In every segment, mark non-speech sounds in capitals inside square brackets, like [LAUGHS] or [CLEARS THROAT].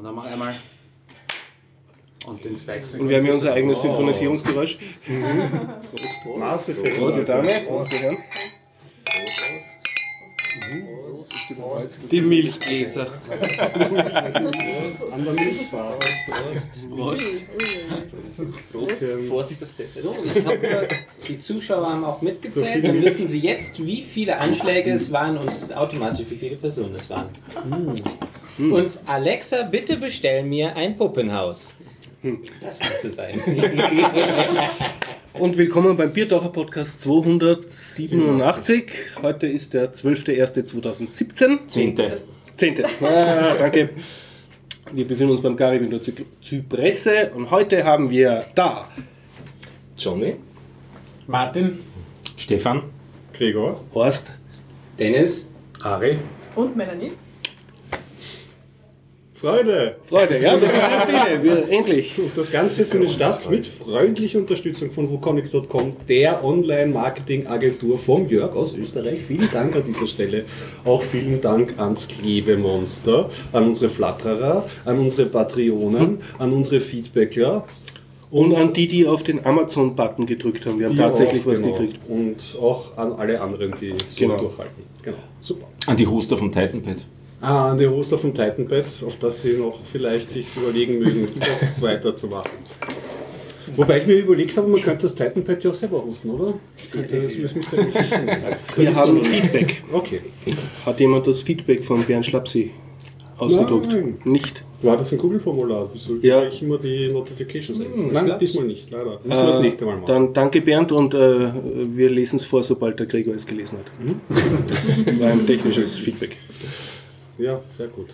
Und dann mach einmal. Und den Zweig Und wir haben ja unser eigenes Synchronisierungsgeräusch. Maß Effekt. Prost, Dame. Prost, die Herren. Die Milchgläser. An der Milchbar. Prost. Vorsicht auf das. So, ich hoffe, die Zuschauer haben auch mitgezählt. Dann wissen sie jetzt, wie viele Anschläge es waren und automatisch, wie viele Personen es waren. Und Alexa, bitte bestell mir ein Puppenhaus. Das müsste sein. [LAUGHS] Und willkommen beim Biertaucher Podcast 287. Heute ist der 12.01.2017. Zehnte. Zehnte. Ah, danke. Wir befinden uns beim Garib in der Zy- Zypresse und heute haben wir da Johnny. Martin. Stefan. Gregor. Horst. Dennis, Ari. Und Melanie? Freude. Freude, ja, das sind ganz viele. Wir, endlich. Das Ganze findet statt mit freundlicher Unterstützung von wukonic.com, der Online-Marketing-Agentur vom Jörg aus Österreich. Vielen Dank an dieser Stelle. Auch vielen Dank ans Klebemonster, an unsere Flatterer, an unsere Patreonen, an unsere Feedbackler. Und an die, die auf den Amazon-Button gedrückt haben. Wir haben tatsächlich auch, was genau. gekriegt. Und auch an alle anderen, die so Genau. durchhalten. Genau, super. An die Hoster vom Titanpad. Ah, an die Hoster vom Titanpad, auf das sie noch vielleicht sich überlegen mögen, [LAUGHS] noch weiterzumachen. Wobei ich mir überlegt habe, man könnte das Titanpad ja auch selber hosten, oder? Das müsste müsste nicht- Wir [LAUGHS] haben Feedback. Okay. Hat jemand das Feedback von Bernd Schlapsi ausgedruckt? Nein. Nicht. War das ein Google-Formular? Wieso Ja. ich immer die Notifications? Nein, Schlaps. diesmal nicht, leider. Müssen wir das nächste Mal machen. Dann danke Bernd und äh, wir lesen es vor, sobald der Gregor es gelesen hat. Das [LAUGHS] war ein technisches Feedback. Ja, sehr gut.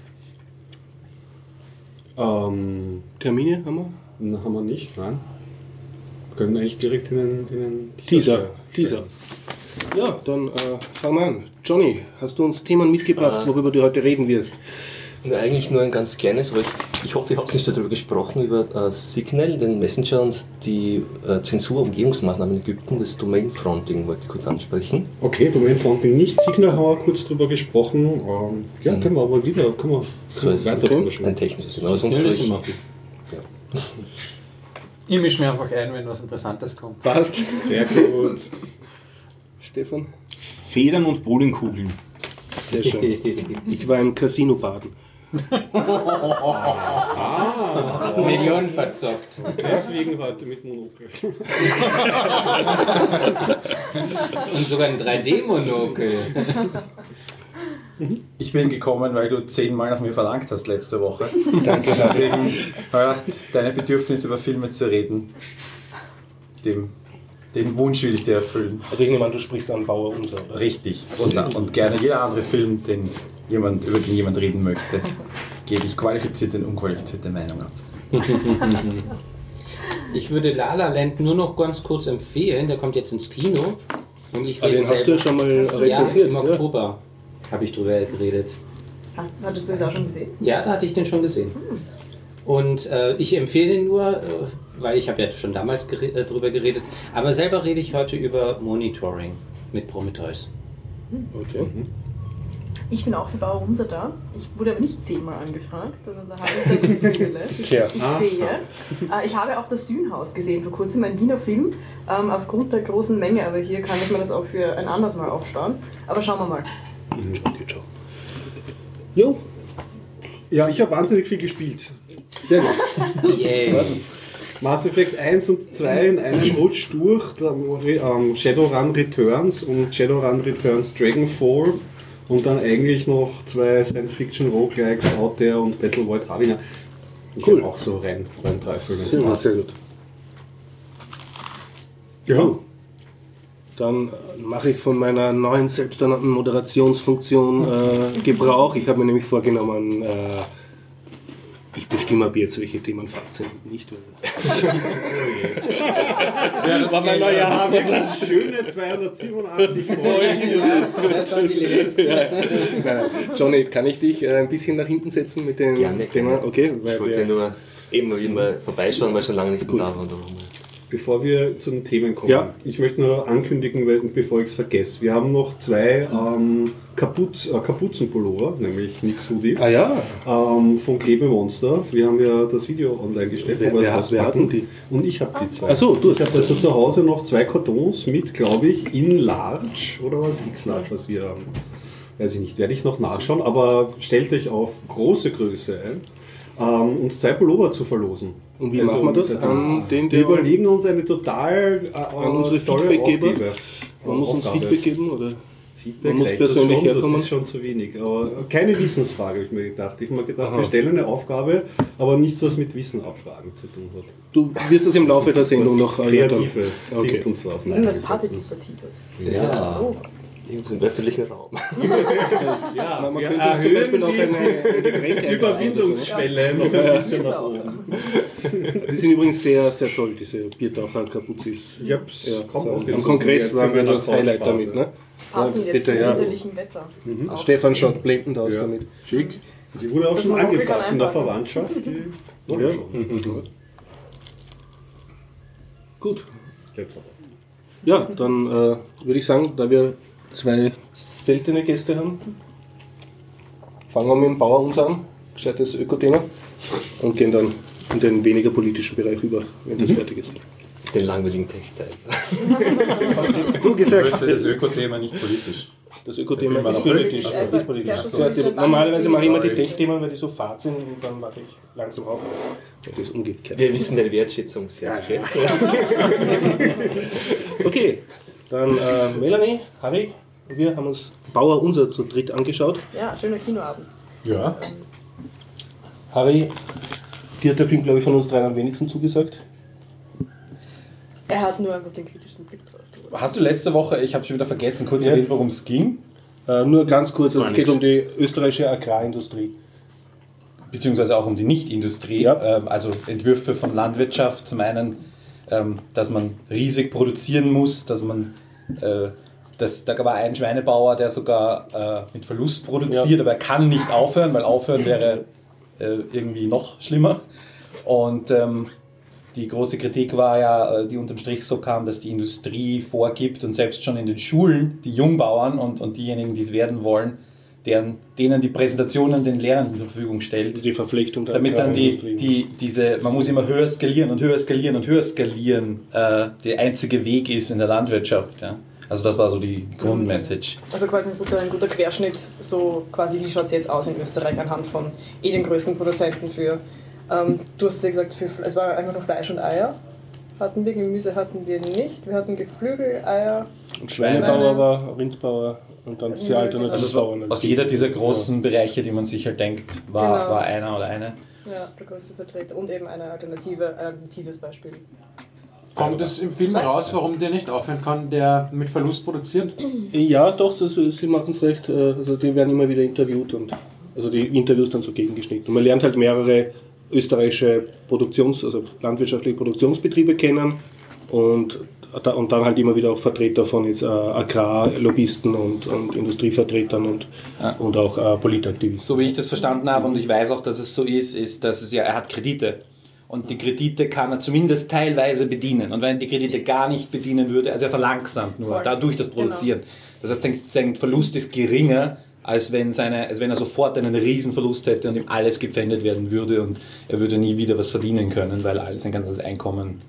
Ähm, Termine haben wir? na, haben wir nicht, nein. Wir können eigentlich direkt in den, in den Teaser. Teaser. Ja, dann äh, fangen wir an. Johnny, hast du uns Themen mitgebracht, worüber du heute reden wirst? Ja, eigentlich nur ein ganz kleines, aber ich, ich hoffe, ihr habt nicht darüber gesprochen, über äh, Signal, den Messenger und die äh, Zensur-Umgehungsmaßnahmen in Ägypten, das Domain-Fronting wollte ich kurz ansprechen. Okay, Domain Fronting nicht. Signal haben wir kurz drüber gesprochen. Ähm, ja, können wir aber wieder, können wir, So ist weiter okay. drüber sprechen. Ein technisches Thema, aber sonst Ja, vielleicht, [LAUGHS] machen. Ich mische mir einfach ein, wenn was Interessantes kommt. Passt. Sehr gut. [LAUGHS] Stefan? Federn und Bowlingkugeln. Sehr schön. Ich war im Casino baden. Millionen verzockt. Deswegen heute mit Monokel. [LAUGHS] Und sogar ein 3D-Monokel. Ich bin gekommen, weil du zehnmal nach mir verlangt hast letzte Woche. Danke. Deswegen habe ich deine Bedürfnis über Filme zu reden, dem, den Wunsch will ich dir erfüllen. Also ich nehme an, du sprichst an Bauer unser. oder? Richtig. Und, und gerne jeder andere Film, den jemand, über den jemand reden möchte, gebe ich qualifizierte und unqualifizierte Meinung ab. [LAUGHS] Ich würde La La Land nur noch ganz kurz empfehlen. Der kommt jetzt ins Kino. Und ich Ah, den hast du ja schon mal ja, rezensiert. im Ja, Oktober habe ich drüber geredet. Hast, hattest du ihn da schon gesehen? Ja, da hatte ich den schon gesehen. Und äh, ich empfehle ihn nur, äh, weil ich habe ja schon damals gere äh, drüber geredet. Aber selber rede ich heute über Monitoring mit Prometheus. Okay. Ich bin auch für Bauer Unser da. Ich wurde aber nicht zehnmal angefragt. Also da habe ich das Privileg. Tja. Ich sehe. Äh, ich habe auch das Sühnhaus gesehen vor kurzem, ein Wiener Film, ähm, aufgrund der großen Menge. Aber hier kann ich mir das auch für ein anderes Mal aufsparen. Aber schauen wir mal. Jo, Ja, ich habe wahnsinnig viel gespielt. sehr gut. [LAUGHS] Yay. Mass Effect 1 und 2 in einem Rutsch durch, dann ähm, Shadowrun Returns und Shadowrun Returns Dragonfall und dann eigentlich noch zwei Science-Fiction-Roguelikes, Out There und Battle Void Havina. Ich Cool. auch so rein, rein drei Filme. Sehr gut. Ja. Dann mache ich von meiner neuen selbsternannten Moderationsfunktion äh, Gebrauch. Ich habe mir nämlich vorgenommen, äh, ich bestimme ab jetzt, welche Themen Fakt [LAUGHS] sind und nicht. das war mein neuer Das schöne 287 Folgen. [LAUGHS] Das war die letzte. Nein. Johnny, kann ich dich äh, ein bisschen nach hinten setzen mit dem Gerne, Thema? Okay, weil Ich wollte nur eben mal wieder mal vorbeischauen, weil ich schon lange nicht mehr da war. Bevor wir zu den Themen kommen, Ja. ich möchte nur ankündigen, weil- bevor ich es vergesse, wir haben noch zwei ähm, Kapuz, äh, Kapuzenpullover, nämlich Nix Hoodie, Ah ja, ähm, von Klebemonster. Wir haben ja das Video online gestellt, Wer- wo wir es auspacken. hatten die? Und ich habe die zwei. Ach so, du Ich habe also zu Hause noch zwei Kartons mit, glaube ich, in Large oder was X-Large, was wir haben. Weiß ich nicht, werde ich noch nachschauen, aber stellt euch auf große Größe ein, ähm, uns zwei Pullover zu verlosen. Und wie Also, machen wir das? An den, Wir überlegen uns eine total äh, An unsere Feedbackgeber? Man muss uns. Feedback geben, oder? Feedback Man muss reicht das persönlich schon, herkommen. Das ist schon zu wenig. Aber keine Wissensfrage, habe ich mir gedacht. Ich habe mir gedacht, Aha. wir stellen eine Aufgabe, aber nichts, was mit Wissen abfragen zu tun hat. Du wirst das im Laufe der Sendung noch erläutern. Kreatives, Okay. singt uns was. Nein, Irgendwas. Partizipatives. Ja. So. Im öffentlichen Raum. [LAUGHS] Ja, Man, man könnte zum Beispiel auch eine, ein Getränk einladen Überwindungsschwelle noch Ja. ein bisschen nach Genau. oben. Die sind übrigens sehr, sehr toll, diese Biertaucher-Kapuzis. Ich hab's Ja, so, am Kongress jetzt waren wir das Highlight Couchphase. damit. Ne? Passen Ja, jetzt bitte, zum ja. winterlichen Wetter. Auch. Stefan schaut blendend aus Ja. damit. Schick. Die wurde auch Das schon angefragt in der. Verwandtschaft. Die [LAUGHS] Ja. schon. Gut. Letzter Wort. Ja, dann äh, würde ich sagen, da wir zwei seltene Gäste haben, fangen wir mit dem Bauer uns an, gescheites Ökothema, und gehen dann in den weniger politischen Bereich über, wenn das fertig ist. Den langweiligen Tech-Teil. Du Du wirst das Öko-Thema nicht politisch. Das Ökothema ist politisch. Das Also, ist politisch. die, politisch, normalerweise mache ich immer die. Tech-Themen, weil die so fad sind und dann mache ich langsam auf. Das ist umgekehrt. Wir wissen deine Wertschätzung sehr zu schätzen. [LAUGHS] Okay, dann äh, Melanie, Harry, wir haben uns Bauer unser zu dritt angeschaut. Ja, schöner Kinoabend. Ja. Harry, dir hat der Film, glaube ich, von uns dreien am wenigsten zugesagt. Er hat nur einfach den kritischsten Blick drauf. Hast du letzte Woche, ich habe schon wieder vergessen, kurz Ja. erwähnt, worum es ging? Äh, nur ganz kurz, es Gar geht um die österreichische Agrarindustrie. beziehungsweise auch um die Nichtindustrie, Ja. ähm, also Entwürfe von Landwirtschaft. Zum einen, ähm, dass man riesig produzieren muss, dass man, äh, das, da war ein Schweinebauer, der sogar äh, mit Verlust produziert, Ja. aber er kann nicht aufhören, weil aufhören wäre äh, irgendwie noch schlimmer. Und ähm, die große Kritik war ja, äh, die unterm Strich so kam, dass die Industrie vorgibt und selbst schon in den Schulen die Jungbauern und, und diejenigen, die es werden wollen, deren, denen die Präsentationen den Lehrenden zur Verfügung stellt, Also die Verflechtung der damit dann die, die, diese, man muss immer höher skalieren und höher skalieren und höher skalieren, äh, der einzige Weg ist in der Landwirtschaft. Ja? Also das war so die Grundmessage. Also quasi ein guter, ein guter Querschnitt, so quasi wie schaut es jetzt aus in Österreich anhand von eh den größten Produzenten für, ähm, du hast ja gesagt, für, es war einfach nur Fleisch und Eier. Hatten wir, Gemüse hatten wir nicht. Wir hatten Geflügel, Eier. Und Schweinebauer Schweine. war, Rindbauer und dann sehr Ja, alternative Also es war Bauern. aus jeder dieser großen Bereiche, die man sich halt denkt, war, Genau. war einer oder eine. Ja, der größte Vertreter. Und eben eine Alternative, ein alternatives Beispiel. Kommt es im Film raus, warum der nicht aufhören kann, der mit Verlust produziert? Ja, doch, das, sie machen es recht. äh, Also die werden immer wieder interviewt und also die Interviews dann so gegengeschnitten. Und man lernt halt mehrere österreichische Produktions-, also landwirtschaftliche Produktionsbetriebe kennen und, und dann halt immer wieder auch Vertreter von jetzt, äh, Agrarlobbyisten und, und Industrievertretern und, Ja. und auch äh, Politaktivisten. So wie ich das verstanden habe und ich weiß auch, dass es so ist, ist, dass es ja, er hat Kredite. Und die Kredite kann er zumindest teilweise bedienen. Und wenn er die Kredite gar nicht bedienen würde, also er verlangsamt nur Voll. dadurch das Produzieren. Das heißt, sein, sein Verlust ist geringer, als wenn, seine, als wenn er sofort einen riesen Verlust hätte und ihm alles gepfändet werden würde und er würde nie wieder was verdienen können, weil all sein ganzes Einkommen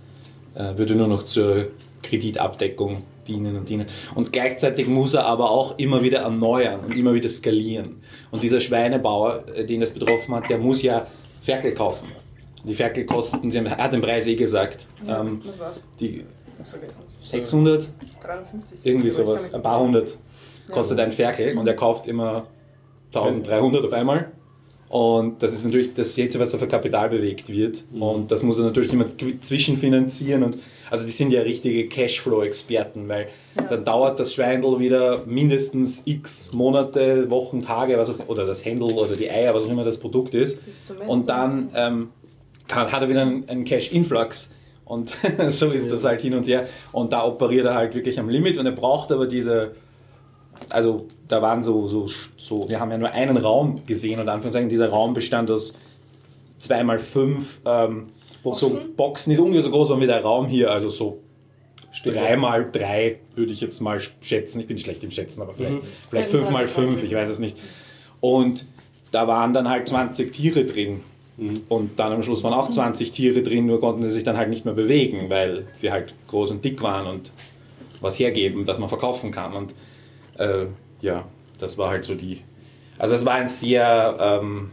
äh, würde nur noch zur Kreditabdeckung dienen und dienen. Und gleichzeitig muss er aber auch immer wieder erneuern und immer wieder skalieren. Und dieser Schweinebauer, äh, den das betroffen hat, der muss ja Ferkel kaufen. Die Ferkel kosten, sie haben, er hat den Preis eh gesagt, ähm, Was war's? die Hab's vergessen. 600, 53. irgendwie sowas, ein paar hundert kostet ein Ferkel und er kauft immer 1300 auf einmal. Und das ist natürlich das Jetzt, was auf ein Kapital bewegt wird. Und das muss er natürlich immer zwischenfinanzieren. Und also die sind ja richtige Cashflow-Experten, weil dann dauert das Schweindel wieder mindestens x Monate, Wochen, Tage, was auch, oder das Händel oder die Eier, was auch immer das Produkt ist. Und dann ähm, kann, hat er wieder einen, einen Cash-Influx. Und [LAUGHS] so ist das halt hin und her. Und da operiert er halt wirklich am Limit. Und er braucht aber diese, also da waren so, so, so, wir haben ja nur einen Raum gesehen und Anführungszeichen, dieser Raum bestand aus zwei mal fünf ähm, So Boxen? Boxen ist ungefähr so groß wie der Raum hier, also so drei mal drei würde ich jetzt mal schätzen. Ich bin schlecht im Schätzen, aber vielleicht, vielleicht Ja, fünf mal fünf, ich weiß es nicht. Und da waren dann halt 20 Tiere drin. Und dann am Schluss waren auch 20 Tiere drin, nur konnten sie sich dann halt nicht mehr bewegen, weil sie halt groß und dick waren und was hergeben, das man verkaufen kann. Und äh, ja, das war halt so die. Also es war ein sehr, ähm,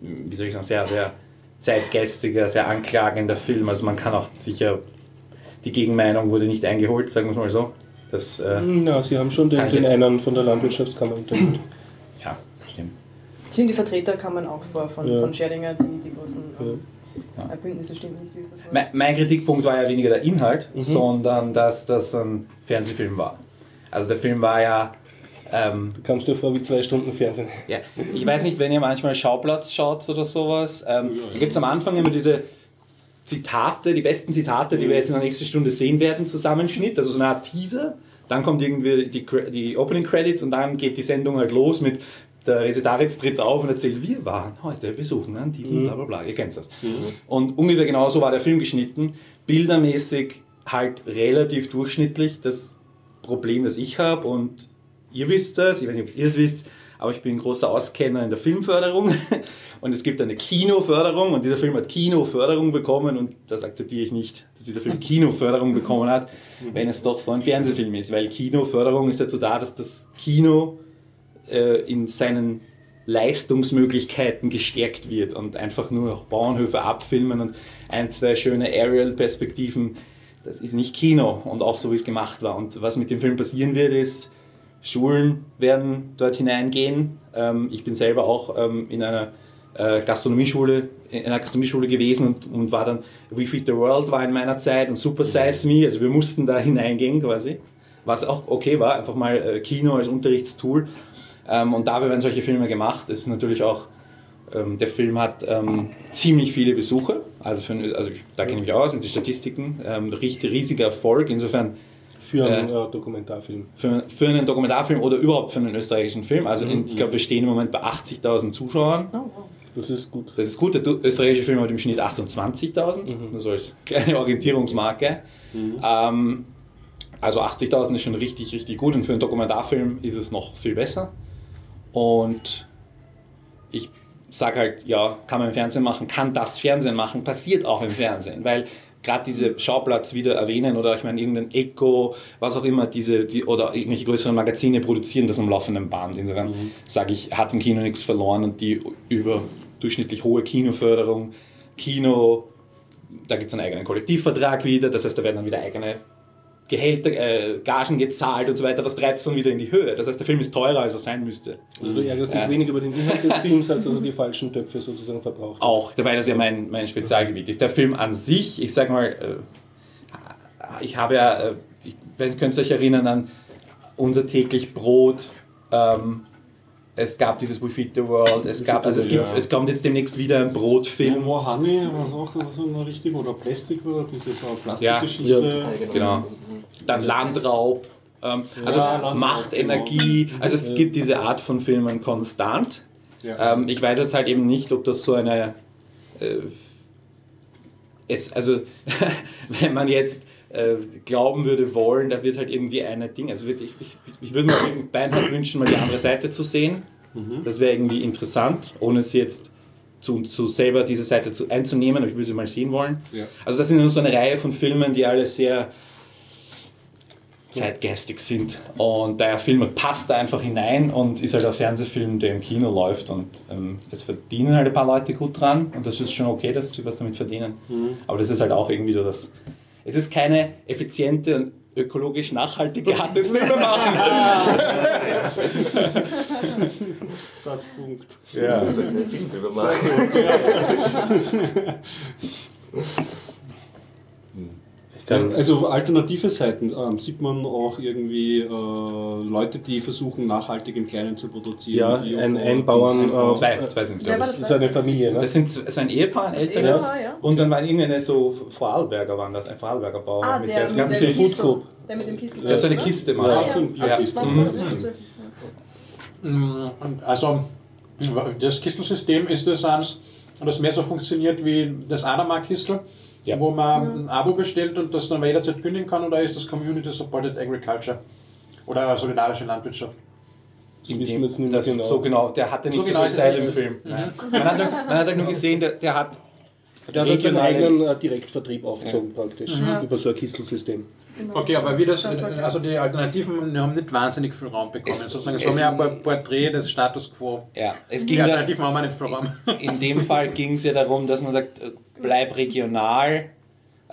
wie soll ich sagen, sehr, sehr zeitgeistiger, sehr anklagender Film. Also man kann auch sicher, die Gegenmeinung wurde nicht eingeholt, sagen wir es mal so. Das, äh, Na, Sie haben schon den, den einen von der Landwirtschaftskammer interviewt. ja, stimmt. Sind die Vertreter kamen auch vor von, Ja. von Scheringer, die, die großen ähm, Ja. Bündnisse stimmt nicht, wie ist das? Mein, mein Kritikpunkt war ja weniger der Inhalt, Mhm. sondern dass das ein Fernsehfilm war. Also der Film war ja, ähm, Du kamst dir vor wie zwei Stunden Fernsehen. ja, ich weiß nicht, wenn ihr manchmal Schauplatz schaut oder sowas, ähm, da gibt es am Anfang immer diese Zitate, die besten Zitate, die wir jetzt in der nächsten Stunde sehen werden, Zusammenschnitt, also so eine Art Teaser. Dann kommt irgendwie die, die Opening Credits und dann geht die Sendung halt los mit der Resetaritz tritt auf und erzählt, wir waren heute besuchen an diesem bla bla bla, ihr kennt das. Und ungefähr genauso war der Film geschnitten, bildermäßig halt relativ durchschnittlich. Das Problem, das ich habe und ihr wisst das, ich weiß nicht, ob ihr es wisst, aber ich bin ein großer Auskenner in der Filmförderung [LAUGHS] und es gibt eine Kinoförderung und dieser Film hat Kinoförderung bekommen und das akzeptiere ich nicht, dass dieser Film [LAUGHS] Kinoförderung bekommen hat, wenn es doch so ein Fernsehfilm ist, weil Kinoförderung ist dazu da, dass das Kino äh, in seinen Leistungsmöglichkeiten gestärkt wird und einfach nur noch Bauernhöfe abfilmen und ein, zwei schöne Aerial-Perspektiven, das ist nicht Kino und auch so, wie es gemacht war. Und was mit dem Film passieren wird, ist, Schulen werden dort hineingehen. Ähm, ich bin selber auch ähm, in einer äh, Gastronomieschule, in einer Gastronomieschule gewesen und, und war dann, We Feed the World war in meiner Zeit und Super Size Me, also wir mussten da [LAUGHS] hineingehen quasi. Was auch okay war, einfach mal äh, Kino als Unterrichtstool. Ähm, und dafür werden solche Filme gemacht. Es ist natürlich auch, ähm, der Film hat ähm, ziemlich viele Besucher. Also, für, also da kenne ich mich aus mit den Statistiken. Ähm, richtig riesiger Erfolg. Insofern Für einen Äh. äh, Dokumentarfilm. für, für einen Dokumentarfilm oder überhaupt für einen österreichischen Film. Also in, ich glaube, wir stehen im Moment bei 80.000 Zuschauern. Oh, wow. Das ist gut. Das ist gut. Der österreichische Film hat im Schnitt 28.000, nur so als kleine Orientierungsmarke. Ähm, also 80.000 ist schon richtig, richtig gut und für einen Dokumentarfilm ist es noch viel besser. Und ich sage halt, ja, kann man im Fernsehen machen, kann das Fernsehen machen, passiert auch im Fernsehen, weil gerade diese Schauplatz wieder erwähnen oder ich meine irgendein Echo, was auch immer, diese, die, oder irgendwelche größeren Magazine produzieren das am laufenden Band. Insofern sage ich, hat im Kino nichts verloren und die überdurchschnittlich hohe Kinoförderung, Kino, da gibt es einen eigenen Kollektivvertrag wieder, das heißt, da werden dann wieder eigene Gehälter, äh, Gagen gezahlt und so weiter, das treibt es dann wieder in die Höhe. Das heißt, der Film ist teurer, als er sein müsste. Also du ärgerst dich Ja. weniger über den Inhalt des [LAUGHS] Films, als dass er die falschen Töpfe sozusagen verbraucht. hat. Auch, dabei das ja mein, mein Spezialgebiet ist. Der Film an sich, ich sag mal, äh, ich habe ja, äh, ich könnt ihr euch erinnern an unser täglich Brot. Ähm, es gab dieses We Feed the World, es gab, also es gibt, Ja. es kommt jetzt demnächst wieder ein Brotfilm. More Honey, was auch so eine Richtung, oder Plastik war, diese Ja, Plastikgeschichte. Genau. Dann Landraub. Ähm, also Ja, Landraub, Macht, Energie. Also es gibt diese Art von Filmen konstant. Ja. Ähm, ich weiß jetzt halt eben nicht, ob das so eine. Äh, es, also, [LAUGHS] wenn man jetzt äh, glauben würde wollen, da wird halt irgendwie eine Ding. Also wird, ich, ich, würde mir beinhart wünschen, mal die andere Seite zu sehen. Das wäre irgendwie interessant, ohne sie jetzt zu, zu selber diese Seite zu, einzunehmen, aber ich würde sie mal sehen wollen. Ja. Also das sind nur so eine Reihe von Filmen, die alle sehr zeitgeistig sind. Und der Film passt da einfach hinein und ist halt ein Fernsehfilm, der im Kino läuft. Und ähm, es verdienen halt ein paar Leute gut dran. Und das ist schon okay, dass sie was damit verdienen. Aber das ist halt auch irgendwie so das. Es ist keine effiziente und ökologisch nachhaltige Art des Filmemachens. Satzpunkt. ja. Wir sollten einen Film drüber machen. Also alternative Seiten ähm, sieht man auch irgendwie äh, Leute, die versuchen nachhaltig im Kleinen zu produzieren. Ja, ein- ein Bauern, Einbauern. äh, Zwei, zwei sind es, glaube ich. das? Ist eine Familie, ne? Das sind so ein Ehepaar, ein älteres. Ehepaar, ja. Und dann waren irgendeine so Vorarlberger waren das, ein Vorarlberger Bauer. Ah, mit der, der ganz der viel Kistel. Foodcoop. Der mit dem Kistel. Der so eine? Kiste Ja, macht. so ein Bierkiste. Mhm. war- Mm, Also, das Kistelsystem ist das eins, und das mehr so funktioniert wie das Adamark-Kistel, Ja. wo man ein Abo bestellt und das dann jederzeit kündigen kann, oder ist das Community Supported Agriculture oder solidarische Landwirtschaft? In dem, wir jetzt nicht mehr das, genau. So genau, der hatte nicht So so, genau viel Zeit im. Film. Nein. Man, hat, man hat halt nur gesehen, der, der hat Der hat seinen regionale- eigenen äh, Direktvertrieb aufgezogen praktisch, über so ein Kistelsystem. Okay, aber wie das, Das also die Alternativen haben nicht wahnsinnig viel Raum bekommen. Es- Sozusagen, es, es- war mehr ein Porträt des Status quo. Ja, es Die ging da, Alternativen haben auch nicht viel Raum. in dem Fall ging es ja darum, dass man sagt, äh, bleib regional.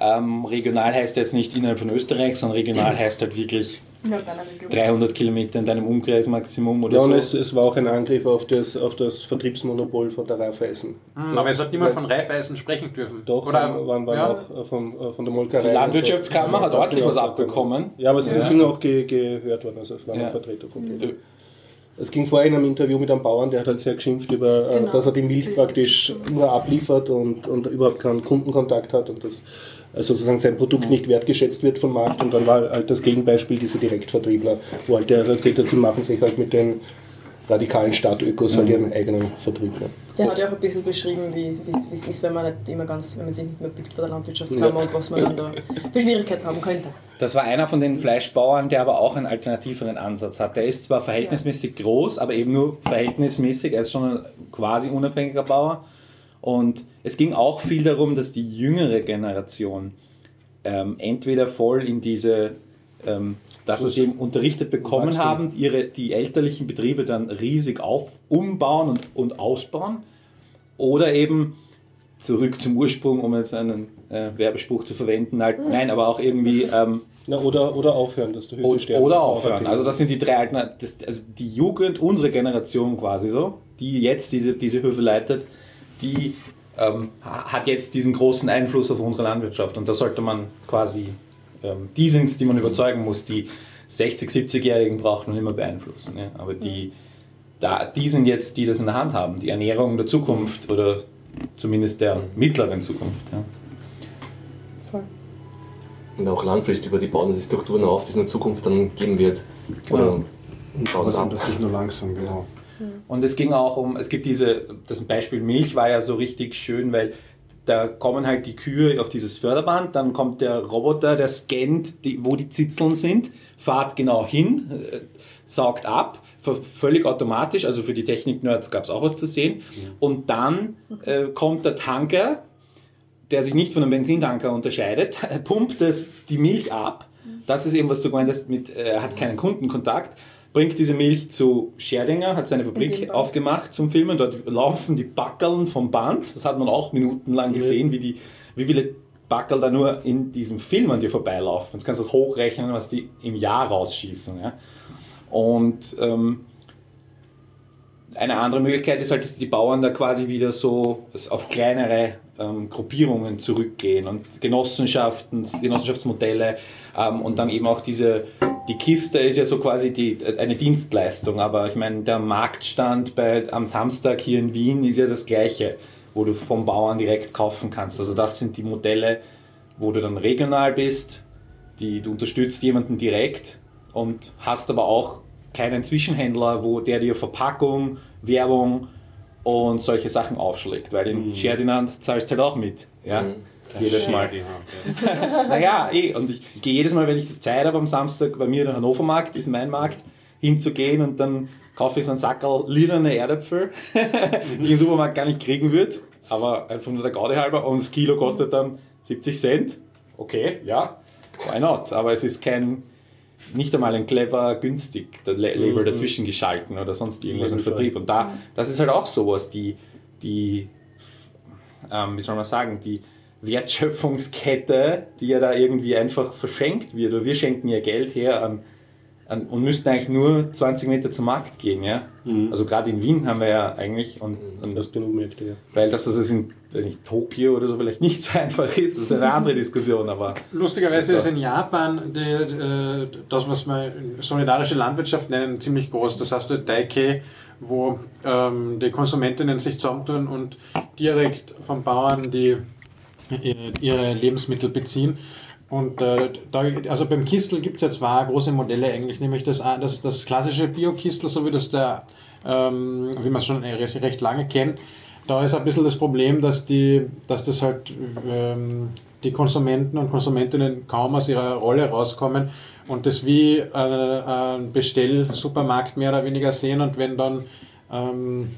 Ähm, regional heißt jetzt nicht innerhalb von Österreich, sondern regional [CLEARS THROAT] heißt halt wirklich. 300 Kilometer in deinem Umkreis Maximum oder Ja, und so. es, es war auch ein Angriff auf das, auf das Vertriebsmonopol von der Raiffeisen. Hm, aber es hat niemand von Reifeisen sprechen dürfen. Doch, Oder, waren, waren, ja, auch äh, von, äh, von der Molkerei. Die Landwirtschaftskammer hat Ja, ordentlich was ja, abbekommen. Ja, aber sie Ja. sind auch ge gehört worden, also es waren Ja. Vertreter von Äh, denen. Es ging vorher in einem Interview mit einem Bauern, der hat halt sehr geschimpft über, äh, Genau. dass er die Milch praktisch nur abliefert und, und überhaupt keinen Kundenkontakt hat und dass äh, sozusagen sein Produkt nicht wertgeschätzt wird vom Markt. Und dann war halt das Gegenbeispiel diese Direktvertriebler, wo halt der erzählt hat, sie machen sich halt mit den radikalen Stadtökos halt ihren eigenen Vertrieb. Ja. Der hat ja auch ein bisschen beschrieben, wie es ist, wenn man, nicht immer ganz, wenn man sich nicht mehr bückt vor der Landwirtschaftskammer und was man dann da für Schwierigkeiten haben könnte. Das war einer von den Fleischbauern, der aber auch einen alternativeren Ansatz hat. Der ist zwar verhältnismäßig groß, aber eben nur verhältnismäßig. Er ist schon ein quasi unabhängiger Bauer. Und es ging auch viel darum, dass die jüngere Generation ähm, entweder voll in diese, ähm, das, was sie eben unterrichtet bekommen Wachstum. haben, ihre, die elterlichen Betriebe dann riesig auf, umbauen und, und ausbauen. Oder eben zurück zum Ursprung, um jetzt einen äh, Werbespruch zu verwenden. Halt, nein, aber auch irgendwie ähm, Na, oder, oder aufhören, dass der Höfe oder, sterben. oder aufhören. Also das sind die drei Alternativen. Also die Jugend, unsere Generation quasi so, die jetzt diese, diese Höfe leitet, die ähm, ha- hat jetzt diesen großen Einfluss auf unsere Landwirtschaft. Und da sollte man quasi, ähm, die sind es, die man überzeugen muss. Die 60-, 70-Jährigen braucht man immer beeinflussen. Ja? Aber die, da, die sind jetzt, die das in der Hand haben. Die Ernährung der Zukunft oder zumindest der mittleren Zukunft. Ja? Und auch langfristig, weil die bauen die Strukturen auf, die es in der Zukunft dann geben wird. Oder bauen Das ändert sich nur langsam, genau. Und es ging auch um, es gibt diese, das Beispiel Milch war ja so richtig schön, weil da kommen halt die Kühe auf dieses Förderband, dann kommt der Roboter, der scannt, die, wo die Zitzeln sind, fahrt genau hin, äh, saugt ab, völlig automatisch, also für die Technik-Nerds gab es auch was zu sehen. Und dann äh, kommt der Tanker, der sich nicht von einem Benzintanker unterscheidet, [LAUGHS] pumpt das, die Milch ab. Das ist eben, was du gemeint hast, mit, äh, er hat keinen Kundenkontakt, bringt diese Milch zu Scherdinger, hat seine In Fabrik aufgemacht zum Filmen. Dort laufen die Backeln vom Band. Das hat man auch minutenlang gesehen, wie, die, wie viele Backel da nur in diesem Film an dir vorbeilaufen. Jetzt kannst du das hochrechnen, was die im Jahr rausschießen. Ja? Und ähm, eine andere Möglichkeit ist halt, dass die Bauern da quasi wieder so auf kleinere ähm, Gruppierungen zurückgehen und Genossenschaften, Genossenschaftsmodelle ähm, und dann eben auch diese, die Kiste ist ja so quasi die, eine Dienstleistung, aber ich meine, der Marktstand bei, am Samstag hier in Wien ist ja das gleiche, wo du vom Bauern direkt kaufen kannst. Also das sind die Modelle, wo du dann regional bist, die, du unterstützt jemanden direkt und hast aber auch keinen Zwischenhändler, wo der dir Verpackung, Werbung und solche Sachen aufschlägt, weil den Ferdinand zahlst halt auch mit. Ja? Jedes Mal. [LAUGHS] naja, eh, und ich gehe jedes Mal, wenn ich das Zeit habe am Samstag bei mir in der Hannover Markt, ist mein Markt, hinzugehen und dann kaufe ich so einen Sackerl lilane Erdäpfel, [LAUGHS] die ich im Supermarkt gar nicht kriegen würde, aber einfach nur der Gaude halber und das Kilo kostet dann 70 Cent. Okay, ja, why not? Aber es ist kein, nicht einmal ein clever günstig Label dazwischen geschalten oder sonst irgendwas im. Vertrieb. Und da, das ist halt auch sowas, die, die ähm, wie soll man sagen, die Wertschöpfungskette, die ja da irgendwie einfach verschenkt wird. Oder wir schenken ja Geld her an, an, und müssten eigentlich nur 20 Meter zum Markt gehen. Ja? Also gerade in Wien haben wir ja eigentlich, und, und Das genug Märkte, ja. weil das, dass es in weiß nicht, Tokio oder so vielleicht nicht so [LAUGHS] einfach ist, das ist eine andere Diskussion, aber Lustigerweise Also- ist in Japan die, äh, das, was wir solidarische Landwirtschaft nennen, ziemlich groß. Das heißt, der Daikei, wo ähm, die Konsumentinnen sich zusammentun und direkt vom Bauern die, ihre, Lebensmittel beziehen. Und äh, da, also beim Kistel gibt es ja zwei große Modelle eigentlich, nämlich das, das, das klassische Bio-Kistel, so wie das der, ähm, wie man es schon recht, recht lange kennt, da ist ein bisschen das Problem, dass, die, dass das halt ähm, die Konsumenten und Konsumentinnen kaum aus ihrer Rolle rauskommen und das wie äh, ein Bestellsupermarkt mehr oder weniger sehen und wenn dann ähm,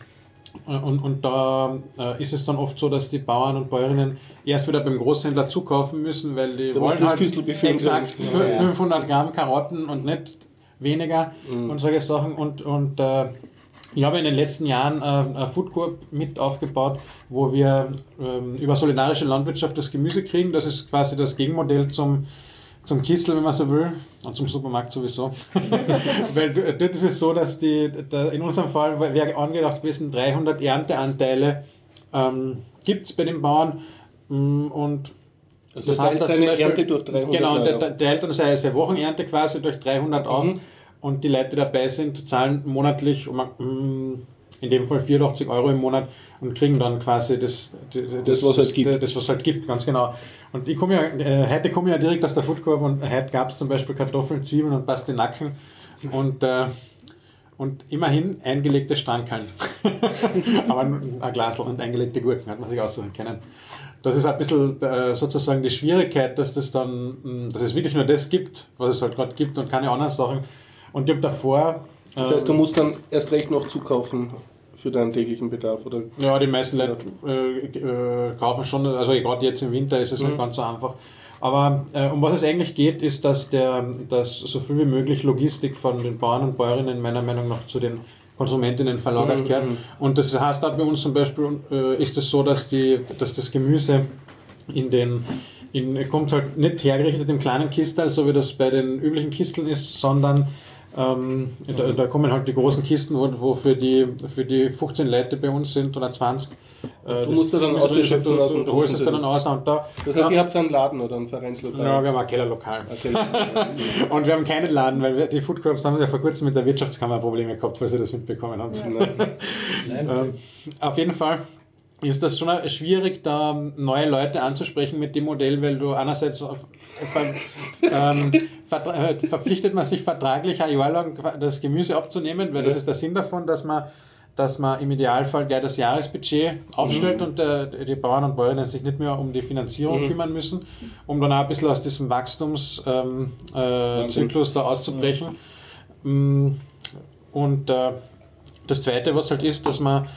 und, und da äh, ist es dann oft so, dass die Bauern und Bäuerinnen erst wieder beim Großhändler zukaufen müssen, weil die Damit wollen halt exakt. Ja, ja. 500 Gramm Karotten und nicht weniger und solche Sachen. Und, und äh, ich habe in den letzten Jahren äh, eine Food Coop mit aufgebaut, wo wir ähm, über solidarische Landwirtschaft das Gemüse kriegen. Das ist quasi das Gegenmodell zum, zum Kistel, wenn man so will, und zum Supermarkt sowieso. [LAUGHS] Weil äh, dort ist es so, dass die, in unserem Fall wäre angedacht gewesen, 300 Ernteanteile ähm, gibt es bei den Bauern. Mm, Und Also das heißt, seine Ernte durch 300 Genau, und der, der hält dann seine, seine Wochenernte quasi durch 300 auf Mhm. und die Leute, die dabei sind, zahlen monatlich um, mm, in dem Fall 84 Euro im Monat und kriegen dann quasi das, das, Das, was halt gibt. Das, was halt gibt, ganz genau. Und ich komme ja, äh, heute komme ich ja direkt aus der Food und heute gab es zum Beispiel Kartoffeln, Zwiebeln und Pastinaken und, äh, und immerhin eingelegte Strankaln. [LAUGHS] Aber ein Glasl und eingelegte Gurken hat man sich aussuchen können. Das ist ein bisschen äh, sozusagen die Schwierigkeit, dass das dann, mh, dass es wirklich nur das gibt, was es halt gerade gibt und keine anderen Sachen. Und ich habe davor. Das heißt, du ähm, musst dann erst recht noch zukaufen für deinen täglichen Bedarf, oder? Ja, die meisten Leute äh, äh, kaufen schon, also gerade jetzt im Winter ist es nicht ganz so einfach. Aber äh, um was es eigentlich geht, ist, dass, der, dass so viel wie möglich Logistik von den Bauern und Bäuerinnen meiner Meinung nach zu den Konsumentinnen verlagert gehört. Und das heißt auch bei uns zum Beispiel, äh, ist es so, dass, die, dass das Gemüse in den in, kommt halt nicht hergerichtet im kleinen Kistel, so wie das bei den üblichen Kisteln ist, sondern ähm, da, da kommen halt die großen Kisten, wo, wo für, die, für die 15 Leute bei uns sind oder 20. Äh, Du musst das dann ausschöpfen lassen du, du holst es dann aus und da. Das heißt, ja, ihr habt einen Laden oder ein Vereinslokal? ja, wir haben ein Kellerlokal. Und wir haben keinen Laden, weil wir, die Food Corps haben ja vor kurzem mit der Wirtschaftskammer Probleme gehabt, falls ihr das mitbekommen habt. [LAUGHS] Ähm, auf jeden Fall ist das schon schwierig, da neue Leute anzusprechen mit dem Modell, weil du einerseits auf, ver, ähm, vertra- äh, verpflichtet man sich vertraglich ein Jahr lang das Gemüse abzunehmen, weil das ist der Sinn davon, dass man dass man im Idealfall gleich das Jahresbudget aufstellt und äh, die Bauern und Bäuerinnen sich nicht mehr um die Finanzierung kümmern müssen, um dann auch ein bisschen aus diesem Wachstumszyklus ähm, äh, da auszubrechen. Mm, Und äh, das Zweite, was halt ist, dass man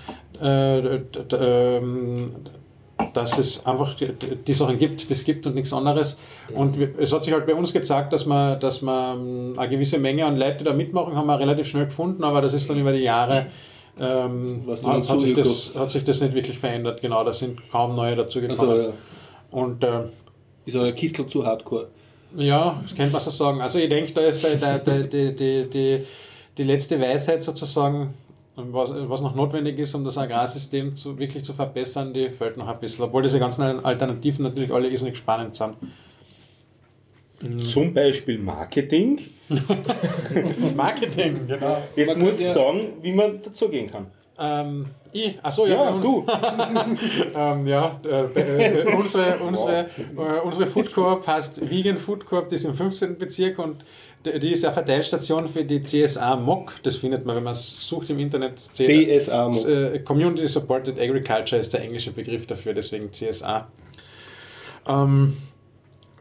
dass es einfach die, die Sachen gibt, das gibt und nichts anderes. Und es hat sich halt bei uns gezeigt, dass man, dass man ähm, eine gewisse Menge an Leute, die da mitmachen, haben wir relativ schnell gefunden, aber das ist dann über die Jahre ähm, hat, hat, sich dazugekommen? das, hat sich das nicht wirklich verändert. Genau, da sind kaum neue dazu gekommen. Also, ja. Und äh, Ist euer Kistel zu hardcore? ja, das könnte man so sagen. Also ich denke, da ist der, die, die, die, die letzte Weisheit sozusagen, was, was noch notwendig ist, um das Agrarsystem zu, wirklich zu verbessern, die fällt noch ein bisschen. Obwohl diese ganzen Alternativen natürlich alle irrsinnig spannend sind. Zum Beispiel Marketing. [LAUGHS] Marketing, genau. Jetzt musst du sagen, wie man dazugehen kann. Ähm, ich, achso, ja, Ja, du. [LAUGHS] ähm, ja, äh, äh, äh, unsere, unsere, äh, unsere Food Corp heißt Vegan Food Corp, die ist im 15. Bezirk und die ist eine Verteilstation für die CSA MOC. Das findet man, wenn man es sucht im Internet. CSA MOC. Äh, Community Supported Agriculture ist der englische Begriff dafür, deswegen CSA. Ähm,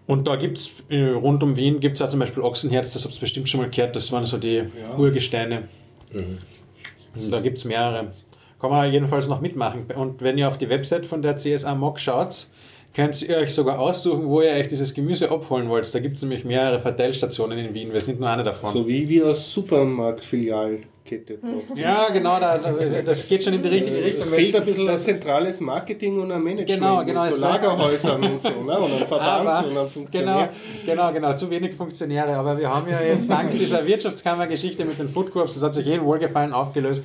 und da gibt es rund um Wien gibt es zum Beispiel Ochsenherz, das habt ihr bestimmt schon mal gehört, das waren so die Urgesteine. Und Da gibt es mehrere. Kann man jedenfalls noch mitmachen. Und wenn ihr auf die Website von der CSA MOC schaut, könnt ihr euch sogar aussuchen, wo ihr euch dieses Gemüse abholen wollt. Da gibt es nämlich mehrere Verteilstationen in Wien. Wir sind nur eine davon. So wie wir als Supermarktfilialkette. [LAUGHS] Ja, genau, da, da, das geht schon in die richtige Richtung. Es fehlt ein bisschen ein das, zentrales Marketing und ein Management. Genau, genau, so Lagerhäusern und so, ne? und ein Verband aber, und ein genau, Funktionär. genau, genau, zu wenig Funktionäre. Aber wir haben ja jetzt dank [LAUGHS] dieser Wirtschaftskammergeschichte mit den Food Corps, das hat sich jedem wohlgefallen aufgelöst,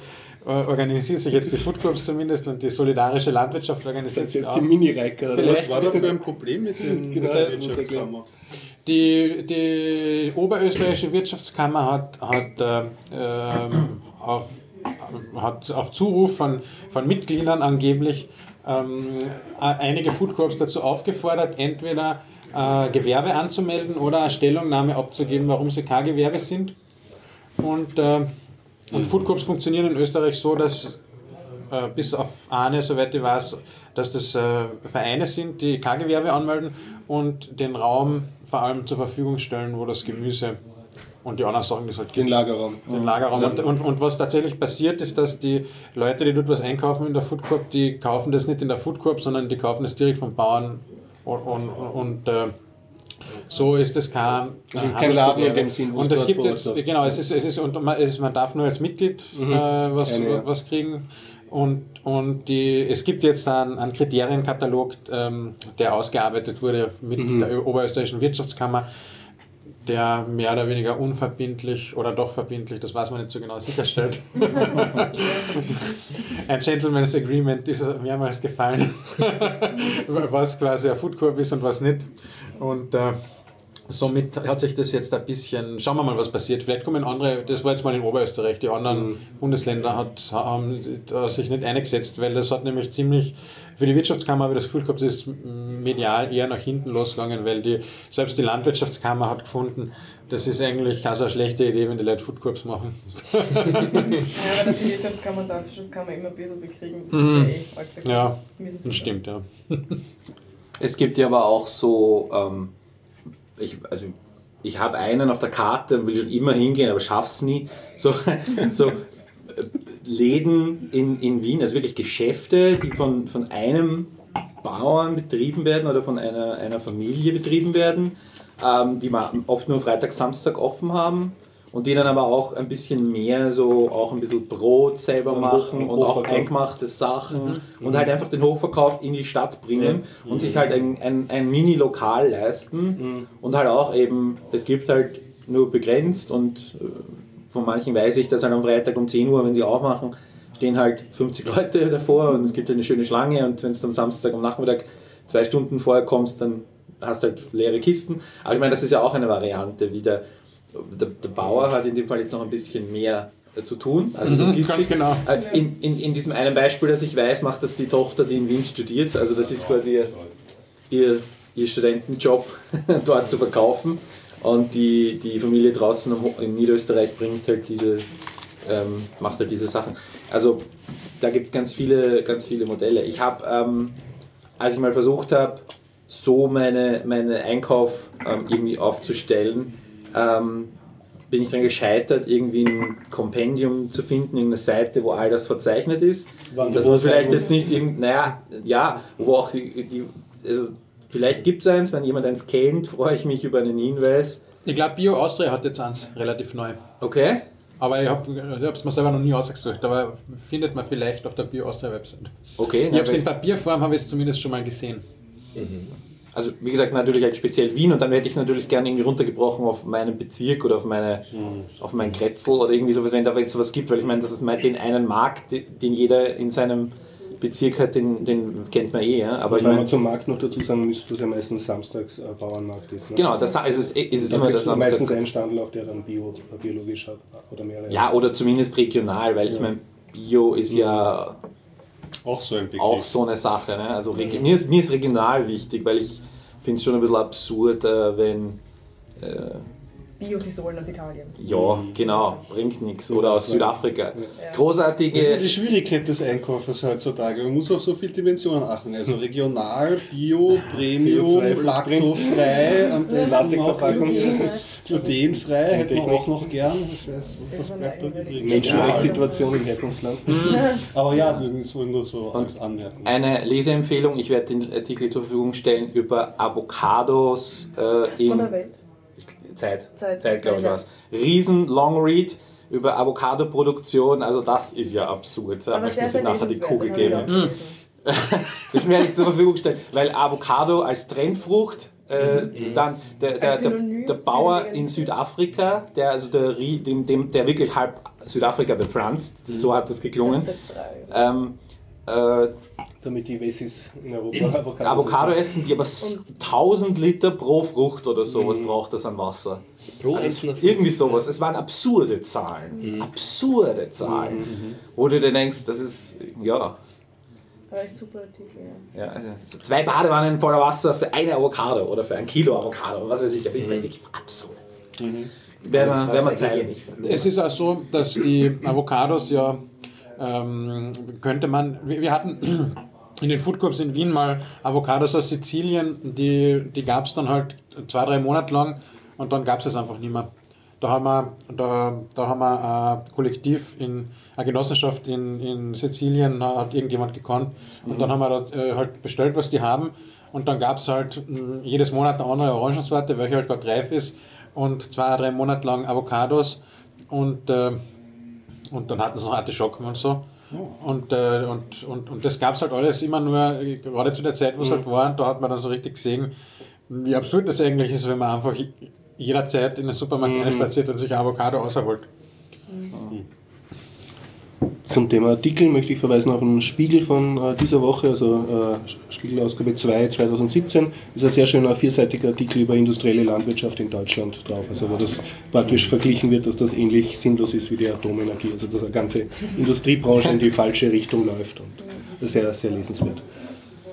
äh, organisiert sich jetzt die Food Corps zumindest und die solidarische Landwirtschaft organisiert sich jetzt auch. die Mini-Reiker. Was war da für ein Problem mit den [LAUGHS] Genau, Wirtschaftskammer? Die, die Oberösterreichische Wirtschaftskammer hat, hat, äh, auf, hat auf Zuruf von, von Mitgliedern angeblich ähm, einige Food Corps dazu aufgefordert, entweder äh, Gewerbe anzumelden oder eine Stellungnahme abzugeben, warum sie kein Gewerbe sind. Und, äh, und Food Corps funktionieren in Österreich so, dass äh, bis auf eine, soweit ich weiß, dass das äh, Vereine sind, die kein Gewerbe anmelden und den Raum vor allem zur Verfügung stellen, wo das Gemüse und die anderen Sachen, die es halt gibt. Den Lagerraum. Den Lagerraum. Und, und, und was tatsächlich passiert ist, dass die Leute, die dort was einkaufen in der Food Corp, die kaufen das nicht in der Food Corp, sondern die kaufen das direkt vom Bauern und, und, und äh, so ist es kein, Das ist kein Laden in dem Sinn, Und es gibt jetzt, genau, es ist, es ist, und man, es, man darf nur als Mitglied äh, was, Eine, was kriegen. Und, und die, es gibt jetzt einen, einen Kriterienkatalog, ähm, der ausgearbeitet wurde mit der Oberösterreichischen Wirtschaftskammer, der mehr oder weniger unverbindlich oder doch verbindlich, das weiß man nicht so genau, sicherstellt. [LAUGHS] Ein Gentleman's Agreement ist mehrmals gefallen, [LAUGHS] was quasi ein Food Corp ist und was nicht. Und äh, somit hat sich das jetzt ein bisschen, schauen wir mal, was passiert. Vielleicht kommen andere, das war jetzt mal in Oberösterreich, die anderen Bundesländer hat, haben da sich nicht eingesetzt, weil das hat nämlich ziemlich, für die Wirtschaftskammer habe ich das Gefühl gehabt, das ist medial eher nach hinten losgegangen, weil die, selbst die Landwirtschaftskammer hat gefunden, das ist eigentlich keine so eine schlechte Idee, wenn die Leute Food Corps machen. Ja, aber dass die [LAUGHS] Wirtschaftskammer und Landwirtschaftskammer immer ein bisschen bekriegen, das ist ja eh. Ja, Das stimmt, ja. Es gibt ja aber auch so, ähm, ich, also ich habe einen auf der Karte und will schon immer hingehen, aber schaff's nie. So, [LAUGHS] so Läden in, in Wien, also wirklich Geschäfte, die von, von einem Bauern betrieben werden oder von einer, einer Familie betrieben werden, ähm, die oft nur Freitag, Samstag offen haben. Und die dann aber auch ein bisschen mehr so auch ein bisschen Brot selber Hoch- machen und auch eingemachte Sachen und halt einfach den Hochverkauf in die Stadt bringen und sich halt ein, ein, ein Mini-Lokal leisten und halt auch eben, es gibt halt nur begrenzt und äh, von manchen weiß ich, dass halt am Freitag um 10 Uhr, wenn sie aufmachen, stehen halt 50 Leute [LAUGHS] davor und es gibt eine schöne Schlange und wenn du am Samstag am Nachmittag zwei Stunden vorher kommst, dann hast halt leere Kisten. Aber ich meine, das ist ja auch eine Variante, wie der, der, Bauer hat in dem Fall jetzt noch ein bisschen mehr äh, zu tun. Also Logistik. ganz genau. Äh, In, in, in diesem einen Beispiel, das ich weiß, macht das die Tochter, die in Wien studiert. Also das ist quasi ihr, ihr, ihr Studentenjob, [LAUGHS] dort zu verkaufen. Und die, die Familie draußen in Niederösterreich bringt halt diese, ähm, macht halt diese Sachen. Also da gibt es ganz viele, ganz viele Modelle. Ich habe, ähm, als ich mal versucht habe, so meine, meine Einkauf ähm, irgendwie aufzustellen, ähm, bin ich dann gescheitert, irgendwie ein Kompendium zu finden, irgendeine Seite, wo all das verzeichnet ist. Wann Das wo war vielleicht jetzt nicht irgend, naja, ja, wo auch die, die also vielleicht gibt es eins, wenn jemand eins kennt, freue ich mich über einen Hinweis. Ich glaube, Bio Austria hat jetzt eins relativ neu. Okay? Aber ich habe es mir selber noch nie ausgesucht, aber findet man vielleicht auf der Bio Austria Website. Okay. Ich habe es in Papierform, habe ich es zumindest schon mal gesehen. Also wie gesagt, natürlich halt speziell Wien und dann hätte ich es natürlich gerne irgendwie runtergebrochen auf meinen Bezirk oder auf meine auf mein Kretzel oder irgendwie sowas, wenn da jetzt sowas gibt, weil ich meine, das ist mal den einen Markt, den jeder in seinem Bezirk hat, den, den kennt man eh, ja. aber ich meine, man zum Markt noch dazu sagen müsste, dass ja meistens samstags äh, Bauernmarkt ist. Ne? genau, das ist es, ist es Da immer das du meistens Samstag. einen Standel, auch der dann bio, biologisch hat oder mehrere. Ja, oder zumindest regional, weil ich meine, Bio ist ja Auch so ein Begriff. auch so eine Sache. Ne? Also regi- mir, ist, mir ist regional wichtig, weil ich finde es schon ein bisschen absurd, äh, wenn Bio-Risolen aus Italien. ja, genau, bringt nichts. Oder aus Südafrika. Ja. Das ist ja Großartige, die Schwierigkeit des Einkaufers heutzutage. Man muss auf so viele Dimensionen achten. Also regional, bio, Premium, [LAUGHS] CO2 laktofrei, am besten Plastikverpackung. glutenfrei, hätte man Technik. auch noch gern. Ich weiß, was bleibt da übrig? Menschenrechtssituation im Herkunftsland. [LAUGHS] Aber ja, das wollen nur so als Anmerkung. eine Leseempfehlung, ich werde den Artikel zur Verfügung stellen über Avocados äh, in Von der Welt. Zeit, Zeit. Zeit glaube ich Ja. was. Riesen Long Read über Avocado-Produktion, also das ist ja absurd. Da Aber möchte sehr, man sehr sich nachher die Kugel geben. [LAUGHS] Ich werde ich zur Verfügung stellen, weil Avocado als Trendfrucht, äh, dann der, der, der, der Bauer in Südafrika, der also der, Rie- dem, dem, der wirklich halb Südafrika bepflanzt, so hat das geklungen. Z3. Ähm, äh, Damit die Wessis in Europa Avocado, Avocado essen, die aber s- 1000 Liter pro Frucht oder sowas braucht das an Wasser. Pro Also irgendwie sowas. Es waren absurde Zahlen. Absurde Zahlen. Wo du dir denkst, das ist, ja, War echt super Artikel, ja. ja also zwei Badewannen voller Wasser für eine Avocado oder für ein Kilo Avocado, was weiß ich. Aber ich wirklich absurd. Werden wir, werden wir teilen. Es ist auch so, dass die Avocados ja ähm, könnte man, wir wir hatten [CLEARS THROAT] in den Food Corps in Wien mal Avocados aus Sizilien, die, die gab es dann halt zwei, drei Monate lang und dann gab es es einfach nicht mehr. Da haben wir, da, da haben wir ein Kollektiv, in, eine Genossenschaft in, in Sizilien, hat irgendjemand gekannt. Und dann haben wir dort, äh, halt bestellt, was die haben. Und dann gab es halt mh, jedes Monat eine andere Orangensorte, welche halt gerade reif ist. Und zwei, drei Monate lang Avocados. Und, äh, und dann hatten sie noch Artischocken und so. Und, äh, und, und, und das gab es halt alles immer nur, äh, gerade zu der Zeit, wo es halt war, und da hat man dann so richtig gesehen, wie absurd das eigentlich ist, wenn man einfach jederzeit in den Supermarkt reinspaziert und sich ein Avocado rausholt. Zum Thema Artikel möchte ich verweisen auf einen Spiegel von äh, dieser Woche, also äh, Spiegel-Ausgabe 2 2017. ist ein sehr schöner vierseitiger Artikel über industrielle Landwirtschaft in Deutschland drauf, also wo das praktisch verglichen wird, dass das ähnlich sinnlos ist wie die Atomenergie, also dass eine ganze Industriebranche in die falsche Richtung läuft und sehr, sehr lesenswert.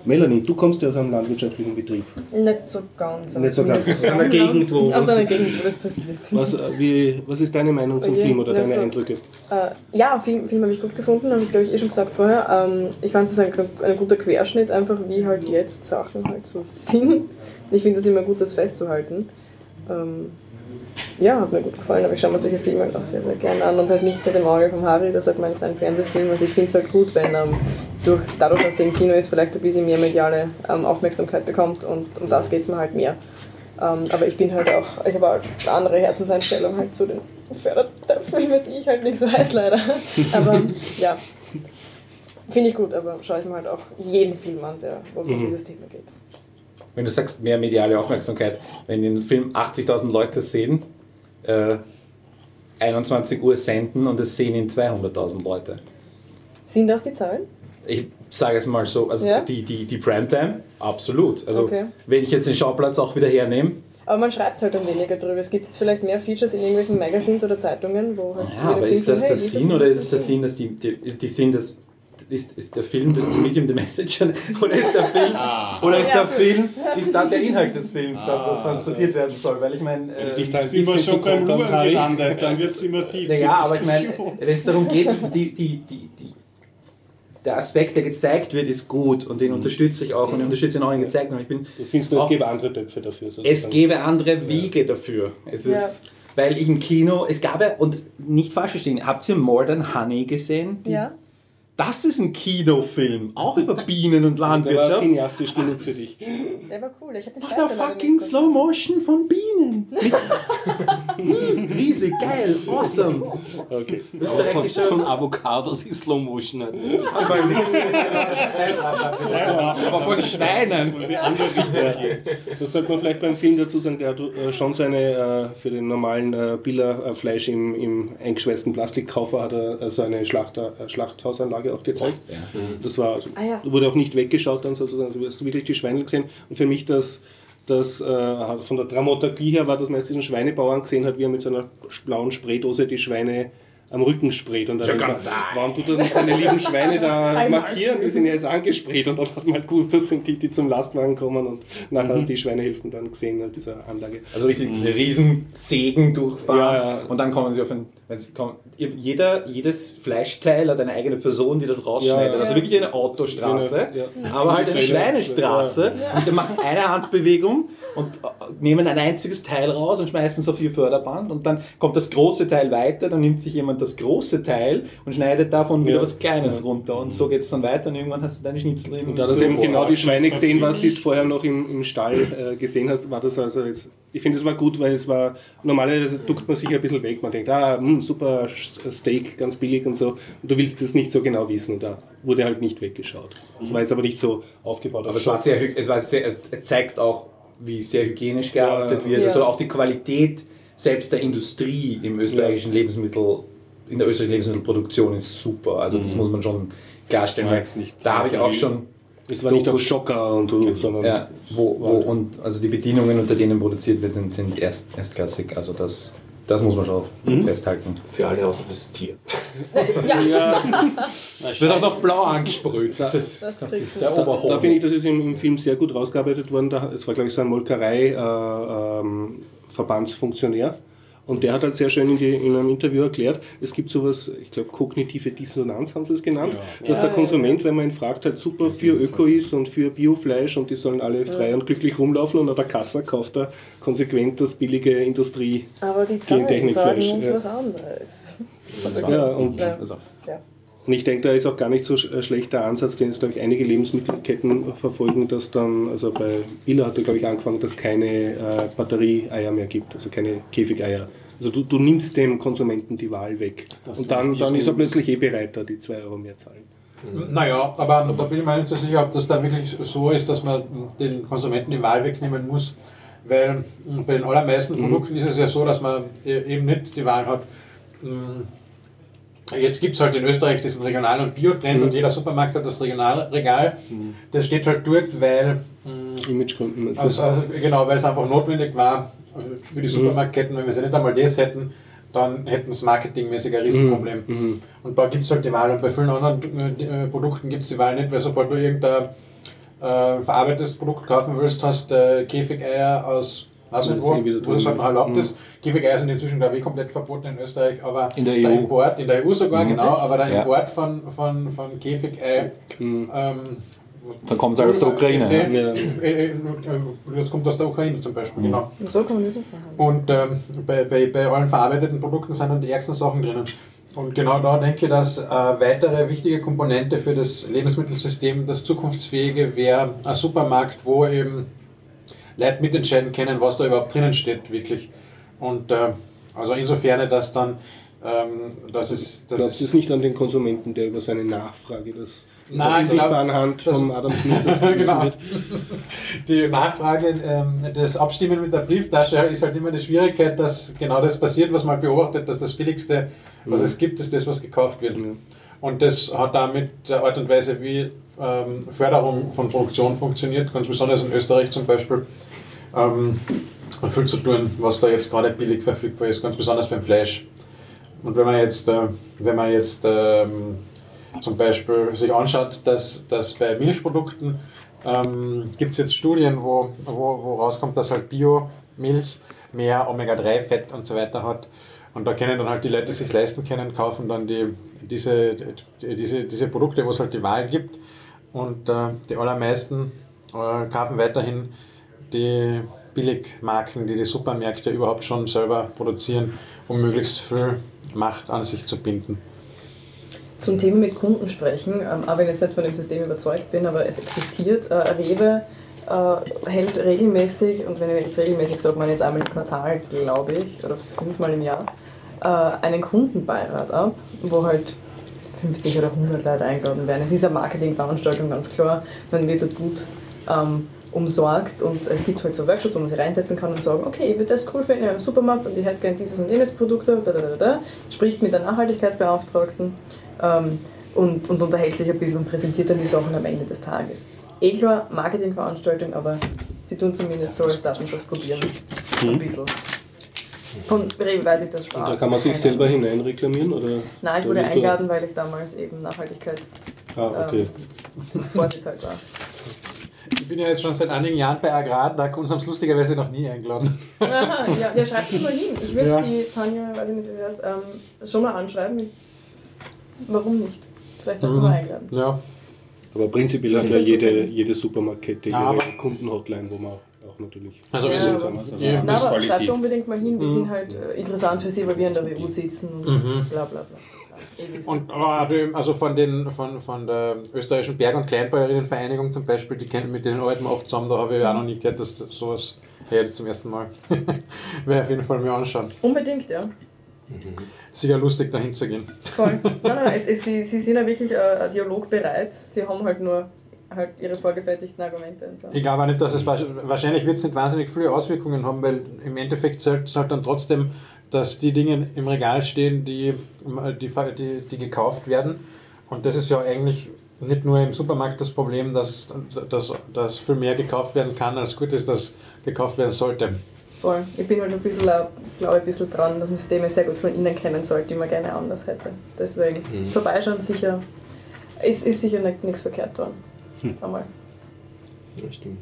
Melanie, du kommst ja aus einem landwirtschaftlichen Betrieb. Nicht so ganz. Nicht so ganz. Aus einer Gegend, wo- Aus einer Gegend, wo das passiert. Was, äh, wie, was ist deine Meinung zum Okay, Film oder deine also- Eindrücke? Äh, ja, Film, Film habe ich gut gefunden, habe ich glaube ich eh schon gesagt vorher. Ähm, ich fand es ein, ein guter Querschnitt, einfach wie halt jetzt Sachen halt so [LAUGHS] sind. Ich finde es immer gut, das festzuhalten. Ähm, ja, hat mir gut gefallen, aber ich schaue mir solche Filme halt auch sehr, sehr gerne an und halt nicht mit dem Auge vom Harry, das hat man jetzt ein Fernsehfilm. Also ich finde es halt gut, wenn ähm, durch, dadurch, dass er im Kino ist, vielleicht ein bisschen mehr mediale ähm, Aufmerksamkeit bekommt und um das geht es mir halt mehr. Ähm, aber ich bin halt auch, ich habe halt eine andere Herzenseinstellung halt zu den Fördertöpfen, die ich halt nicht so heiß leider. Aber ja, finde ich gut, aber schaue ich mir halt auch jeden Film an, der, wo es um dieses Thema geht. Wenn du sagst, mehr mediale Aufmerksamkeit, wenn den Film 80.000 Leute sehen, äh, 21 Uhr senden und es sehen ihn 200.000 Leute. Sind das die Zahlen? Ich sage es mal so, also Ja? die, die, die Primetime, absolut. Also Okay. wenn ich jetzt den Schauplatz auch wieder hernehme, Aber man schreibt halt dann weniger drüber. Es gibt jetzt vielleicht mehr Features in irgendwelchen Magazines oder Zeitungen, wo halt ja, aber ist das der Sinn oder ist es der. Sinn, dass die, die ist die Sinn, dass ist, ist der Film der the Medium, the Message [LAUGHS] oder ist der Film oder ist der Film ist dann der Inhalt des Films das was transportiert werden soll weil ich meine äh, Sind wir schon beim Huren gelandet, dann wird es immer tiefer. Ja, aber ich meine, wenn es darum geht, die, die, die, die, der Aspekt, der gezeigt wird, ist gut und den unterstütze ich auch und ich unterstütze ihn auch in gezeigt und ich bin Du findest, es auch, gäbe andere Töpfe dafür? es sozusagen? gäbe andere Wege dafür. Es Ja. ist, weil ich im Kino, es gab ja, und nicht falsch verstehen, habt ihr More Honey gesehen? Die- Ja? Das ist ein Kinofilm, auch über Bienen und [LAUGHS] Der war Landwirtschaft. cineastisch genug für dich. Der war cool. Ich habe den fucking Slow Motion von Bienen. Mit [LAUGHS] Hm, Riesig, geil, awesome. Okay. Von, Österreichischer von Avocados in Slow Motion. halt. [LAUGHS] aber von Schweinen. die andere Richtung hier. Das sollte man vielleicht beim Film dazu sagen, der hat äh, schon seine, äh, für den normalen äh, Biller äh, Fleisch im, im eingeschweißten Plastikkaufer hat er so eine Schlachter, äh, Schlachthausanlage auch gezeigt. Das war, also, Ah, ja. wurde auch nicht weggeschaut dann sozusagen, also hast du wirklich die Schweine gesehen. Und für mich das, das äh, von der Dramaturgie her war, dass man jetzt diesen Schweinebauern gesehen hat, wie er mit so einer blauen Spraydose die Schweine am Rücken sprayt. Und dann man, warum tut er denn seine lieben Schweine da [LAUGHS] markieren? Die sind ja jetzt angesprayt. Und dann hat man gewusst, das sind die, die zum Lastwagen kommen. Und nachher hast du die Schweinehilfen dann gesehen an dieser Anlage. Also richtig eine riesen Segen durchfahren Ja, ja. und dann kommen sie auf ein, kommen, jeder, jedes Fleischteil hat eine eigene Person, die das rausschneidet. Ja. Also wirklich eine Autostraße, Ja. aber halt eine Schweine- Schweinestraße. Und die machen eine Handbewegung und äh, nehmen ein einziges Teil raus und schmeißen es auf ihr Förderband und dann kommt das große Teil weiter, dann nimmt sich jemand das große Teil und schneidet davon wieder Ja. was Kleines runter und so geht es dann weiter und irgendwann hast du deine Schnitzel im Und da du eben genau die Schweine gesehen hast, die du vorher noch im, im Stall äh, gesehen hast, war das also jetzt, ich finde, es war gut, weil es war, normalerweise duckt man sich ein bisschen weg, man denkt, ah, mh, super Steak, ganz billig und so, und du willst das nicht so genau wissen, und da wurde halt nicht weggeschaut. Das war jetzt aber nicht so aufgebaut. Aber es war sehr, es war sehr, es es zeigt auch, wie sehr hygienisch gearbeitet Ja. wird. Ja. Also auch die Qualität selbst der Industrie im österreichischen Lebensmittel, in der österreichischen Lebensmittelproduktion ist super. Also das muss man schon klarstellen. Da habe ich auch schon, es war nicht auf Dokus- Schocker und so, sondern ja, wo, wo und also die Bedienungen, unter denen produziert wird, sind, sind erst, erstklassig. Also das, das muss man schon festhalten. Für alle außer fürs Tier. Ja, Wird auch noch blau angesprüht. Das ist das kriegt der. Oberhof. Da finde ich, das ist im, im Film sehr gut rausgearbeitet worden. Da, es war, glaube ich, so ein Molkerei-Verbandsfunktionär. Und der hat halt sehr schön in, die, in einem Interview erklärt, es gibt sowas, ich glaube, kognitive Dissonanz haben sie es genannt, dass der Konsument, wenn man ihn fragt, halt super für Öko ist und für Biofleisch und die sollen alle frei und glücklich rumlaufen und an der Kasse kauft er konsequent das billige Industrie. Aber die Zahlen sagen uns ja. was anderes. Ja, und, Ja. Also, Ja. Und ich denke, da ist auch gar nicht so ein schlechter Ansatz, den jetzt, glaube ich, einige Lebensmittelketten verfolgen, dass dann, also bei Billa hat er, glaube ich, angefangen, dass keine äh, Batterieeier mehr gibt, also keine Käfigeier. Also du, du nimmst dem Konsumenten die Wahl weg. Das und dann, dann ist er plötzlich eh bereit, da die 2 Euro mehr zahlen. Naja, aber da bin ich mir nicht so sicher, ob das da wirklich so ist, dass man den Konsumenten die Wahl wegnehmen muss. Weil mh, bei den allermeisten Produkten ist es ja so, dass man e- eben nicht die Wahl hat. Jetzt gibt es halt in Österreich diesen Regional- und Bio-Trend und jeder Supermarkt hat das Regionalregal. Das steht halt dort, weil mh, Imagegründen. also, also genau, weil es einfach notwendig war also für die Supermarktketten, wenn wir sie nicht einmal das hätten, dann hätten sie marketingmäßig ein Riesenproblem. Mhm. Und da gibt es halt die Wahl und bei vielen anderen äh, Produkten gibt es die Wahl nicht, weil sobald du irgendein äh, verarbeitetes Produkt kaufen willst, hast du äh, Käfigeier aus weiß nicht Ja, wo, wo es halt erlaubt Mhm. ist. Käfigeier sind inzwischen, glaube ich, komplett verboten in Österreich, aber In der der EU. Import, in der EU sogar, Mhm. genau, aber der Ja. Import von, von, von Käfigei Mhm. ähm, dann kommt es halt aus der Ukraine. Ja. äh, äh, Das kommt aus der Ukraine zum Beispiel, Mhm. genau. Und so kann man das. Und ähm, bei, bei, bei allen verarbeiteten Produkten sind dann die ärgsten Sachen drinnen. Und genau da denke ich, dass äh, weitere wichtige Komponente für das Lebensmittelsystem, das zukunftsfähige, wäre ein Supermarkt, wo eben Leute mitentscheiden können, was da überhaupt drinnen steht, wirklich. Und äh, also insofern, dass dann, ähm, das ist, das Glaubst du ist es nicht an den Konsumenten, der über seine Nachfrage das Nein, ich sichtbar glaub, anhand vom Adam Smith [LAUGHS] das genau. wird? Die Nachfrage, ähm, das Abstimmen mit der Brieftasche ist halt immer die Schwierigkeit, dass genau das passiert, was man beobachtet, dass das Billigste, was Mhm. es gibt, ist das, was gekauft wird. Ja. Und das hat damit der Art und Weise, wie ähm, Förderung von Produktion funktioniert, ganz besonders in Österreich zum Beispiel, ähm, viel zu tun, was da jetzt gerade billig verfügbar ist, ganz besonders beim Fleisch. Und wenn man jetzt, äh, wenn man jetzt ähm, zum Beispiel sich anschaut, dass, dass bei Milchprodukten ähm, gibt es jetzt Studien, wo, wo, wo rauskommt, dass halt Biomilch mehr Omega-3-Fett und so weiter hat. Und da können dann halt die Leute, die sich leisten können, kaufen dann die, diese, die, diese, diese Produkte, wo es halt die Wahl gibt. Und äh, die allermeisten äh, kaufen weiterhin die Billigmarken, die die Supermärkte überhaupt schon selber produzieren, um möglichst viel Macht an sich zu binden. Zum Thema mit Kunden sprechen, ähm, auch wenn ich jetzt nicht von dem System überzeugt bin, aber es existiert. Äh, Rewe äh, hält regelmäßig, und wenn ich jetzt regelmäßig sage, man jetzt einmal im Quartal, glaube ich, oder fünfmal im Jahr, äh, einen Kundenbeirat ab, wo halt 50 oder 100 Leute eingeladen werden. Es ist eine Marketingveranstaltung, ganz klar. Man wird dort gut ähm, umsorgt und es gibt halt so Workshops, wo man sich reinsetzen kann und sagen, okay, ich würde das cool finden in einem Supermarkt und ich hätte gerne dieses und jenes Produkt, da, da, da, da. spricht mit der Nachhaltigkeitsbeauftragten ähm, und, und unterhält sich ein bisschen und präsentiert dann die Sachen am Ende des Tages. Eh klar, Marketingveranstaltung, aber sie tun zumindest so, als darf man das probieren. Ein bisschen. Von Rewe weiß ich das schon. Und da kann man sich Keine selber Ahnung. hinein reklamieren? Oder Nein, ich wurde eingeladen, weil ich damals eben Nachhaltigkeitsvorsitz Ah, okay. halt war. Ich bin ja jetzt schon seit einigen Jahren bei Agrar, da uns haben es lustigerweise noch nie eingeladen. Aha, ja, ja schreibt sie mal hin. Ich würde Ja. die Tanja, weiß ich nicht, wie sie heißt, ähm, schon mal anschreiben. Warum nicht? Vielleicht hat sie mal eingeladen. Ja. Aber prinzipiell hat ja jede, jede Supermarktkette Ja, ihre aber- Kundenhotline, wo man auch natürlich. Also Ja, wir sind, aber- Also, Na, das aber schreibt unbedingt mal hin, wir sind halt äh, interessant für sie, weil wir in der WU sitzen und Mhm. bla bla bla. Wissen. Und also von, den, von, von der österreichischen Berg- und Kleinbäuerinnenvereinigung zum Beispiel, die kennen mit denen arbeiten wir oft zusammen, da habe ich auch noch nie gehört, dass das sowas her zum ersten Mal. [LAUGHS] Wäre auf jeden Fall mir anschauen. Unbedingt, ja. Sicher lustig dahin zu gehen. Voll. [LAUGHS] Nein, nein, es, es, sie, sie sind ja wirklich äh, ein Dialog bereit. Sie haben halt nur halt ihre vorgefertigten Argumente und so. Ich glaube auch nicht, dass es wahrsch- wahrscheinlich wird es nicht wahnsinnig viele Auswirkungen haben, weil im Endeffekt zählt halt dann trotzdem, dass die Dinge im Regal stehen, die, die, die, die gekauft werden. Und das ist ja eigentlich nicht nur im Supermarkt das Problem, dass, dass, dass viel mehr gekauft werden kann, als gut ist, dass gekauft werden sollte. Voll. Ich bin halt ein bisschen, glaube ich, ein bisschen dran, dass man Systeme sehr gut von innen kennen sollte, die man gerne anders hätte. Deswegen Mhm. vorbeischauen sicher, ist, ist sicher nicht, nichts verkehrt dran. Einmal. Ja, stimmt.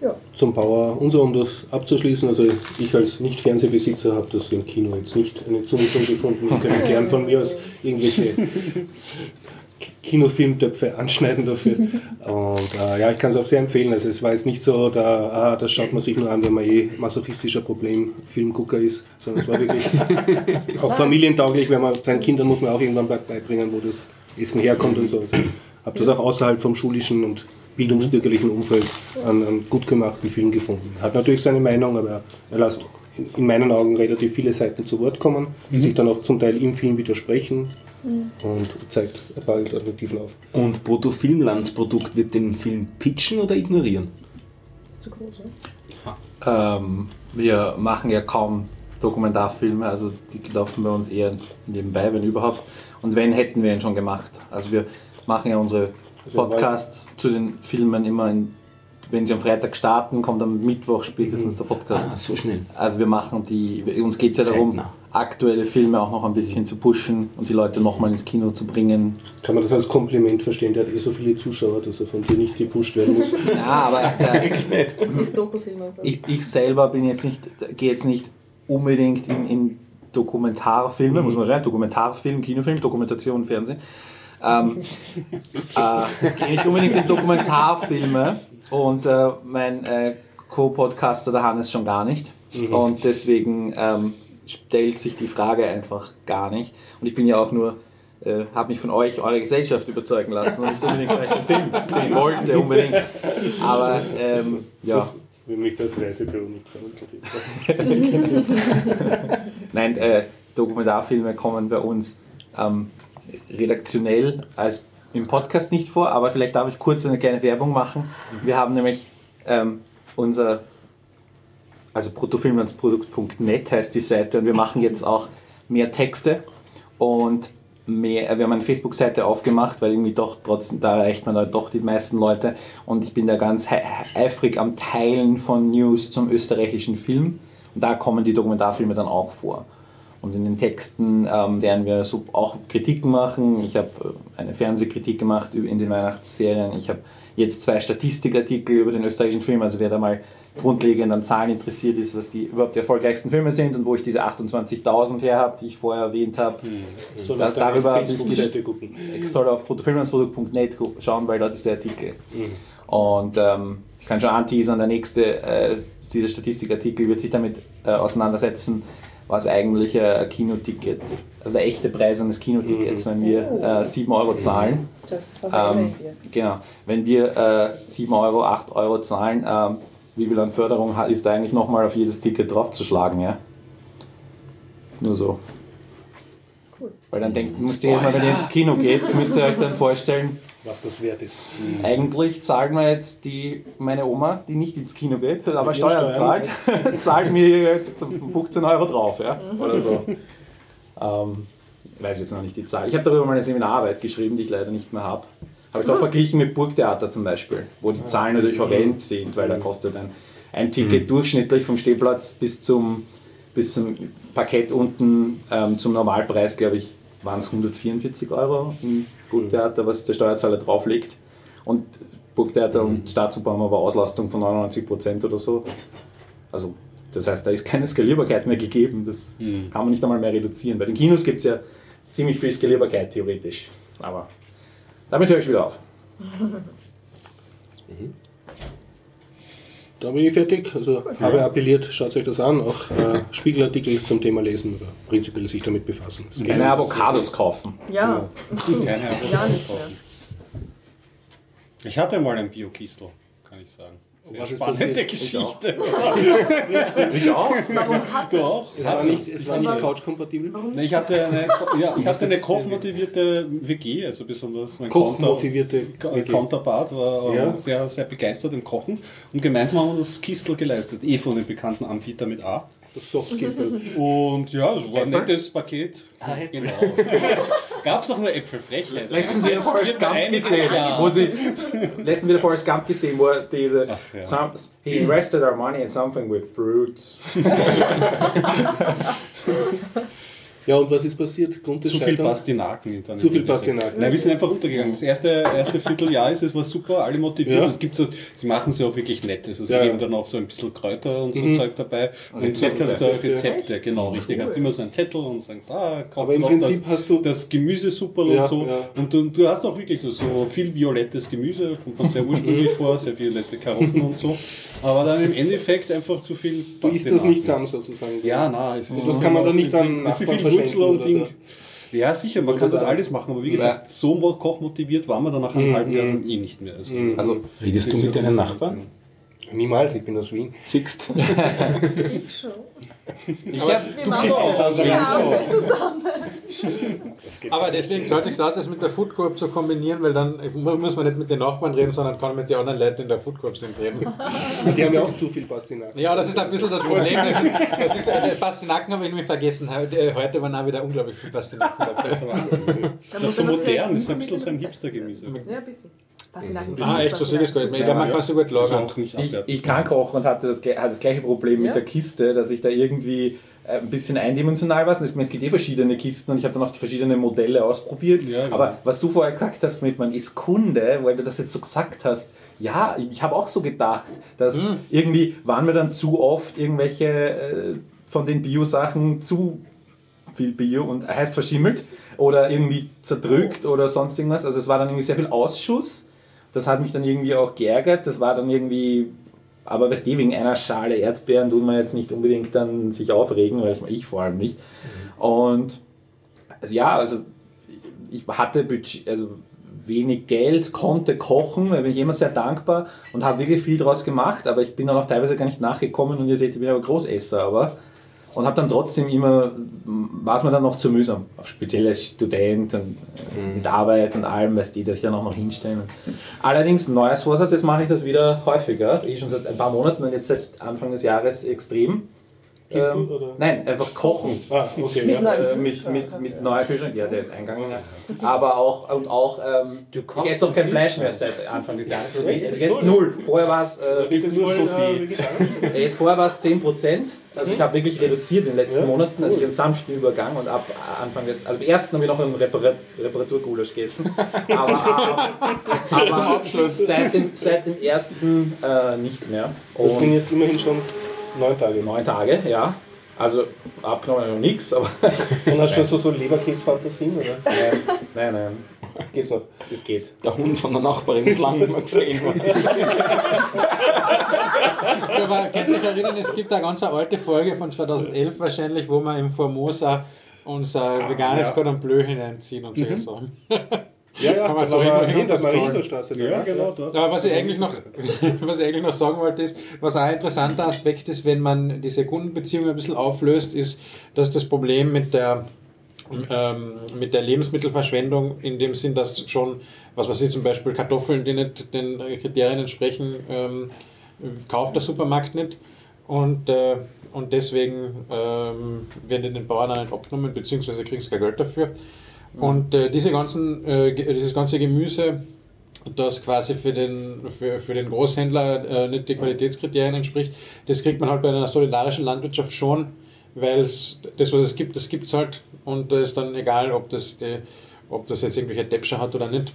Ja. zum Bauer und so, um das abzuschließen. Also ich als Nicht-Fernsehbesitzer habe das im Kino jetzt nicht eine Zumutung gefunden. Wir können gern von mir aus irgendwelche [LAUGHS] Kinofilmtöpfe anschneiden dafür. [LAUGHS] Und äh, ja, ich kann es auch sehr empfehlen. Also es war jetzt nicht so, da, ah, das schaut man sich nur an, wenn man eh masochistischer Problem-Filmgucker ist, sondern es war wirklich [LAUGHS] auch familientauglich, wenn man seinen Kindern muss man auch irgendwann beibringen, wo das Essen herkommt und so. Also ich habe das auch außerhalb vom schulischen und bildungsbürgerlichen Umfeld einen, einen gut gemachten Film gefunden. Hat natürlich seine Meinung, aber er lässt in- in meinen Augen relativ viele Seiten zu Wort kommen, die sich dann auch zum Teil im Film widersprechen und zeigt ein paar Alternativen auf. Und Brutto Filmlandsprodukt wird den Film pitchen oder ignorieren? Ist zu groß, oder? Ähm, wir machen ja kaum Dokumentarfilme, also die laufen bei uns eher nebenbei, wenn überhaupt. Und wenn, hätten wir ihn schon gemacht. Also wir machen ja unsere Podcasts zu den Filmen immer, in, wenn sie am Freitag starten, kommt am Mittwoch spätestens der Podcast. Ah, so schnell. Also wir machen die, uns geht es ja darum, Zeitnah. Aktuelle Filme auch noch ein bisschen zu pushen und die Leute nochmal ins Kino zu bringen. Kann man das als Kompliment verstehen? Der hat eh so viele Zuschauer, dass er von dir nicht gepusht werden muss. [LAUGHS] Ja, aber [LAUGHS] äh, ich, ich selber bin jetzt nicht, gehe jetzt nicht unbedingt in, in Dokumentarfilme, muss man sagen, Dokumentarfilm, Kinofilm, Dokumentation, Fernsehen. Ähm, [LAUGHS] äh, gehe nicht unbedingt in Dokumentarfilme und äh, mein äh, Co-Podcaster, der Hannes, schon gar nicht. Und deswegen ähm, stellt sich die Frage einfach gar nicht. Und ich bin ja auch nur, äh, habe mich von euch, eurer Gesellschaft überzeugen lassen und nicht unbedingt, weil ich den Film sehen wollte, unbedingt. Aber ähm, ja. Das, wenn mich das Reisebüro nicht verunglückt. [LAUGHS] Nein, äh, Dokumentarfilme kommen bei uns ähm, redaktionell als im Podcast nicht vor, aber vielleicht darf ich kurz eine kleine Werbung machen. Wir haben nämlich ähm, unser, also bruttofilmlandsprodukt.net heißt die Seite und wir machen jetzt auch mehr Texte und mehr, äh, wir haben eine Facebook-Seite aufgemacht, weil irgendwie doch trotzdem, da erreicht man halt doch die meisten Leute und ich bin da ganz eifrig am Teilen von News zum österreichischen Film und da kommen die Dokumentarfilme dann auch vor. Und in den Texten ähm, werden wir so auch Kritiken machen. Ich habe äh, eine Fernsehkritik gemacht in den Weihnachtsferien. Ich habe jetzt zwei Statistikartikel über den österreichischen Film. Also wer da mal grundlegend an Zahlen interessiert ist, was die überhaupt die erfolgreichsten Filme sind und wo ich diese 28.000 her habe, die ich vorher erwähnt habe. So Das- nach deiner darüber habe ich. Ich soll auf bruttofilmlandsprodukt.net gu- schauen, weil dort ist der Artikel. Und ähm, ich kann schon anteasern, der nächste, äh, dieser Statistikartikel wird sich damit äh, auseinandersetzen, was eigentlich äh, ein Kinoticket, also der echte Preis eines Kinotickets, wenn wir äh, 7 Euro zahlen. Just Ähm, genau, wenn wir äh, 7 Euro, 8 Euro zahlen, ähm, wie viel an Förderung ist da eigentlich nochmal auf jedes Ticket draufzuschlagen, ja? Nur so. Cool. Weil dann denkt, müsst ihr jetzt mal, wenn ihr ins Kino geht, müsst ihr euch dann vorstellen, Was das wert ist. eigentlich zahlt mir jetzt die, meine Oma, die nicht ins Kino geht, aber Steuern Steuern, zahlt, [LAUGHS] zahlt mir jetzt 15 Euro drauf, ja? oder so. Ähm, ich weiß jetzt noch nicht die Zahl. Ich habe darüber mal eine Seminararbeit geschrieben, die ich leider nicht mehr habe. Habe ich doch verglichen mit Burgtheater zum Beispiel, wo die Zahlen natürlich horrend sind, weil da kostet ein, ein Ticket durchschnittlich vom Stehplatz bis zum, bis zum Parkett unten ähm, zum Normalpreis, glaube ich, waren es 144 Euro im Burgtheater, was der Steuerzahler drauflegt. Und Burgtheater und Staatsoper haben aber Auslastung von 99 Prozent oder so. Also, das heißt, da ist keine Skalierbarkeit mehr gegeben. Das kann man nicht einmal mehr reduzieren. Bei den Kinos gibt es ja ziemlich viel Skalierbarkeit theoretisch. Aber damit höre ich wieder auf. Da bin ich fertig. Also habe appelliert, schaut euch das an. Auch äh, Spiegelartikel zum Thema lesen oder prinzipiell sich damit befassen. Es Keine Avocados kaufen. Ja, Keine [LAUGHS] gar Ahnung. nicht mehr. Ich hatte mal ein Bio-Kistel, kann ich sagen. Sehr Was ist spannende? Geschichte. [LAUGHS] Ich auch. Warum hat Du es? auch? Es war nicht, es war nicht couchkompatibel. Nee, Ich hatte eine, [LAUGHS] ja, ich hatte eine kochmotivierte WG, also besonders mein Counter- Kochmotivierte WG. Counterpart war Ja. sehr, sehr begeistert im Kochen und gemeinsam haben wir das Kistel geleistet, eh von dem bekannten Anbieter mit A. Das Softkistel. [LAUGHS] Und ja, es war ein nettes Paket. Genau. [LAUGHS] Gab es doch nur Äpfelfrechheit. Letztens wieder Forrest Gump gesehen, wo sie letztens wieder Forrest Gump gesehen, wo diese Ach, ja. some, he invested our money in something with fruits. [LAUGHS] Ja, und was ist passiert? Grund des Zu viel Scheiterns? Pastinaken. Dann Zu viel. Pastinaken. Nein, wir sind einfach runtergegangen. Das erste, erste Vierteljahr ist es war super, alle motiviert. Ja. Es gibt so, sie machen sie auch wirklich nett. Also sie Ja, ja. geben dann auch so ein bisschen Kräuter und so Mhm. Zeug dabei. Und Rezepte. Rezepte, Rezepte, genau, richtig. Hast immer so einen Zettel und sagst, ah, kauf Aber im Prinzip das, hast du- das Gemüse super Ja, und so. ja. Und du, du hast auch wirklich so viel violettes Gemüse, kommt man sehr ursprünglich Mhm. vor, sehr violette Karotten und so. Aber dann im Endeffekt einfach zu viel Du isst das nicht zusammen sozusagen. Ja, nein. Es ist Das kann man dann nicht an Es ist Nachbarn viel Wurzel verschenken und oder Ding. so. Ja, sicher, man kann das alles machen, aber wie gesagt, so mo- kochmotiviert waren wir dann nach einem Mhm. halben Jahr dann eh nicht mehr. Also, Also, Redest du mit deinen Nachbarn? Niemals, ich bin aus Wien. Sixt. [LAUGHS] Ich schon. Ich hab, Wir machen auch Abende zusammen. Aber deswegen sollte ich das mit der Food Coop so kombinieren, weil dann muss man nicht mit den Nachbarn reden, sondern kann mit den anderen Leuten die in der Food Coop sind reden. Die haben ja auch zu viel Pastinaken. Ja, das ist ein bisschen das Problem. Das ist, das ist äh, Pastinaken habe ich irgendwie vergessen. Heute heute waren auch wieder unglaublich viele Pastinaken dabei. [LAUGHS] Da Das ist so modern, das ist ein bisschen so ein. Hipster-Gemüse. Ja, ein bisschen. Pastinaken. Ah, echt, so sehe ich es gar nicht mehr. Ich glaube, man kann so gut lagern. ich, ich kann kochen und hatte das, hatte das gleiche Problem Ja? mit der Kiste, dass ich da irgendwie äh, ein bisschen eindimensional war. Es gibt eh verschiedene Kisten und ich habe dann auch die verschiedenen Modelle ausprobiert. Ja, genau. Aber was du vorher gesagt hast mit, man ist Kunde, weil du das jetzt so gesagt hast, ja, ich habe auch so gedacht, dass Mhm. irgendwie waren mir dann zu oft irgendwelche äh, von den Bio-Sachen zu viel Bio und heißt verschimmelt oder irgendwie zerdrückt oder sonst irgendwas. Also es war dann irgendwie sehr viel Ausschuss. Das hat mich dann irgendwie auch geärgert. Das war dann irgendwie, aber weißt du, wegen einer Schale Erdbeeren tut man jetzt nicht unbedingt dann sich aufregen, weil ich, ich vor allem nicht. Und also ja, also ich hatte Budget, also wenig Geld, konnte kochen, da bin ich immer sehr dankbar und habe wirklich viel draus gemacht, aber ich bin dann auch teilweise gar nicht nachgekommen und ihr seht, ich bin aber Großesser, aber und habe dann trotzdem immer, war es mir dann noch zu mühsam, speziell als Student und äh, mit Arbeit und allem, weißt du, dass ich dann auch noch hinstellen. Allerdings, neues Vorsatz, jetzt mache ich das wieder häufiger, eh schon seit ein paar Monaten und jetzt seit Anfang des Jahres extrem. Ähm, du, oder? Nein, einfach kochen. Ah, okay. Mit ja. Äh, mit, Kühlschrank mit, mit du. neuer Kühlschrank, ja, der ist eingegangen. Aber auch, und auch, ähm, ich esse auch kein Fleisch mehr seit Anfang des Jahres. Also, also jetzt null. Vorher war es, äh, die. äh, vorher war es 10%. Also ich habe wirklich reduziert in den letzten Ja, Monaten, also cool. einen sanften Übergang und ab Anfang des, also am ersten habe ich noch einen Reparat Reparaturgulasch gegessen, [LAUGHS] aber, äh, aber seit, dem, seit dem ersten äh, nicht mehr. Das sind Und jetzt immerhin schon neun Tage. neun Tage, ja. Also abgenommen noch nichts, aber Und hast du [LAUGHS] so, so Leberkäse-Fantasien, oder? nein, nein, nein, [LAUGHS] Geht's noch? das geht. Der Hund von der Nachbarin ist lange nicht mehr gesehen worden. [LAUGHS] Aber könnt ihr euch erinnern, es gibt eine ganz alte Folge von 2011 wahrscheinlich, wo wir im Formosa unser veganes ja. Cordon Bleu hineinziehen und solche Sachen. Ja, ja, Kann man das so in der. Marienstraße. da. Ja, genau, dort. Aber was ich eigentlich noch, [LAUGHS] was ich eigentlich noch sagen wollte, ist, was auch ein interessanter Aspekt ist, wenn man diese Kundenbeziehung ein bisschen auflöst, ist, dass das Problem mit der, ähm, mit der Lebensmittelverschwendung in dem Sinn, dass schon, was weiß ich, zum Beispiel Kartoffeln, die nicht den Kriterien entsprechen, ähm, kauft der Supermarkt nicht. Und, äh, und deswegen ähm, werden den Bauern auch nicht abgenommen, beziehungsweise kriegen sie kein Geld dafür. Und äh, diese ganzen, äh, dieses ganze Gemüse, das quasi für den, für, für den Großhändler äh, nicht die Qualitätskriterien entspricht, das kriegt man halt bei einer solidarischen Landwirtschaft schon, weil es das, was es gibt, das gibt es halt und da ist dann egal, ob das, die, ob das jetzt irgendwelche Däpscher hat oder nicht.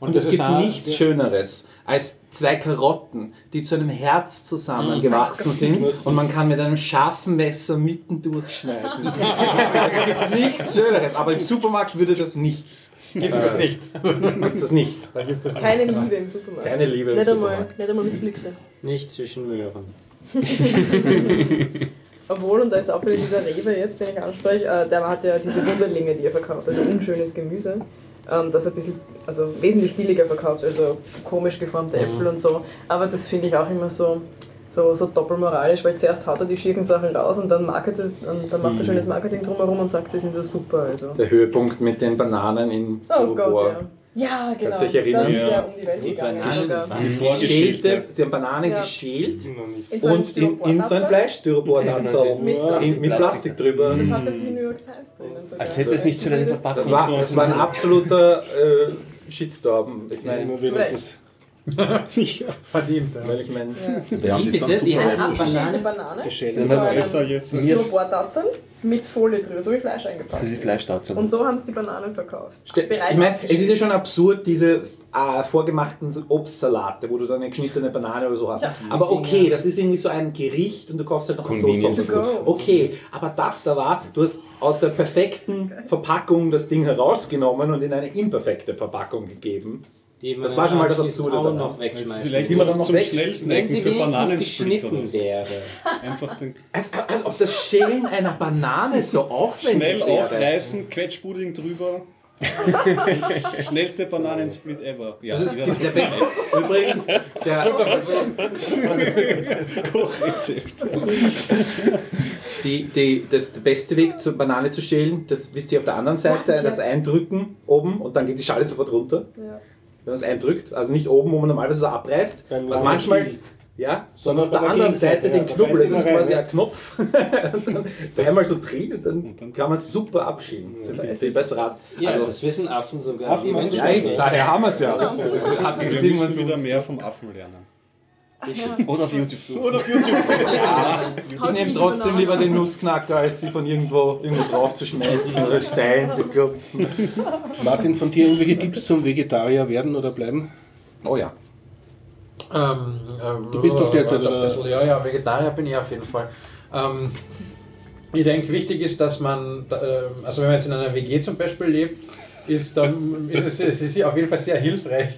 Und es gibt auch- nichts Schöneres als zwei Karotten, die zu einem Herz zusammengewachsen sind und man kann mit einem scharfen Messer mitten durchschneiden. [LAUGHS] es gibt nichts Schöneres, aber im Supermarkt würde das nicht. Gibt es das nicht. Gibt's das nicht. Da gibt's das Keine Liebe im Supermarkt. Keine Liebe im Nicht einmal, Supermarkt. nicht einmal Missblickte. Nicht zwischen Möhren. [LAUGHS] Obwohl, und da ist auch wieder dieser Rewe jetzt, den ich anspreche, äh, der hat ja diese Wunderlinge, die er verkauft, also unschönes Gemüse, ähm, das er ein bisschen, also wesentlich billiger verkauft, also komisch geformte Äpfel und so. Aber das finde ich auch immer so, so, so doppelmoralisch, weil zuerst haut er die schicken Sachen raus und dann, marketet, dann, dann macht er schönes Marketing drumherum und sagt, sie sind so super. Also. Der Höhepunkt mit den Bananen in Oh. Gott, ja. Ja, genau. Kannst erinnern? Das ist ja Ja. um die Welt gegangen. Bananen sie haben Bananen Ja. geschält. In so und in, in so ein Styroportatze. Fleischstyropor-Tatzel Mit in- mit Plastik drüber. Das hat doch die New York Times drinnen. sogar. Als hätte es nicht zu den Verpackungen Das war, das war ein absoluter äh, Shitstorm. Ich meine, ist [LAUGHS] verdient. Ja. weil ich meine, Wir haben das dann bitte? Die super eine Banane? Banane. Geschält. in so besser einem jetzt. Styroportatzel mit Folie drüber, so wie Fleisch eingepackt So wie ist. Fleischstauzer. Und so haben sie die Bananen verkauft. Ste- Bereits Ich meine, es ist ja schon absurd, diese äh, vorgemachten Obstsalate, wo du dann eine geschnittene Banane oder so hast. Ja. Aber okay, das ist irgendwie so ein Gericht und du kaufst halt noch Sauce dazu. Okay, aber das da war, du hast aus der perfekten [LAUGHS] Verpackung das Ding herausgenommen und in eine imperfekte Verpackung gegeben. Die man Das war schon mal das Absurde auch noch wegschmeißen. Vielleicht man dann noch zum weg- Wenn Schnellsnacken sie für wenigstens Bananensplit oder geschnitten so. wäre. Einfach den Als, als ob das Schälen einer Banane so aufwendig schnell wäre. aufreißen, Quetschpudding drüber. [LAUGHS] Schnellste Bananensplit ever. Ja, Das ist ja. der beste. Übrigens, der, [LAUGHS] Kochrezept. Die, die, das, der beste Weg zur Banane zu schälen, das wisst ihr auf der anderen Seite, das Eindrücken oben und dann geht die Schale sofort runter. Ja. Wenn man es eindrückt, also nicht oben, wo man normalerweise so abreißt, Beim was manchmal, Stiel. ja, Sondern auf der der anderen Seite den ja, da Knubbel, das ist rein, quasi ja. ein Knopf, [LAUGHS] einmal so drehen und dann kann man es super abschälen. Das ist viel, besser. Ja, Also, das wissen Affen sogar. Affen die machen Menschen ja, nicht. daher haben wir es ja. Das hat sich irgendwann wieder mehr vom Affen lernen. Oder auf YouTube suchen. Oder auf YouTube. [LAUGHS] Ja, ich nehme trotzdem lieber den Nussknacker, als sie von irgendwo, irgendwo drauf zu schmeißen oder Stein. [LAUGHS] Martin, von dir irgendwelche Tipps zum Vegetarier werden oder bleiben? Oh ja. Ähm, ähm, Du bist doch derzeit, warte ein oder? bisschen, Ja, ja, Vegetarier bin ich auf jeden Fall. Ähm, ich denke, wichtig ist, dass man, äh, also wenn man jetzt in einer WG zum Beispiel lebt, ist dann ist es, es ist auf jeden Fall sehr hilfreich,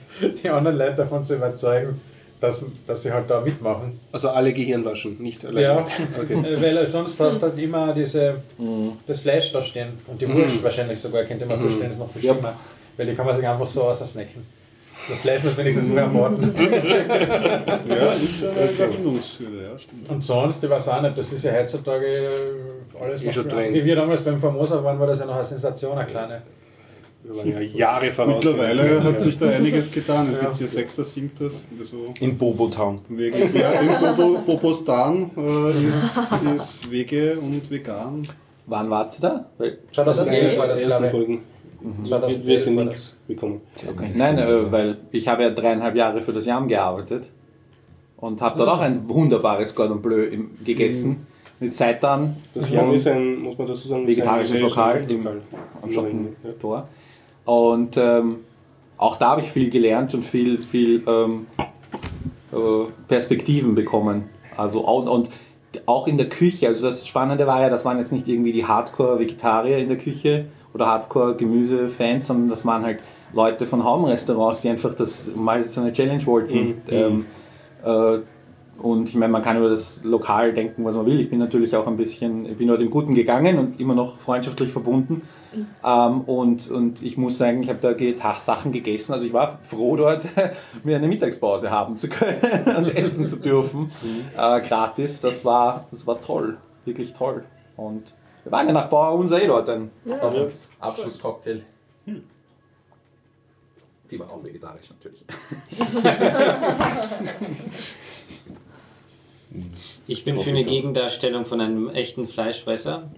die anderen Leute davon zu überzeugen, dass, dass sie halt da mitmachen. Also alle Gehirn waschen, nicht alleine. Ja, Okay. Äh, weil sonst hast du halt immer diese, das Fleisch da stehen und die Wurst wahrscheinlich sogar, könnte man vorstellen, ist noch viel Ja. schlimmer. Weil die kann man sich einfach so aussnacken. Das Fleisch muss wenigstens vorher morten. [LAUGHS] Ja, ist eine Verbindungshürde, ja, stimmt. Und sonst, ich weiß auch nicht, das ist ja heutzutage äh, alles Eh noch. Wie wir damals beim Formosa waren, war das ja noch eine Sensation, eine kleine. Wir waren ja Jahre voraus. Mittlerweile hat Ja. sich da einiges getan. Jetzt hier Sechster, Siebter, so In Bobotown. Wege, ja, in Bobo, Bobostan äh, ist, ist Wege und vegan. Wann wart ihr da? Weil, 2011 war das, glaube ich. Folgen. Wir 2011 sind nichts das. bekommen. Nein, äh, weil ich habe ja dreieinhalb Jahre für das Jam gearbeitet und habe dort auch ein wunderbares Cordon Bleu im, gegessen. Mit Seitan Das Jam ist ein, muss man dazu sagen, Vegetarisches Lokal im- am Ja. Und ähm, auch da habe ich viel gelernt und viel, viel ähm, äh, Perspektiven bekommen. Also und, und auch in der Küche. Also das Spannende war ja, das waren jetzt nicht irgendwie die Hardcore-Vegetarier in der Küche oder Hardcore-Gemüse-Fans, sondern das waren halt Leute von Home-Restaurants, die einfach das mal so eine Challenge wollten. Mhm. Ähm, äh, und ich meine, man kann über das Lokal denken, was man will. Ich bin natürlich auch ein bisschen, ich bin dort im Guten gegangen und immer noch freundschaftlich verbunden. Ähm, und, und ich muss sagen, ich habe da Sachen gegessen. Also ich war froh dort, [LAUGHS] mir eine Mittagspause haben zu können [LAUGHS] und essen zu dürfen. Äh, gratis. Das war, das war toll. Wirklich toll. Und wir waren ja nach Bauer unser eh dort ein auf dem Abschlusscocktail. Die war auch vegetarisch natürlich. [LAUGHS] Ich bin für eine Gegendarstellung von einem echten Fleischfresser.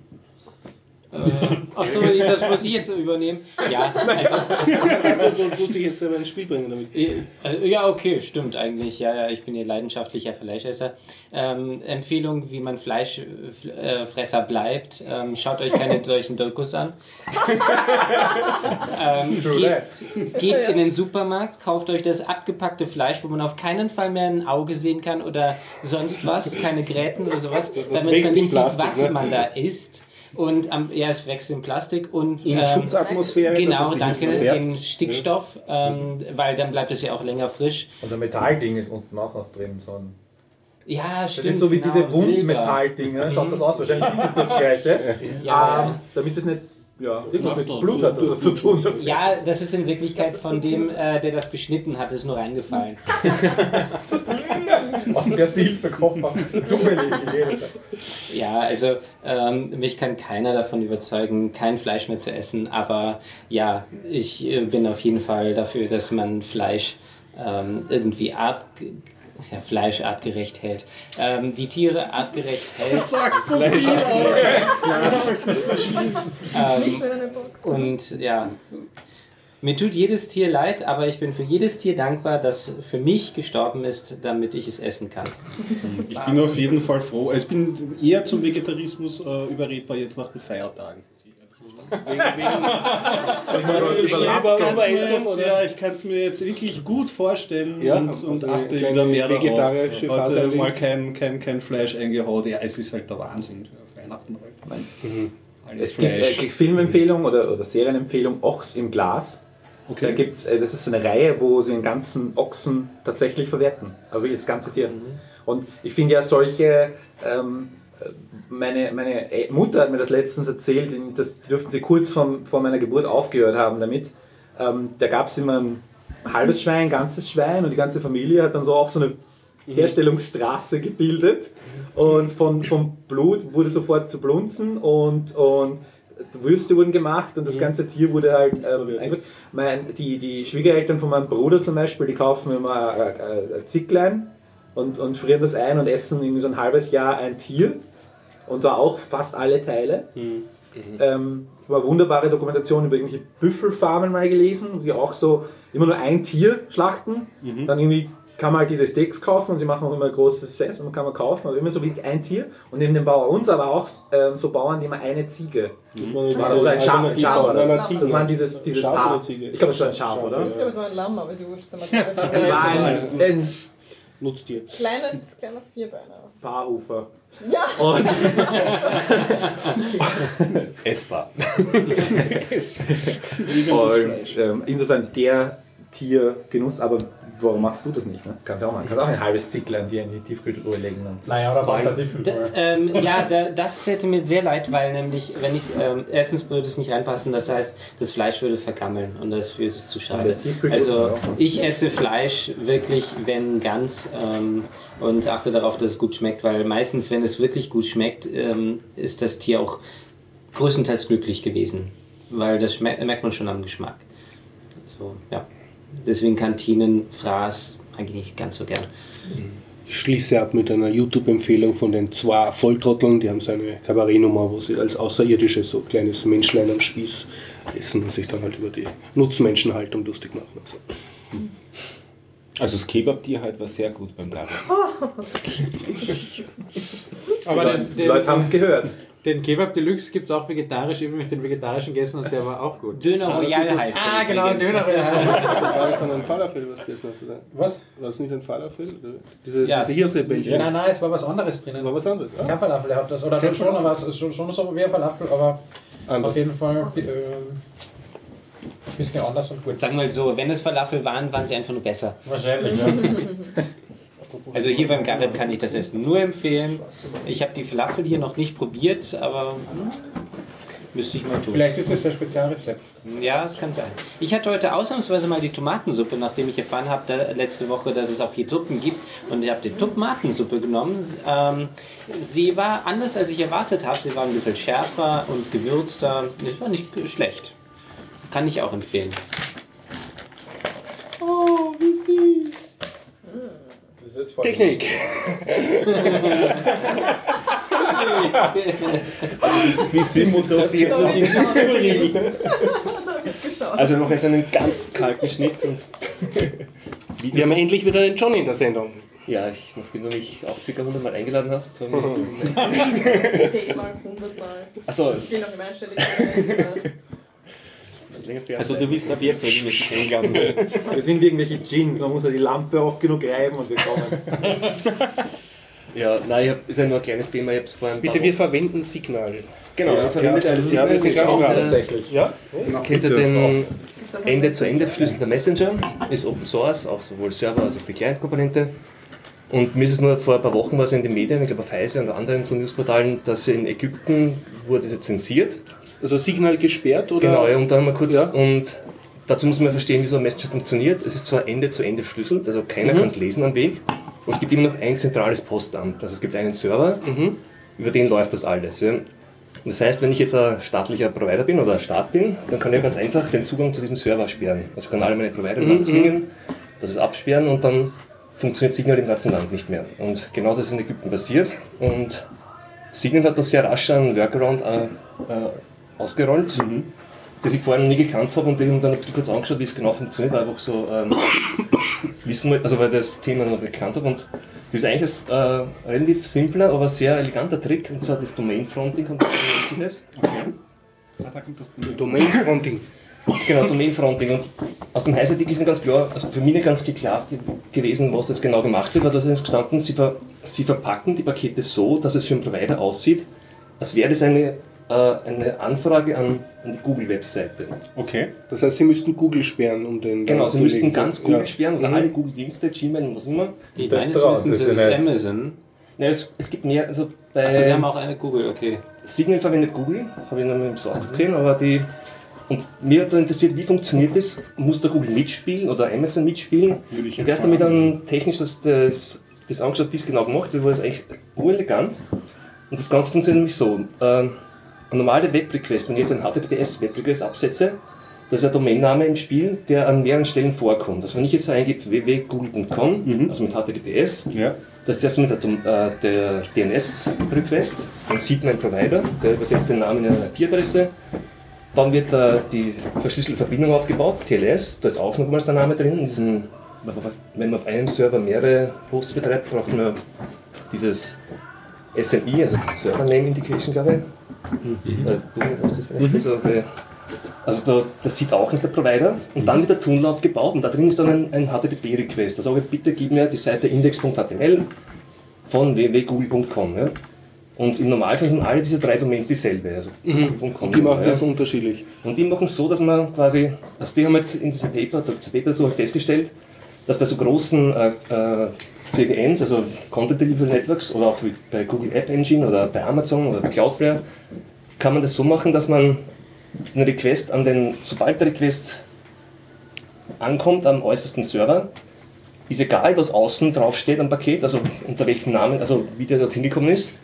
Äh, Achso, das muss ich jetzt übernehmen. Ja, also. Du, du musst dich jetzt selber ins Spiel bringen damit. Äh, Ja, okay, stimmt eigentlich. Ja, ja, ich bin hier leidenschaftlicher Fleischesser. Ähm, Empfehlung, wie man Fleischfresser bleibt. Ähm, schaut euch keine [LAUGHS] solchen Dokus an. [LAUGHS] ähm, geht, geht in den Supermarkt, kauft euch das abgepackte Fleisch, wo man auf keinen Fall mehr ein Auge sehen kann oder sonst was, keine Gräten oder sowas, damit man nicht Plastik, sieht, was ne? man da isst. Und am, ja, es wächst in Plastik und In ähm, Schutzatmosphäre. Genau, danke. In Stickstoff, ähm, weil dann bleibt es ja auch länger frisch. Und ein Metallding ist unten auch noch drin. So ein Ja, das stimmt. ist so wie genau, diese. Wundmetalldinger. Schaut das aus? Wahrscheinlich ist es das gleiche. [LAUGHS] Ja, ähm, damit es nicht ja, irgendwas mit Blut hat, das zu tun. Ja, das ist in Wirklichkeit von dem, äh, der das geschnitten hat, ist nur reingefallen. [LAUGHS] Aus dem ersten Hilfekoffer. Zufällige Idee. Ja, also ähm, mich kann keiner davon überzeugen, kein Fleisch mehr zu essen, aber ja, ich äh, bin auf jeden Fall dafür, dass man Fleisch ähm, irgendwie art, ja, Fleisch artgerecht hält. Ähm, die Tiere artgerecht hält. Nicht Ähm, so in eine Box. und ja, Mir tut jedes Tier leid, aber ich bin für jedes Tier dankbar, das für mich gestorben ist, damit ich es essen kann. Ich bin auf jeden Fall froh. Also ich bin eher zum Vegetarismus äh, überredbar jetzt nach den Feiertagen. Ja, ich kann es mir jetzt wirklich gut vorstellen Ja, und, und achte wieder mehr darauf. Heute mal erlebt. kein, kein, kein Fleisch eingehauen. Ja, es ist halt der Wahnsinn. Weihnachten halt. Alles Es gibt äh, Filmempfehlung oder, oder Serienempfehlung Ochs im Glas. Da gibt's, äh, das ist so eine Reihe, wo sie einen ganzen Ochsen tatsächlich verwerten. Aber wirklich das ganze Tier. Und ich finde ja solche, ähm, äh, meine, meine äh, Mutter hat mir das letztens erzählt, das dürften sie kurz vom, vor meiner Geburt aufgehört haben damit. Ähm, da gab es immer ein halbes Schwein, ein ganzes Schwein und die ganze Familie hat dann so auch so eine Herstellungsstraße gebildet. Und von, vom Blut wurde sofort zu Blunzen und, und Würste wurden gemacht und das ganze Tier wurde halt ähm, mein, die, die Schwiegereltern von meinem Bruder zum Beispiel, die kaufen immer ein, ein, ein Zicklein und, und frieren das ein und essen irgendwie so ein halbes Jahr ein Tier und da auch fast alle Teile. Ähm, ich habe eine wunderbare Dokumentation über irgendwelche Büffelfarmen mal gelesen, die auch so immer nur ein Tier schlachten. Dann irgendwie kann man halt diese Steaks kaufen und sie machen auch immer ein großes Fest und man kann man kaufen, aber immer so wirklich ein Tier. Und neben dem Bauer uns aber auch ähm, so Bauern, die immer eine Ziege oder, oder ein Schaf, ein Schaf war das. Das waren dieses, dieses Schaf Paar. Ich glaube, es war ein Schaf, oder? Ich glaube, es war ein Lamm, aber sie wurscht. Es [LAUGHS] war ein, ein Nutztier. kleines, kleiner Vierbeiner. Paarhufer. Ja, Und Essbar. Und ähm, insofern der Tiergenuss, aber warum machst du das nicht? Ne? Kannst ja auch machen. Kannst auch ein halbes Zicklein dir in die Tiefkühltruhe legen. Und Naja, oder was halt ähm, ja, da, das täte mir sehr leid, weil nämlich, wenn ich ähm, erstens würde es nicht reinpassen, das heißt, das Fleisch würde vergammeln und das ist es zu schade. Also ich esse Fleisch wirklich, wenn ganz ähm, und achte darauf, dass es gut schmeckt, weil meistens, wenn es wirklich gut schmeckt, ähm, ist das Tier auch größtenteils glücklich gewesen, weil das merkt man schon am Geschmack. So, ja. Deswegen Kantinen, Fraß eigentlich nicht ganz so gern. Ich schließe ab mit einer YouTube-Empfehlung von den zwei Volltrotteln. Die haben so eine Kabarettnummer, wo sie als Außerirdische so ein kleines Menschlein am Spieß essen und sich dann halt über die Nutzmenschenhaltung lustig machen. Also, Also das Kebab-Tier halt war sehr gut beim Gabel. [LAUGHS] Aber die Leute haben es gehört. Den Kebab Deluxe gibt es auch vegetarisch, eben mit den vegetarischen gegessen und der war auch gut. Döner Royal heißt Ah, der genau. Döner Royal. [LAUGHS] war das dann ein Falafel, was du gegessen hast? Oder? Was? War das nicht ein Falafel? Diese, Ja. diese Hirsebällchen. Ja, nein, nein, es war was anderes drinnen. War was anderes. Ah. Kein Falafel, er hat das. Oder Kein schon, aber es ist schon, schon so wie ein Falafel, aber Anders. auf jeden Fall äh, ein bisschen anders und gut. Sagen wir mal so, wenn es Falafel waren, waren sie einfach nur besser. Wahrscheinlich, ja. [LAUGHS] Also hier beim Garib kann ich das Essen nur empfehlen. Ich habe die Falafel hier noch nicht probiert, aber müsste ich mal tun. Vielleicht ist das ein Spezialrezept. Ja, es kann sein. Ich hatte heute ausnahmsweise mal die Tomatensuppe, nachdem ich erfahren habe da, letzte Woche, dass es auch hier Tuppen gibt. Und ich habe die Tomatensuppe genommen. Ähm, sie war anders, als ich erwartet habe. Sie war ein bisschen schärfer und gewürzter. Sie war nicht schlecht. Kann ich auch empfehlen. Oh, wie süß. Technik. Wie süß muss jetzt. [LAUGHS] [LAUGHS] Also wir machen jetzt einen ganz kalten Schnitt und Wir haben endlich wieder einen Johnny in der Sendung. ja, ich, nachdem du mich auch ca. 100 Mal eingeladen hast, haben wir [LAUGHS] Zehnmal, hundertmal. Achso, Ich will noch im Einstellungen. Also du bist ab jetzt regelmäßig eingeladen. Wir sind wie irgendwelche Jeans, man muss ja die Lampe oft genug reiben und wir kommen. Ja, nein, ich hab, ist ja nur ein kleines Thema, ich hab's vor ein Bitte, wir verwenden Signal. Genau, ihr verwendet alles Ja, wir sind ganz auch, Tatsächlich. Ja? Kennt ihr den Ende-zu-Ende verschlüsselter Messenger? Ist Open Source, auch sowohl Server als auch die Client-Komponente. Und mir ist es nur vor ein paar Wochen was in den Medien, ich glaube auf Heise und anderen so Newsportalen, dass in Ägypten wurde zensiert. Also Signal gesperrt oder? Genau, ja, und dann mal kurz. Ja. Und dazu muss man verstehen, wie so ein Messenger funktioniert. Es ist zwar Ende-zu-Ende verschlüsselt, also keiner kann es lesen am Weg, aber es gibt immer noch ein zentrales Postamt. Also es gibt einen Server, über den läuft das alles. Ja. Und Das heißt, wenn ich jetzt ein staatlicher Provider bin oder ein Staat bin, dann kann ich ganz einfach den Zugang zu diesem Server sperren. Also kann alle meine Provider mhm. zwingen, das ist absperren und dann funktioniert Signal im ganzen Land nicht mehr. Und genau das ist in Ägypten passiert. Und Signal hat das sehr rasch einen Workaround äh, äh, ausgerollt. das ich vorher noch nie gekannt habe und ich habe dann ein bisschen kurz angeschaut, wie es genau funktioniert, weil ich einfach so ähm, [COUGHS] wissen wollte, also weil das Thema noch nicht gekannt habe und das ist eigentlich ein äh, relativ simpler, aber sehr eleganter Trick und zwar das Domain Fronting, und das. Ah, da kommt das Domain Fronting. Genau, Domain Fronting. Und aus dem Heißartikel ist nicht ganz klar, also für mich nicht ganz geklärt gewesen, was jetzt genau gemacht wird, weil da ist gestanden, sie, ver, sie verpacken die Pakete so, dass es für den Provider aussieht, als wäre das eine, äh, eine Anfrage an, an die Google-Webseite. Okay. Das heißt, Sie müssten Google sperren, um den. Genau, sie müssten ganz Google Ja. sperren oder Mhm. alle Google-Dienste, Gmail und was immer. Nee, Das meines Wissens ist es nicht. Amazon. Ja, es, es gibt mehr, also bei Achso, sie haben auch eine Google, okay. Signal verwendet Google, habe ich noch im Source gesehen, aber die. Und mir hat so interessiert, wie funktioniert das? Muss da Google mitspielen oder Amazon mitspielen? Würde ich Und erst damit dann technisch das, das, das angeschaut, wie es genau gemacht wird, war es eigentlich urelegant. Und das Ganze funktioniert nämlich so. Ähm, ein normaler Web-Request, wenn ich jetzt einen HTTPS-Web-Request absetze, da ist ein Domainname im Spiel, der an mehreren Stellen vorkommt. Also wenn ich jetzt eingebe www.google.com, also mit HTTPS, Ja. das ist erstmal der, äh, der DNS-Request, dann sieht mein Provider, der übersetzt den Namen in eine IP-Adresse. Dann wird äh, die verschlüsselte Verbindung aufgebaut, TLS, da ist auch nochmals der Name drin. In diesem, wenn man auf einem Server mehrere Hosts betreibt, braucht man dieses SNI, also Server Name Indication, glaube ich. Vielleicht ist, also, also da, das sieht auch nicht der Provider. Und dann wird der Tunnel aufgebaut und da drin ist dann ein, ein HTTP-Request. Da sage ich, bitte gib mir die Seite index.html von www.google.com. Ja? Und im Normalfall sind alle diese drei Domains dieselbe. Also google.com, Die machen ja. das unterschiedlich. Und die machen es so, dass man quasi, also wir haben halt in diesem Paper, das Paper so festgestellt, dass bei so großen äh, äh, CDNs, also Content Delivery Networks oder auch bei Google App Engine oder bei Amazon oder bei Cloudflare, kann man das so machen, dass man einen Request an den, sobald der Request ankommt am äußersten Server, ist egal, was außen drauf steht am Paket, also unter welchem Namen, also wie der dorthin gekommen ist,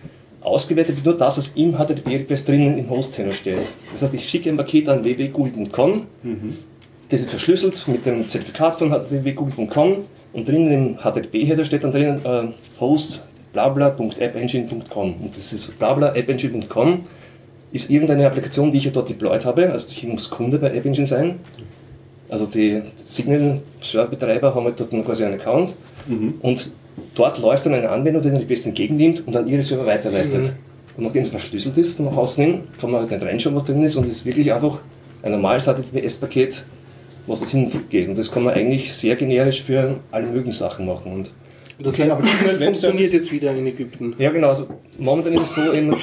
ausgewertet wird nur das, was im HTTP-Request drinnen im Host-Tenor steht. Das heißt, ich schicke ein Paket an www.google.com, das ist verschlüsselt mit dem Zertifikat von www.google.com und drinnen im HTTP-Header steht dann drinnen äh, host blabla.appengine.com und das ist blabla.appengine.com ist irgendeine Applikation, die ich ja dort deployed habe, also ich muss Kunde bei App Engine sein. Also die Signal-Server-Betreiber haben halt dort quasi einen Account. Und dort läuft dann eine Anwendung, die den Request entgegennimmt und an ihre Server weiterleitet. Und nachdem es verschlüsselt ist von nach außen hin, kann man halt nicht reinschauen, was drin ist und es ist wirklich einfach ein normales HTTPS-Paket, was das hingeht. Und das kann man eigentlich sehr generisch für alle möglichen Sachen machen. Und Das Okay, heißt, aber Signal funktioniert jetzt wieder in Ägypten. ja, genau. Also momentan ist es so, eben,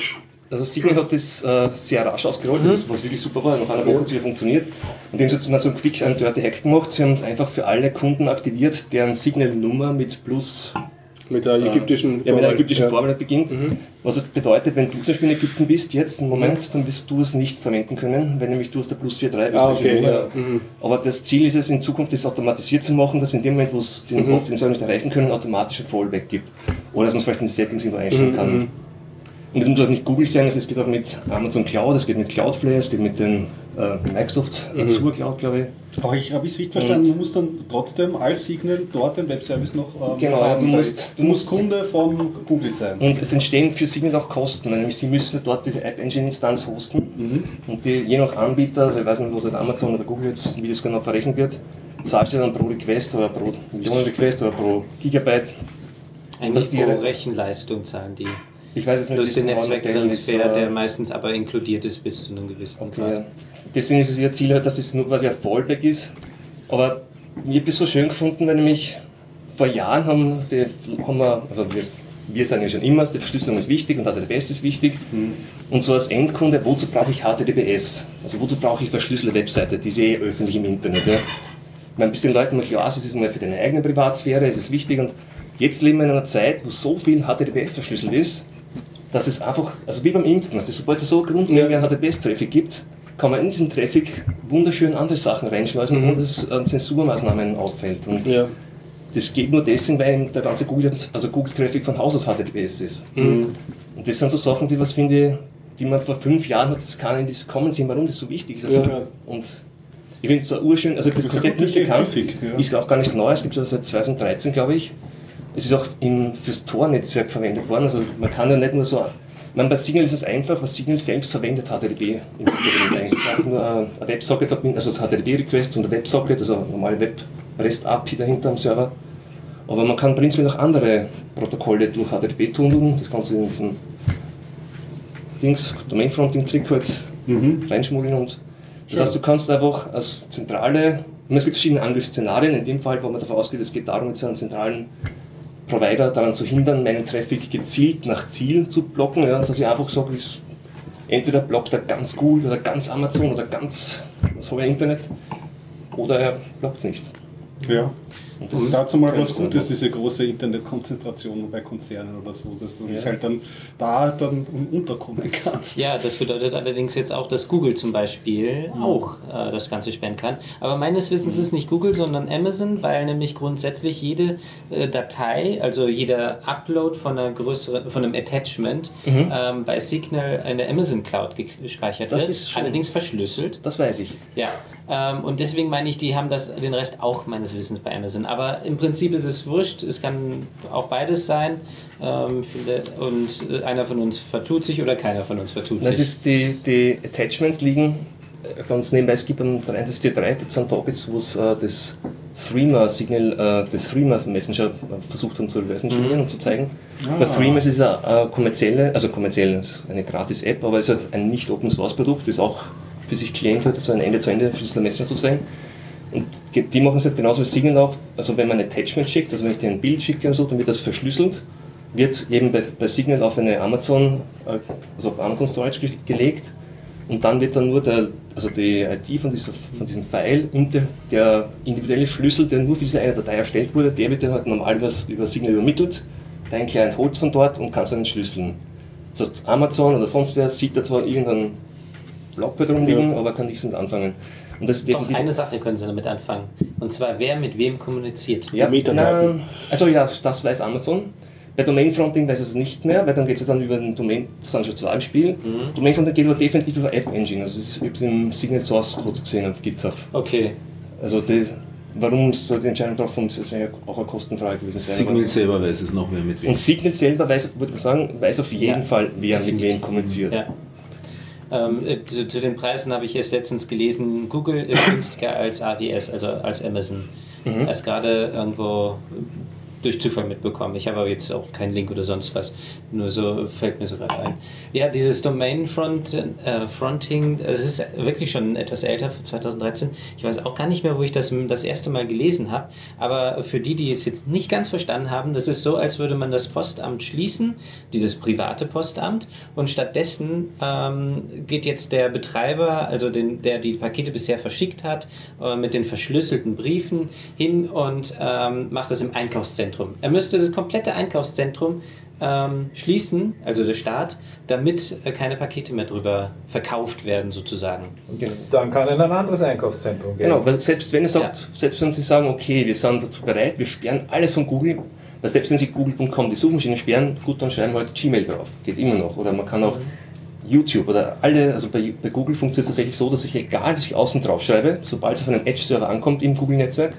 also Signal hat das äh, sehr rasch ausgerollt, das, was wirklich super war. Nach einer Woche hat es wieder funktioniert. Und dem hat mal so ein Quick and Dirty Hack gemacht. Sie haben es einfach für alle Kunden aktiviert, deren Signal-Nummer mit plus Mit der ägyptischen ja, mit Vorwahl. ägyptischen Ja. Vorwahl beginnt. Was halt bedeutet, wenn du zum Beispiel in Ägypten bist, jetzt im Moment, dann wirst du es nicht verwenden können, wenn nämlich du aus der plus 4.3 Ah, okay, ja. Mhm. Aber das Ziel ist es in Zukunft, das automatisiert zu machen, dass in dem Moment, wo es den oft den Server nicht erreichen können, automatisch ein Fallback gibt. Oder dass man es vielleicht in die Settings irgendwo einstellen kann. Und das muss auch nicht Google sein, also es geht auch mit Amazon Cloud, es geht mit Cloudflare, es geht mit den äh, Microsoft Azure Cloud, glaube ich. Aber ich habe es richtig verstanden, du musst dann trotzdem als Signal dort den Webservice noch ähm, Genau, ja, haben, du musst- du musst Kunde von Google sein. Und es entstehen für Signal auch Kosten, nämlich sie müssen dort diese App Engine Instanz hosten. Und die, je nach Anbieter, also ich weiß nicht, was halt Amazon oder Google, jetzt, wie das genau verrechnet wird, zahlst du dann pro Request oder pro Millionen Request oder pro Gigabyte. Eigentlich die pro Rechenleistung zahlen die. Ich weiß jetzt nicht, Plus den ist, Netzwerktransfer, der meistens aber inkludiert ist bis zu einem gewissen Okay, Grad. ja. Deswegen ist es ihr Ziel halt, dass das nur quasi ein Fallback ist. Aber ich habe das so schön gefunden, weil nämlich vor Jahren haben, sie, haben wir, also wir, wir sagen ja schon immer, die Verschlüsselung ist wichtig und HTTPS ist wichtig. Und so als Endkunde, wozu brauche ich HTTPS? Also wozu brauche ich verschlüsselte Webseite? Die ist eh öffentlich im Internet. Ja? Ich meine, bis den Leuten mal klar ist, es ist mal für deine eigene Privatsphäre, es ist wichtig. Und jetzt leben wir in einer Zeit, wo so viel HTTPS verschlüsselt ist, dass es einfach, also wie beim Impfen, also sobald es so grundlegenden HTTPS-Traffic gibt, kann man in diesen Traffic wunderschön andere Sachen reinschleusen, ohne dass es an Zensurmaßnahmen auffällt. Und Ja. das geht nur deswegen, weil der ganze Google, also Google-Traffic von Haus aus HTTPS ist. Und das sind so Sachen, die was finde, die man vor fünf Jahren hat, das kann in das kommen sehen, warum das so wichtig ist. Also, Ja. Und ich finde es zwar urschön, also das ist Konzept nicht gekannt, ja. ist auch gar nicht neu, es gibt es seit 2013, glaube ich. Es ist auch im, fürs Tor-Netzwerk verwendet worden, also man kann ja nicht nur so Man, bei Signal ist es einfach, was Signal selbst verwendet, HTTP im Hintergrund eigentlich. Ist einfach nur ein ein WebSocket verbinden, also das HTTP-Request und ein WebSocket, also eine normale Web-REST-API dahinter am Server. Aber man kann prinzipiell noch andere Protokolle durch HTTP tun, das Ganze in diesen Dings, Domain-Fronting-Trick halt reinschmuggeln und das heißt, du kannst einfach als zentrale, und es gibt verschiedene Angriffsszenarien, in dem Fall, wo man davon ausgeht, es geht darum, jetzt einen zentralen Provider daran zu hindern, meinen Traffic gezielt nach Zielen zu blocken, ja, dass ich einfach sage, ich, entweder blockt er ganz Google oder ganz Amazon oder ganz das ich Internet oder er blockt es nicht. Ja. Und Das ist dazu mal was Gutes, diese große Internetkonzentration bei Konzernen oder so, dass du dich Ja. halt dann da dann unterkommen kannst. Ja, das bedeutet allerdings jetzt auch, dass Google zum Beispiel auch äh, das Ganze sperren kann. Aber meines Wissens ist es nicht Google, sondern Amazon, weil nämlich grundsätzlich jede äh, Datei, also jeder Upload von einer größeren, von einem Attachment ähm, bei Signal in der Amazon Cloud ge- gespeichert Das wird, ist schon- allerdings verschlüsselt. Das weiß ich. Ja, ähm, und deswegen meine ich, die haben das, den Rest auch meines Wissens bei Amazon. Aber im Prinzip ist es wurscht, es kann auch beides sein. Ähm, viele, und äh, einer von uns vertut sich oder keiner von uns vertut Das sich. ist die, die Attachments liegen ganz nebenbei. Es gibt am 3.3 gibt es einen Topics, wo es äh, das Threema-Signal, äh, das Threema-Messenger äh, versucht haben zu reversen Mhm. und zu zeigen. Bei Threema ist es eine, kommerzielle, also kommerziell ist eine Gratis-App, aber es ist halt ein nicht Open-Source-Produkt, ist auch für sich Client hat, so ein Ende-zu-Ende Schlüssel Messenger zu sein. Und die machen es halt genauso wie Signal auch. Also wenn man ein Attachment schickt, also wenn ich dir ein Bild schicke und so, dann wird das verschlüsselt, wird eben bei, bei Signal auf eine Amazon, äh, also auf Amazon Storage ge- gelegt und dann wird dann nur der, also die ID von, dieser, von diesem File und der, der individuelle Schlüssel, der nur für diese eine Datei erstellt wurde, der wird dann halt normal über, über Signal übermittelt. Dein Client holt von dort und kann es dann entschlüsseln. Das heißt, Amazon oder sonst wer sieht da zwar irgendeinen Blockcode rumliegen, aber kann nichts damit anfangen. Und das Doch eine Sache können Sie damit anfangen. Und zwar, wer mit wem kommuniziert. ja, Metadaten. na, also ja, das weiß Amazon. Bei Domain Fronting weiß es nicht mehr, weil dann geht es ja dann über den Domain, das sind schon zwei im Spiel. Mhm. Domain Fronting geht aber definitiv über App Engine, also das habe es im Signal Source Code gesehen auf GitHub. Okay. Also die, warum so die Entscheidung drauf ja auch eine Kostenfrage gewesen sein. Signal aber- selber weiß es noch, wer mit wem. Und Signal selber weiß, würde ich sagen, weiß auf jeden Ja, Fall, wer mit definitiv. wem kommuniziert. Ja. Ähm, äh, zu, zu den Preisen habe ich erst letztens gelesen, Google ist günstiger als AWS, also als Amazon. Erst gerade irgendwo durch Zufall mitbekommen. Ich habe aber jetzt auch keinen Link oder sonst was. Nur so fällt mir so gerade ein. Ja, dieses Domain Front, äh, Fronting, das ist wirklich schon etwas älter, von 2013. Ich weiß auch gar nicht mehr, wo ich das das erste Mal gelesen habe. Aber für die, die es jetzt nicht ganz verstanden haben, das ist so, als würde man das Postamt schließen, dieses private Postamt, und stattdessen ähm, geht jetzt der Betreiber, also den, der die Pakete bisher verschickt hat, äh, mit den verschlüsselten Briefen hin und ähm, macht das im Einkaufszentrum. Er müsste das komplette Einkaufszentrum ähm, schließen, also der Staat, damit äh, keine Pakete mehr drüber verkauft werden, sozusagen. Dann kann er in ein anderes Einkaufszentrum gehen. Genau, weil selbst wenn, ihr sagt, selbst wenn Sie sagen, okay, wir sind dazu bereit, wir sperren alles von Google, weil selbst wenn Sie google.com die Suchmaschine sperren, gut, dann schreiben wir halt Gmail drauf. Geht immer noch. Oder man kann auch YouTube oder alle, also bei, bei Google funktioniert es tatsächlich so, dass ich egal, was ich außen drauf schreibe, sobald es auf einem Edge-Server ankommt im Google-Netzwerk,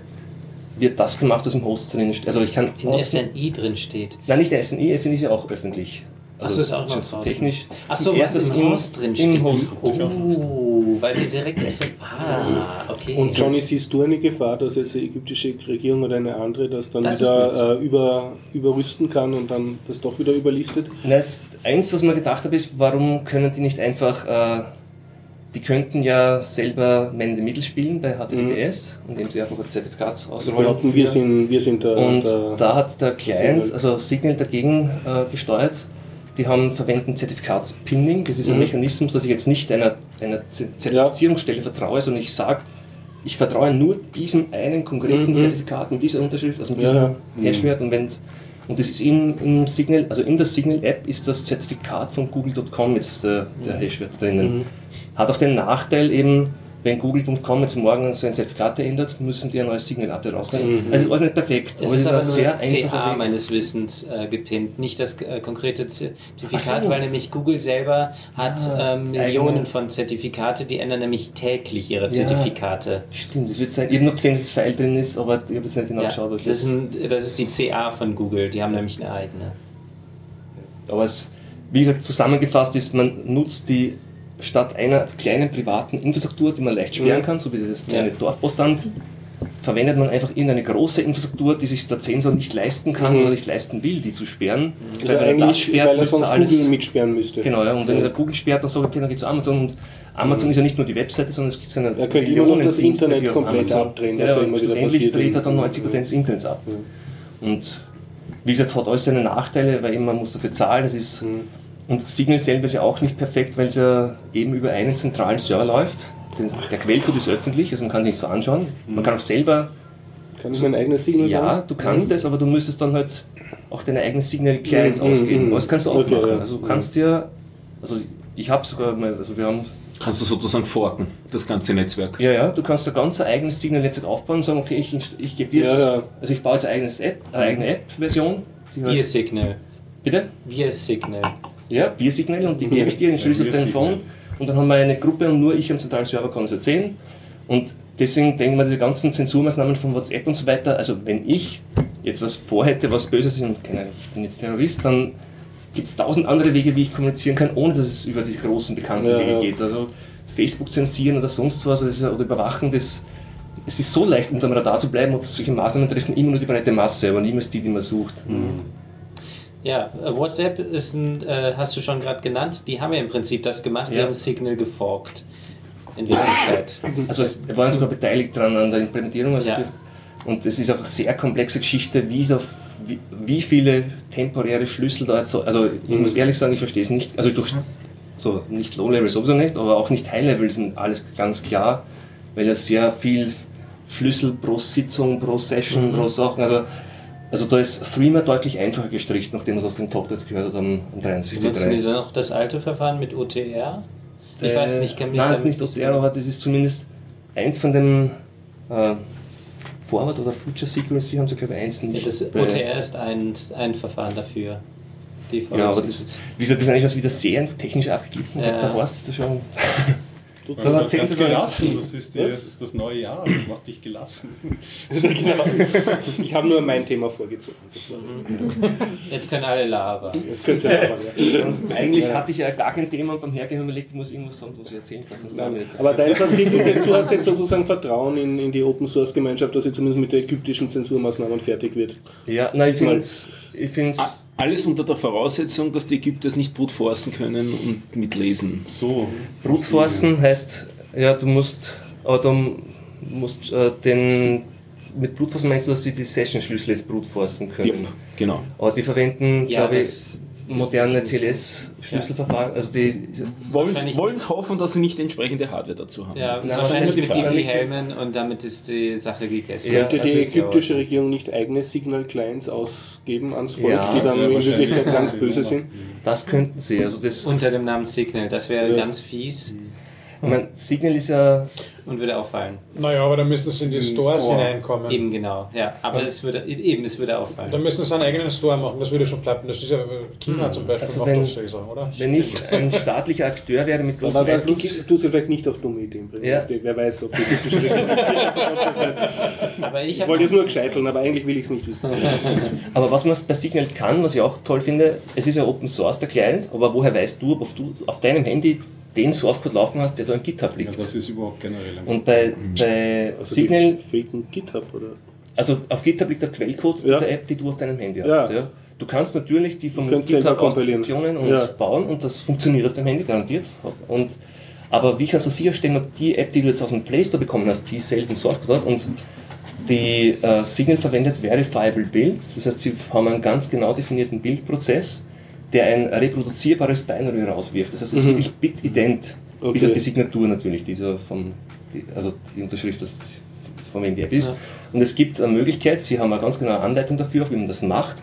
wird das gemacht, was im Host drin steht. Also ich kann In SNI drin steht. Nein, nicht der SNI, SNI ist ja auch öffentlich. Achso, ist auch noch draußen. technisch. Achso, was das im Host drin steht. Im Host. Oh, weil die direkt SNI. [CLEARS THROAT] Ah, okay. Und Johnny, siehst du eine Gefahr, dass jetzt die ägyptische Regierung oder eine andere das dann Das ist wieder äh, über, überrüsten kann und dann das doch wieder überlistet? Na, es, eins, was man gedacht habe, ist, warum können die nicht einfach, äh, die könnten ja selber Man Mittel spielen bei HTTPS, indem sie einfach ein Zertifikat ausrollen. wir sind, wir sind der, Und der da hat der Client, also Signal dagegen äh, gesteuert. Die haben verwenden Zertifikatspinning. Das ist ein Mhm. Mechanismus, dass ich jetzt nicht einer, einer Zertifizierungsstelle vertraue, sondern ich sage, ich vertraue nur diesem einen konkreten Mhm. Zertifikat mit dieser Unterschrift, also mit Ja, diesem ja. Mhm. Hashwert. Und, wenn, und das ist im, im Signal, also in der Signal-App ist das Zertifikat von Google.com jetzt der, der Mhm. Hashwert drinnen. Hat auch den Nachteil eben, wenn Google.com jetzt morgen sein Zertifikat ändert, müssen die ein neues Signal-Update rausbringen. Mhm. Also es ist alles nicht perfekt. Es ist ein aber nur das CA Weg. meines Wissens äh, gepinnt, nicht das äh, konkrete Zertifikat, so. weil nämlich Google selber hat Ah, ähm, Millionen von Zertifikate, die ändern nämlich täglich ihre Ja. Zertifikate. Stimmt, das wird sein. Ich habe noch gesehen, dass das File drin ist, aber ich habe jetzt nicht genau Ja, geschaut. das, ist ein, das ist die CA von Google, die haben nämlich eine eigene. aber es, wie gesagt, zusammengefasst ist, man nutzt die statt einer kleinen privaten Infrastruktur, die man leicht sperren Mhm. kann, so wie dieses kleine Dorfpostamt, verwendet man einfach irgendeine große Infrastruktur, die sich der Zensor nicht leisten kann Mhm. oder nicht leisten will, die zu sperren. Also wenn er eigentlich, weil er sonst Google mitsperren müsste. Genau, ja, und wenn er Google sperrt, dann sagt er, okay, dann geht zu Amazon. Und Amazon ist ja nicht nur die Webseite, sondern es gibt so eine Er könnte immer noch das Internet komplett abdrehen, Ja, ja und schlussendlich dreht er dann 90% des Internets ab. Und wie gesagt, hat alles seine Nachteile, weil man muss dafür zahlen. Das ist, Und Signal selber ist ja auch nicht perfekt, weil es ja eben über einen zentralen Server läuft. Den- Der Quellcode ist öffentlich, also man kann sich nichts anschauen. Man kann auch selber Kann ich mein eigenes Signal ja, bauen? du kannst Mhm. es, aber du müsstest dann halt auch deine eigenen Signal-Clients Mhm, ausgeben. mhm, Aber das kannst du auch okay, machen. ja. Also du kannst dir, also ich habe sogar mal, also wir haben Kannst du sozusagen forken, das ganze Netzwerk. ja, ja, du kannst ein ganz eigenes Signal-Netzwerk aufbauen und sagen, okay, ich, ich gebe jetzt, Ja, ja. also ich baue jetzt ein eigenes App, eine eigene App-Version. die halt- Bier Signal. Bitte? Bier Signal. Ja, Biersignal und die gebe ich dir, den Schlüssel auf dein Phone und dann haben wir eine Gruppe und nur ich am zentralen Server kann es erzählen. Und deswegen denken wir, diese ganzen Zensurmaßnahmen von WhatsApp und so weiter, also wenn ich jetzt was vorhätte, was Böses ist und keine ich bin jetzt Terrorist, dann gibt es tausend andere Wege, wie ich kommunizieren kann, ohne dass es über die großen bekannten Ja, Wege ja. geht. Also Facebook zensieren oder sonst was also das ist, oder überwachen, das, es ist so leicht, unter dem Radar zu bleiben und solche Maßnahmen treffen immer nur die breite Masse, aber niemals die, die man sucht. Ja, äh, WhatsApp ist ein, äh, hast du schon gerade genannt, die haben ja im Prinzip das gemacht, die Ja. haben Signal geforkt. In Wirklichkeit. Also es waren sogar beteiligt dran an der Implementierung als Ja. Skript. Und es ist auch eine sehr komplexe Geschichte, wie, so, wie, wie viele temporäre Schlüssel da jetzt so, also ich muss ehrlich sagen, ich verstehe es nicht, also durch so nicht Low-Level sowieso nicht, aber auch nicht High-Level sind alles ganz klar, weil ja sehr viel Schlüssel pro Sitzung, pro Session, pro Sachen, also also da ist Threema deutlich einfacher gestrichen, nachdem wir es aus dem Top jetzt gehört hat am, am 63 Nutzen die dann noch das alte Verfahren mit OTR? Ich äh, weiß nicht, ich kann mich Nein, es ist nicht OTR, aber das ist zumindest eins von den äh, Forward oder Future Secrecy haben sie glaube ich eins Ja, nicht. das bei- OTR ist ein, ein Verfahren dafür. Ja, aber das, wie gesagt, das ist eigentlich was wieder sehr ins Technische abgegeben. Ja. Da warst du schon. [LAUGHS] Du So erzählen ganz Sie gelassen, das ist, die, das ist das neue Jahr, das macht dich gelassen. [LAUGHS] genau. Ich habe nur mein Thema vorgezogen. Jetzt können alle labern. Jetzt könnt ihr labern, ja. Und eigentlich hatte ich ja gar kein Thema und beim Hergehen überlegt, ich muss irgendwas sagen, was ich erzählen kann. Sonst Nein, nicht. Aber dein Prinzip ist jetzt, du hast jetzt sozusagen Vertrauen in, in die Open Source Gemeinschaft, dass sie zumindest mit den ägyptischen Zensurmaßnahmen fertig wird. Ja, nein, ich finde. Ich find's, A- Alles unter der Voraussetzung, dass die Ägypter es nicht brute forcen können und mitlesen. So. Brutforcen heißt, ja, du musst, aber du musst äh, den. Mit Brutforcen meinst du, dass sie die Session-Schlüssel jetzt brutforcen können? Yep, genau. Aber die verwenden, Ja, glaube ich, das- moderne TLS-Schlüsselverfahren. Also die Wollen es hoffen, dass sie nicht entsprechende Hardware dazu haben. Ja, Na, wahrscheinlich mit Diffie-Hellman und damit ist die Sache gegessen. Ja, Könnte Also die ja ägyptische Regierung nicht eigene Signal-Clients ausgeben ans Volk, Ja, die dann ja, in. Wirklichkeit ganz Ja, böse ja. sind? Das könnten sie. Also das, Unter dem Namen Signal, das wäre Ja. ganz fies ich mein, Signal ist ja, und würde auffallen. Naja, aber dann müssten sie in die Stores Store. hineinkommen. Eben genau, ja. Aber es würde eben, es würde auffallen. Dann müssen sie einen eigenen Store machen, das würde schon klappen. Das ist ja China zum Beispiel Also macht wenn- das solche Sachen, oder? wenn ich ein staatlicher Akteur wäre mit großem Aber Einfluss. du sie vielleicht nicht auf dumme Ideen bringen. Ja. Wer weiß, ob die Regierung. Aber ich ich wollte jetzt nur gescheiteln, aber eigentlich will ich es nicht wissen. [LAUGHS] Aber was man bei Signal kann, was ich auch toll finde, es ist ja Open Source, der Client, aber woher weißt du, ob du auf deinem Handy den Source Code laufen hast, der da im GitHub Ja, liegt? das ist überhaupt generell ein Und bei, bei Also Signal, die faken GitHub, oder? also auf GitHub liegt der Quellcode Ja. dieser App, die du auf deinem Handy hast. Ja. Ja. Du kannst natürlich die vom GitHub aus kompilieren. Und Ja. bauen und das funktioniert auf deinem Handy, garantiert. Und, aber wie kannst du sicherstellen, ob die App, die du jetzt aus dem Play Store bekommen hast, dieselben Source Code hat? Und die äh, Signal verwendet Verifiable Builds, das heißt, sie haben einen ganz genau definierten Bildprozess, der ein reproduzierbares Binary rauswirft. Das heißt, es ist Mhm. wirklich bitident, Okay. bis auf die Signatur natürlich, dieser vom, die, also die Unterschrift, das die App ist. Ja. Und es gibt eine Möglichkeit, Sie haben eine ganz genaue Anleitung dafür, wie man das macht,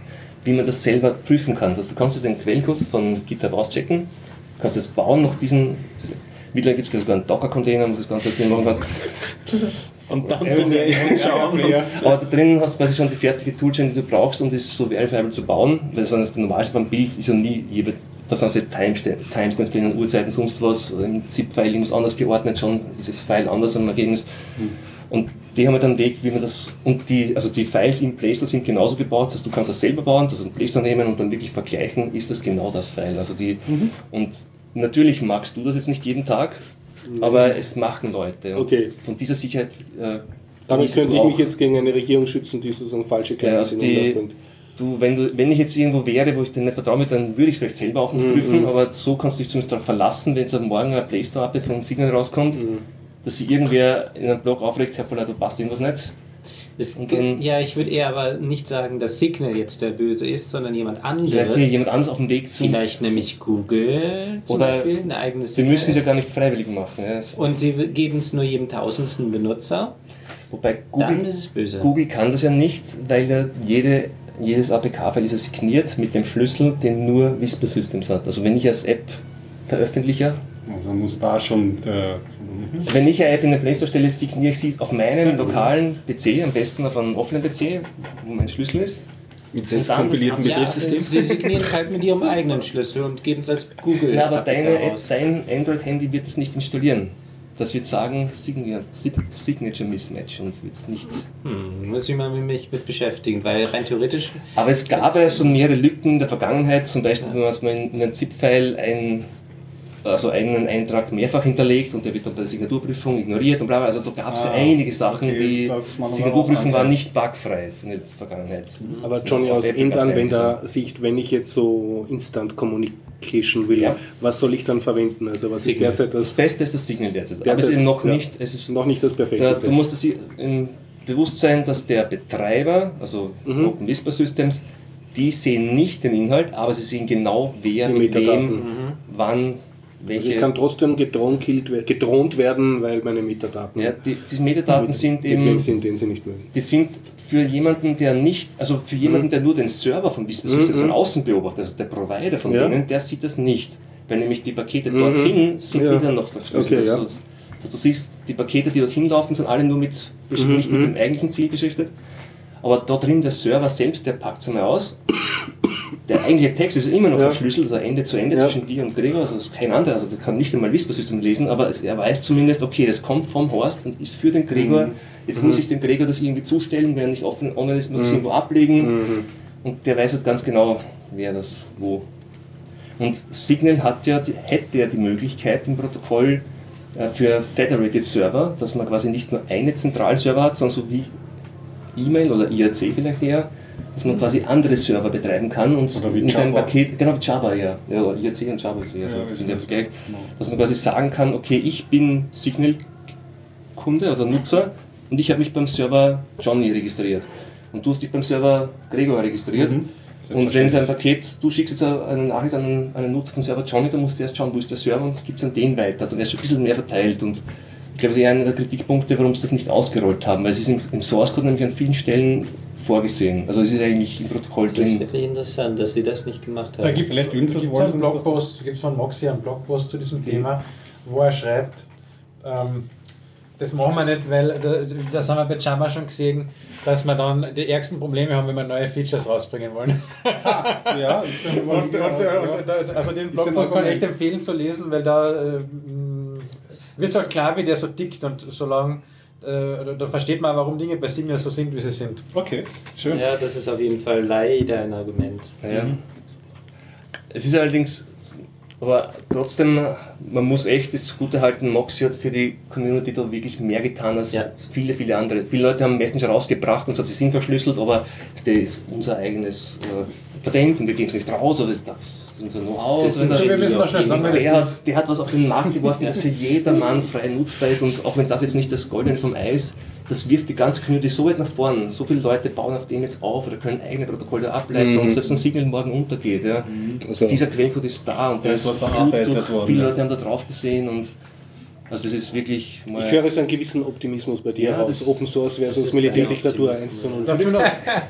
wie man das selber prüfen kann. Das heißt, du kannst den Quellcode von GitHub auschecken, kannst es bauen nach diesen. Mittlerweile gibt es sogar einen Docker-Container, wo du das Ganze sehen machen kannst. Und dann Ja, tun wir schauen. mehr. Aber da drin hast du quasi schon die fertige Toolchain, die du brauchst, um das so verifiable zu bauen. Weil sonst normalerweise beim Bild ist ja nie, jede- da sind ja Timestamps Timestamps drinnen, Uhrzeiten, sonst was, im ZIP-File irgendwas anders geordnet, schon ist das File anders am Ergebnis. Und die haben halt einen Weg, wie man das, und die, also die Files im Play Store sind genauso gebaut, das heißt, du kannst das selber bauen, das in den Play Store nehmen und dann wirklich vergleichen, ist das genau das File. Also die, Mhm. und natürlich magst du das jetzt nicht jeden Tag, aber es machen Leute. Und Okay. von dieser Sicherheit, äh, Damit könnte du ich mich jetzt gegen eine Regierung schützen, die sozusagen falsche Ja, also Kenntnisse Umlauf bringt. du, wenn, du, wenn ich jetzt irgendwo wäre, wo ich dir nicht vertrauen würde, dann würde ich es vielleicht selber auch noch Mhm, prüfen, mhm. aber so kannst du dich zumindest darauf verlassen, wenn jetzt am Morgen ein Play Store Update von Signal rauskommt, Mhm. dass sich irgendwer in einem Blog aufregt, Herr Poller, da passt irgendwas nicht. Es, ja, ich würde eher aber nicht sagen, dass Signal jetzt der Böse ist, sondern jemand anderes. ist hier jemand anderes auf dem Weg zu. Vielleicht nämlich Google zum Oder Beispiel, eine eigene Sie müssen es ja Signal. gar nicht freiwillig machen. Ja. Und sie geben es nur jedem tausendsten Benutzer. Wobei Dann Google, ist es böse. Google kann das ja nicht, weil ja jede, jedes APK-File ist ja signiert mit dem Schlüssel, den nur Whisper Systems hat. Also wenn ich als App veröffentliche, Also muss da schon der. Wenn ich eine App in den Play Store stelle, signiere ich sie auf meinem lokalen PC, am besten auf einem Offline-PC, wo mein Schlüssel ist. Mit selbstkompiliertem Ja, Betriebssystem. sie signieren es halt mit ihrem [LAUGHS] eigenen Schlüssel und geben es als Google. Ja, aber deine App, dein Android-Handy wird das nicht installieren. Das wird sagen Signature, Signature Mismatch und wird es nicht. Hm, muss ich mal mich mit beschäftigen, weil rein theoretisch. Aber es gab ja schon mehrere Lücken in der Vergangenheit, zum Beispiel, wenn man in einem ZIP-File ein, also einen Eintrag mehrfach hinterlegt und der wird dann bei der Signaturprüfung ignoriert und bla bla. Also da gab es Ah, einige Sachen, okay, die Signaturprüfung war nicht bugfrei in der Vergangenheit. Aber Johnny, aus Endanwendersicht, wenn ich jetzt so Instant Communication will, Ja. was soll ich dann verwenden? Also was ist Signal. derzeit Das das, Beste ist das Signal derzeit. Aber es Derzeit, ist noch ja. nicht, es ist noch nicht das Da, Perfekte? du musst es im Bewusstsein, dass der Betreiber, also Mhm. Open Whisper Systems, die sehen nicht den Inhalt, aber sie sehen genau, wer Die mit Metadaten. wem, wann, welche. also ich kann trotzdem gedroht, gedroht werden, weil meine Metadaten ja, die, die Metadaten mit, sind eben, sind, den sie nicht mögen. die sind für jemanden, der nicht, also für jemanden, der nur den Server von Whisper Systems Mhm. von außen beobachtet, also der Provider von Ja. denen, der sieht das nicht. Weil nämlich die Pakete Mhm. dorthin sind Ja. wieder noch verschlüsselt. Okay, ja. also, also du siehst, die Pakete, die dorthin laufen, sind alle nur mit, Mhm, nicht mit mhm. dem eigentlichen Ziel beschriftet. Aber da drin der Server selbst, der packt es einmal aus. Der eigentliche Text ist immer noch Ja. verschlüsselt, also Ende zu Ende Ja. zwischen dir und Gregor, also das ist kein anderer, also der kann nicht einmal Whisper-System lesen, aber er weiß zumindest, okay, das kommt vom Horst und ist für den Gregor. Mhm. Jetzt muss ich dem Gregor das irgendwie zustellen, wenn er nicht offen online ist, muss ich es irgendwo ablegen. Mhm. Und der weiß halt ganz genau, wer das wo. Und Signal hat ja, hätte ja die Möglichkeit im Protokoll äh, für Federated Server, dass man quasi nicht nur einen Zentralserver hat, sondern so wie E-Mail oder IRC vielleicht eher, dass man quasi andere Server betreiben kann und in seinem. Paket, genau wie Java ja, ja IRC und Java ist eher so Ja, in ist Vergleich, dass man quasi sagen kann, okay, ich bin Signal-Kunde oder Nutzer und ich habe mich beim Server Johnny registriert und du hast dich beim Server Gregor registriert. Mhm. Und wenn es ein Paket, du schickst jetzt eine Nachricht an einen, Nutzer vom Server Johnny, dann musst du erst schauen, wo ist der Server und gibst an den weiter. Dann ist schon ein bisschen mehr verteilt. Und ich glaube, das ist eher einer der Kritikpunkte, warum sie das nicht ausgerollt haben, weil es ist im, im Source Code nämlich an vielen Stellen vorgesehen. Also es ist eigentlich im Protokoll Das ist drin. wirklich interessant, dass sie das nicht gemacht haben. Da gibt es einen Blogpost, gibt es von Moxie einen Blogpost zu diesem Thema, wo er schreibt, ähm, das machen wir nicht, weil da, das haben wir bei Java schon gesehen, dass wir dann die ärgsten Probleme haben, wenn wir neue Features rausbringen wollen. [LAUGHS] Ja, ja Und, und, und, und, also den Blogpost ein kann ich echt empfehlen zu lesen, weil da äh, wird halt klar, wie der so tickt und solange äh, da, versteht man, warum Dinge bei Signal so sind, wie sie sind. Okay, schön. Ja, das ist auf jeden Fall leider ein Argument. Ja. Es ist allerdings, aber trotzdem, man muss echt das zugute halten, Moxie hat für die Community da wirklich mehr getan als Ja. viele, viele andere. Viele Leute haben Messenger rausgebracht und so, sie sind verschlüsselt, aber das ist unser eigenes äh, Patent und wir geben es nicht raus, aber das das ist unser Know-how. Der, das hat, der hat was auf den Markt geworfen, das für jedermann frei nutzbar ist und auch wenn das jetzt nicht das Goldene vom Eis, das wirft die ganze Community so weit nach vorn. So viele Leute bauen auf dem jetzt auf oder können eigene Protokolle ableiten Mhm. und selbst wenn Signal morgen untergeht. Ja. Also, Dieser Quellcode ist da und der Da ist was durch, worden, Viele ja. Leute haben da drauf gesehen und also das ist wirklich mal. ich höre so einen gewissen Optimismus bei dir Ja, aus. das- Open Source versus Militärdiktatur ein 1 zu 0. Lass mich noch,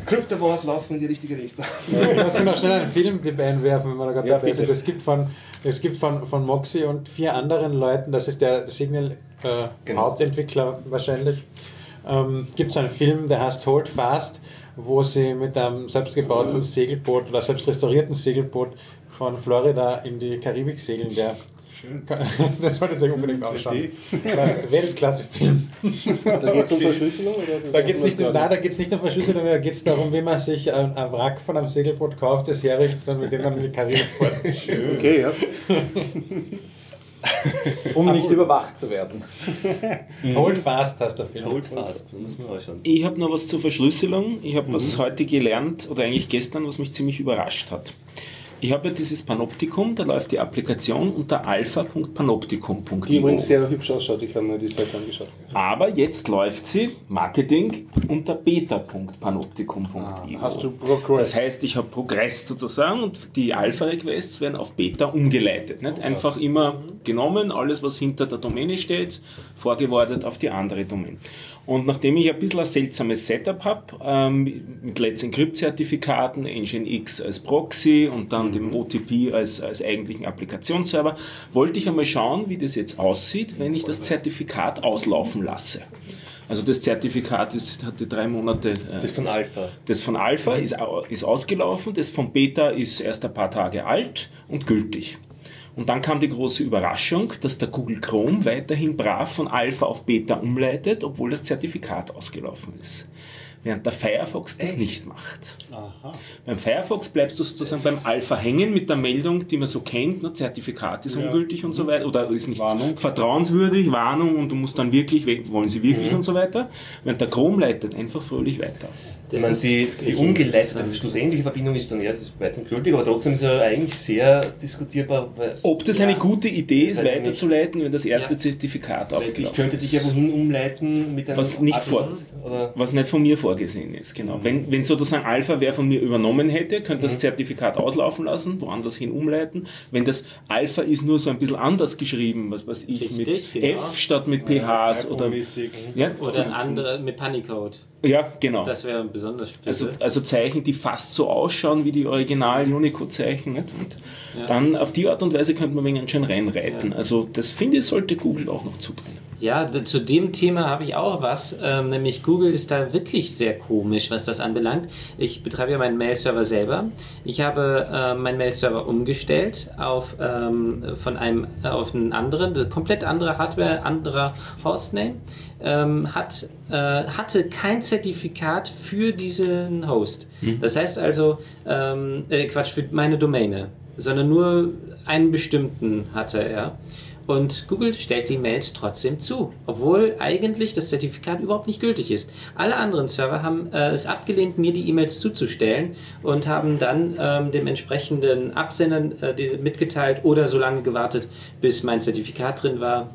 Crypto Wars laufen in die richtige Richtung. Lass mich noch schnell einen Filmtipp einwerfen, wenn wir da gerade Ja, dabei sind. Es gibt von, es gibt von, von Moxie und vier anderen Leuten, das ist der Signal äh, Genau. Hauptentwickler wahrscheinlich, ähm, gibt es einen Film, der heißt Hold Fast, wo sie mit einem selbstgebauten Segelboot oder selbst restaurierten Segelboot von Florida in die Karibik segeln. Der [LAUGHS] Das solltet ihr euch unbedingt anschauen. Weltklasse-Film. Da geht es um Verschlüsselung? Oder Da geht es auch nicht, um, nein, da geht's nicht um Verschlüsselung, da geht es darum, wie man sich ein, ein Wrack von einem Segelboot kauft, das herrichtet und mit dem dann in die Karibik fährt. Okay, ja. [LAUGHS] [LAUGHS] Um nicht überwacht zu werden. [LAUGHS] Hold fast heißt der Film. Hold fast. Ich habe noch was zur Verschlüsselung. Ich habe was heute gelernt, oder eigentlich gestern, was mich ziemlich überrascht hat. Ich habe ja dieses Panoptikum, da läuft die Applikation unter alpha.panoptikum.io. Die übrigens sehr hübsch ausschaut, ich habe mir die Seite angeschaut. Aber jetzt läuft sie, Marketing, unter beta.panoptikum.io. Hast du Progress? Das heißt, ich habe Progress sozusagen und die Alpha-Requests werden auf Beta umgeleitet. Nicht? Einfach immer genommen, alles was hinter der Domäne steht, vorgewordet auf die andere Domäne. Und nachdem ich ein bisschen ein seltsames Setup habe, ähm, mit Let's Encrypt-Zertifikaten, Nginx als Proxy und dann dem OTP als, als eigentlichen Applikationsserver, wollte ich einmal schauen, wie das jetzt aussieht, wenn ich das Zertifikat auslaufen lasse. Also das Zertifikat ist, hatte drei Monate. äh, Das von Alpha. Das von Alpha ist, au- ist ausgelaufen, das von Beta ist erst ein paar Tage alt und gültig. Und dann kam die große Überraschung, dass der Google Chrome weiterhin brav von Alpha auf Beta umleitet, obwohl das Zertifikat ausgelaufen ist. Während der Firefox das nicht macht. Beim Firefox bleibst du sozusagen beim Alpha hängen mit der Meldung, die man so kennt, ne, Zertifikat ist ungültig und so weiter, oder ist nicht vertrauenswürdig, Warnung und du musst dann wirklich, wollen sie wirklich und so weiter. Während der Chrome leitet einfach fröhlich weiter. Ich meine, die, die umgeleitete schlussähnliche Verbindung ist dann ja weiterhin gültig, aber trotzdem ist ja eigentlich sehr diskutierbar. Weil, Ob das eine gute Idee ist, weiterzuleiten, wenn das erste Zertifikat weil abgelaufen ich könnte dich ist. ja wohin umleiten mit einem was nicht, vor, was nicht von mir vorgesehen ist, genau. Wenn, wenn sozusagen Alpha wer von mir übernommen hätte, könnte das Zertifikat auslaufen lassen, woanders hin umleiten. Wenn das Alpha ist nur so ein bisschen anders geschrieben, was weiß ich, Richtig, mit genau. F statt mit PHs oder, ja, Oder ein andere mit Panicode. ja, genau. Das wäre besonders Also, also Zeichen, die fast so ausschauen wie die original Unicode-Zeichen. nicht? Und Ja. dann auf die Art und Weise könnte man wegen schön reinreiten. Also das finde ich, sollte Google auch noch zutun. Ja, zu dem Thema habe ich auch was. Ähm, nämlich Google ist da wirklich sehr komisch, was das anbelangt. Ich betreibe ja meinen Mail-Server selber. Ich habe ähm, meinen Mail-Server umgestellt auf, ähm, von einem äh, auf einen anderen, das ist komplett andere Hardware, anderer Hostname. Ähm, hat, äh, hatte kein Zertifikat für diesen Host. Das heißt also, ähm, äh, Quatsch, für meine Domäne, sondern nur einen bestimmten hatte er. Und Google stellt die Mails trotzdem zu, obwohl eigentlich das Zertifikat überhaupt nicht gültig ist. Alle anderen Server haben äh, es abgelehnt, mir die E-Mails zuzustellen und haben dann ähm, dem entsprechenden Absendern äh, die mitgeteilt oder so lange gewartet, bis mein Zertifikat drin war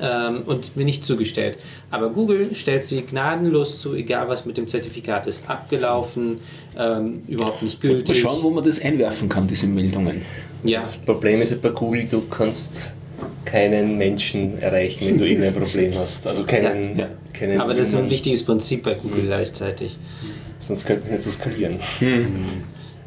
ähm, und mir nicht zugestellt. Aber Google stellt sie gnadenlos zu, egal was mit dem Zertifikat ist. Abgelaufen, ähm, überhaupt nicht gültig. schauen, wo man das einwerfen kann, diese Meldungen. Ja. Das Problem ist ja bei Google, du kannst keinen Menschen erreichen, wenn du irgendein Problem hast. Also keinen, Ja, ja. keinen Aber das ist ein wichtiges Prinzip bei Google gleichzeitig. Sonst könnte es nicht so skalieren.